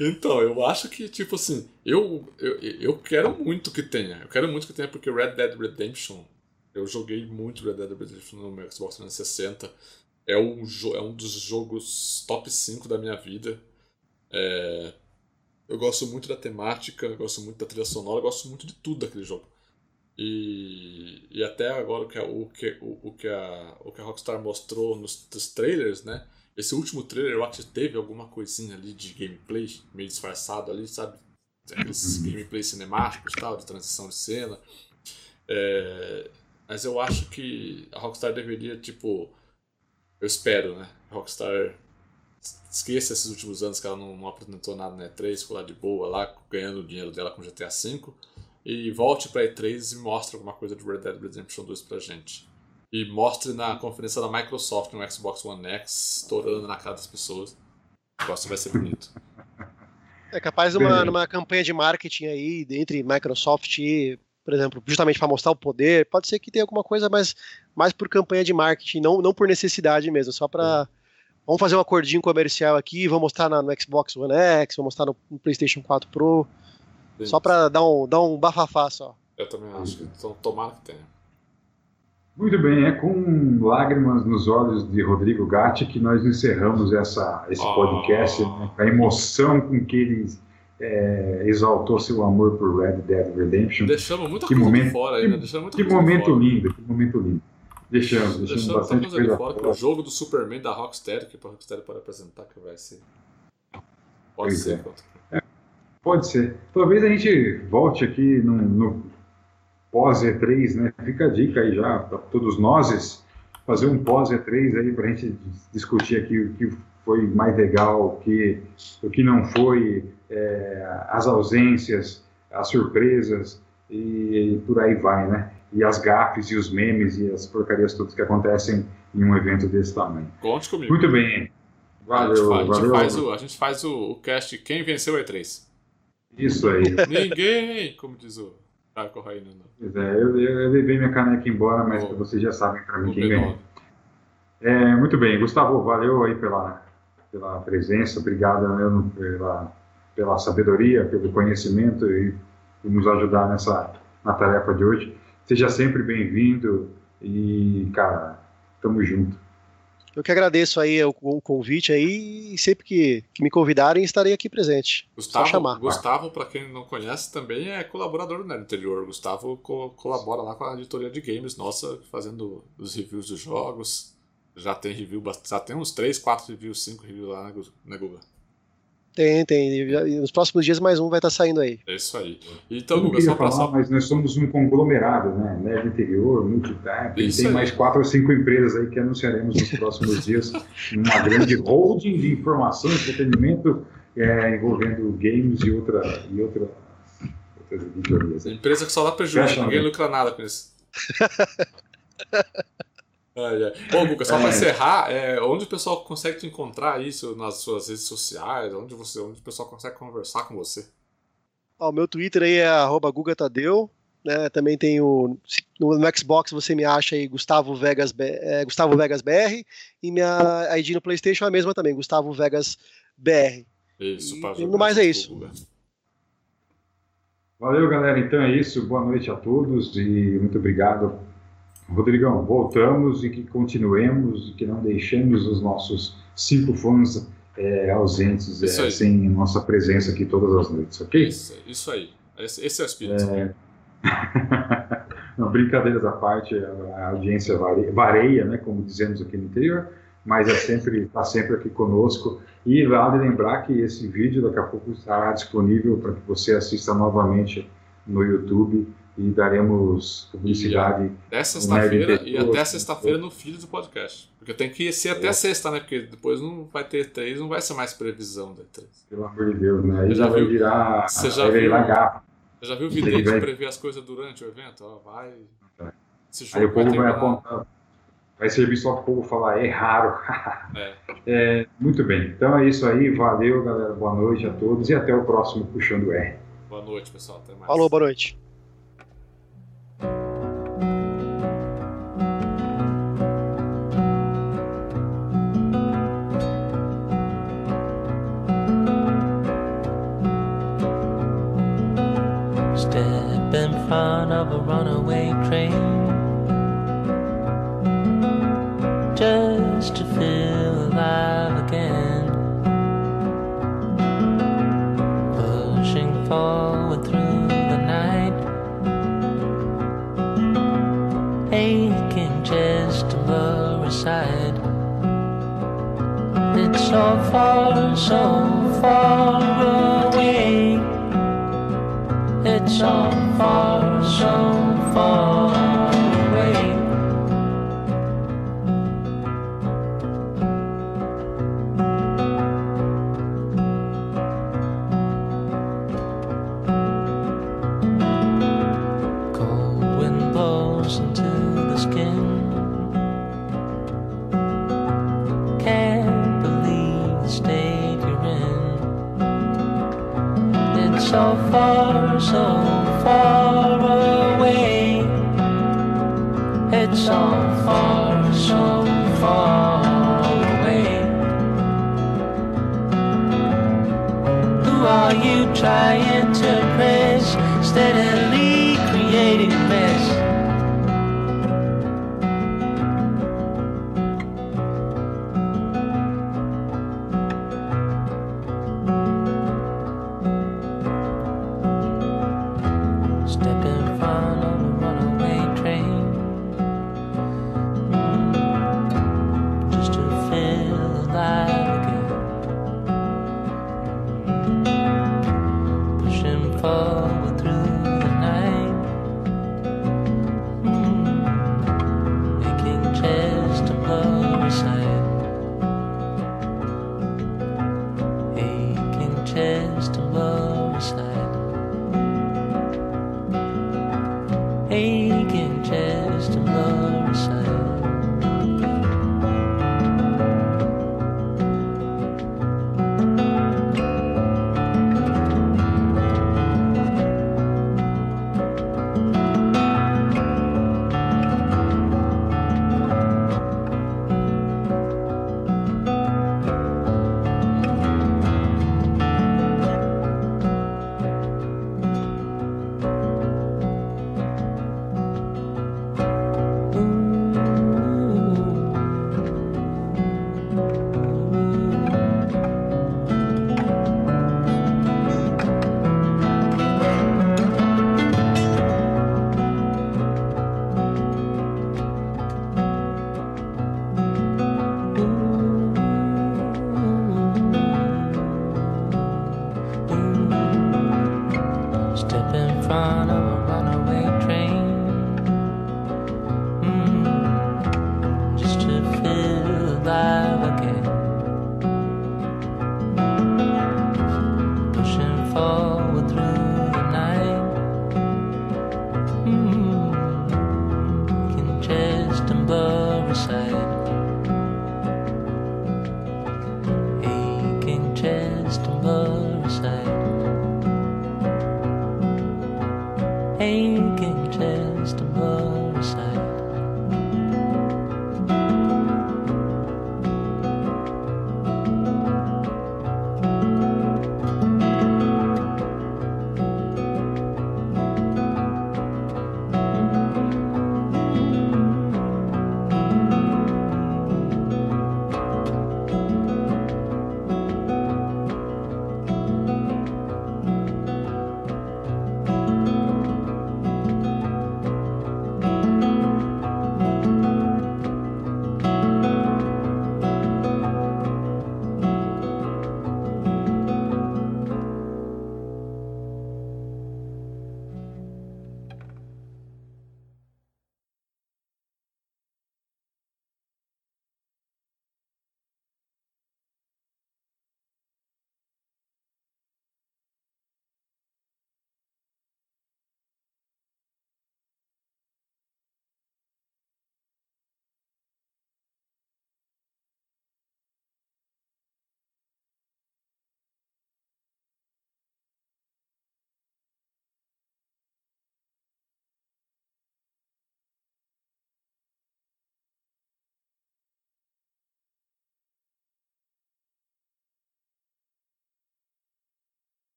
Então, eu acho que, tipo assim, eu, eu, eu quero muito que tenha. Eu quero muito que tenha, porque Red Dead Redemption eu joguei muito Red Dead Redemption no meu Xbox 360. É um, é um dos jogos top 5 da minha vida. É... Eu gosto muito da temática, eu gosto muito da trilha sonora, eu gosto muito de tudo daquele jogo. E, e até agora o que, a, o, que, o, o, que a, o que a Rockstar mostrou nos, nos trailers, né? Esse último trailer eu acho que teve alguma coisinha ali de gameplay, meio disfarçado ali, sabe? Aqueles uhum. gameplay cinemáticos tal, de transição de cena. É, mas eu acho que a Rockstar deveria, tipo. Eu espero, né? A Rockstar esqueça esses últimos anos que ela não, não apresentou nada na E3, ficou lá de boa, lá ganhando o dinheiro dela com GTA V. E volte pra E3 e mostre alguma coisa de Red Dead Redemption 2 pra gente. E mostre na conferência da Microsoft no Xbox One X, estourando na cara das pessoas. O negócio vai ser bonito. É capaz de uma, numa campanha de marketing aí entre Microsoft e por exemplo, justamente para mostrar o poder. Pode ser que tenha alguma coisa mais, mais por campanha de marketing, não, não por necessidade mesmo, só para. Vamos fazer um acordinho comercial aqui, vamos mostrar na, no Xbox One X, vamos mostrar no, no PlayStation 4 Pro. Sim. Só para dar um, dar um bafafá só. Eu também acho que então, tomara que tenha. Muito bem, é com lágrimas nos olhos de Rodrigo Gatti que nós encerramos essa, esse oh. podcast, né, a emoção com que ele é, exaltou seu amor por Red Dead Redemption. Deixamos muita que coisa momento, de fora aí, né? Deixamos muita que momento lindo, que momento lindo. Deixamos, deixamos, deixamos bastante coisa, de fora. fora. O jogo do Superman da Rocksteady, que a Rocksteady pode apresentar, que vai ser. Pode pois ser. É. Pode ser. Talvez a gente volte aqui no, no pós-E3, né? Fica a dica aí já para todos nós fazer um pós-E3 aí para a gente discutir aqui o que foi mais legal, o que, o que não foi, é, as ausências, as surpresas e, e, por aí vai, né? E as gafes e os memes e as porcarias todas que acontecem em um evento desse tamanho. Conte comigo. Muito bem. Valeu, a gente, valeu. Faz o, a gente faz o, o cast Quem Venceu o E3. Isso aí. Ninguém, como diz o Caio Corraine. Pois é, eu, eu, levei minha caneca embora, mas oh, vocês já sabem para mim quem ganhou. É, muito bem, Gustavo, valeu aí pela, pela presença, obrigado mesmo pela, pela sabedoria, pelo conhecimento e por nos ajudar nessa na tarefa de hoje. Seja sempre bem-vindo e, cara, tamo junto. Eu que agradeço aí o, o convite aí e sempre que, que, me convidarem estarei aqui presente. Gustavo, Só chamar. Gustavo, para quem não conhece, também é colaborador do Nerd Interior. Gustavo co colabora lá com a editoria de games nossa, fazendo os reviews dos jogos, já tem review, já tem uns 3, 4 reviews, 5 reviews lá na Google. Tem, tem. Nos próximos dias mais um vai estar tá saindo aí. É isso aí. Então, Guga, só falar, passar... mas nós somos um conglomerado, né? Nerd Interior, Multitap, tem aí. mais 4 ou 5 empresas aí que anunciaremos nos próximos dias numa grande holding de informação e entretenimento é, envolvendo games e, outra, e outra, outras editorias. Empresa que só dá prejuízo, ninguém lucra nada com isso. é. Ô, Guga, só pra encerrar, é, onde o pessoal consegue te encontrar isso nas suas redes sociais? Onde, você, onde o pessoal consegue conversar com você? O meu Twitter aí é @gugatadeu, né? Também tem o no, no, Xbox você me acha aí Gustavo Vegas é, Gustavo Vegas BR e minha ID no PlayStation é a mesma também, Gustavo Vegas BR. Isso, e no mais é isso. Valeu, galera. Então é isso. Boa noite a todos e muito obrigado. Rodrigão, voltamos e que continuemos, e que não deixemos os nossos cinco fãs é, ausentes é, sem nossa presença aqui todas as noites, ok? Isso, isso aí. Esse, esse é o espírito. É... não, brincadeiras à parte, a audiência vareia, vareia, né, como dizemos aqui no interior, mas é sempre está sempre aqui conosco e vale lembrar que esse vídeo daqui a pouco estará disponível para que você assista novamente no YouTube e daremos publicidade. Até sexta-feira e até sexta-feira no feed do podcast. Porque tem que ser até é. sexta, né? Porque depois não vai ter três, não vai ser mais previsão da E3. Pelo amor de Deus, né? Aí já vai viu, virar. Você já viu, você já viu o vídeo de prever as coisas durante o evento? Ó, vai. É. Aí o povo vai apontar vai servir só para o povo falar, é raro. é. é. muito bem, então é isso aí, valeu galera, boa noite a todos e até o próximo Puxando R. Boa noite pessoal, até mais. Falou, boa noite. So far, so far away. It's so far, so far. try.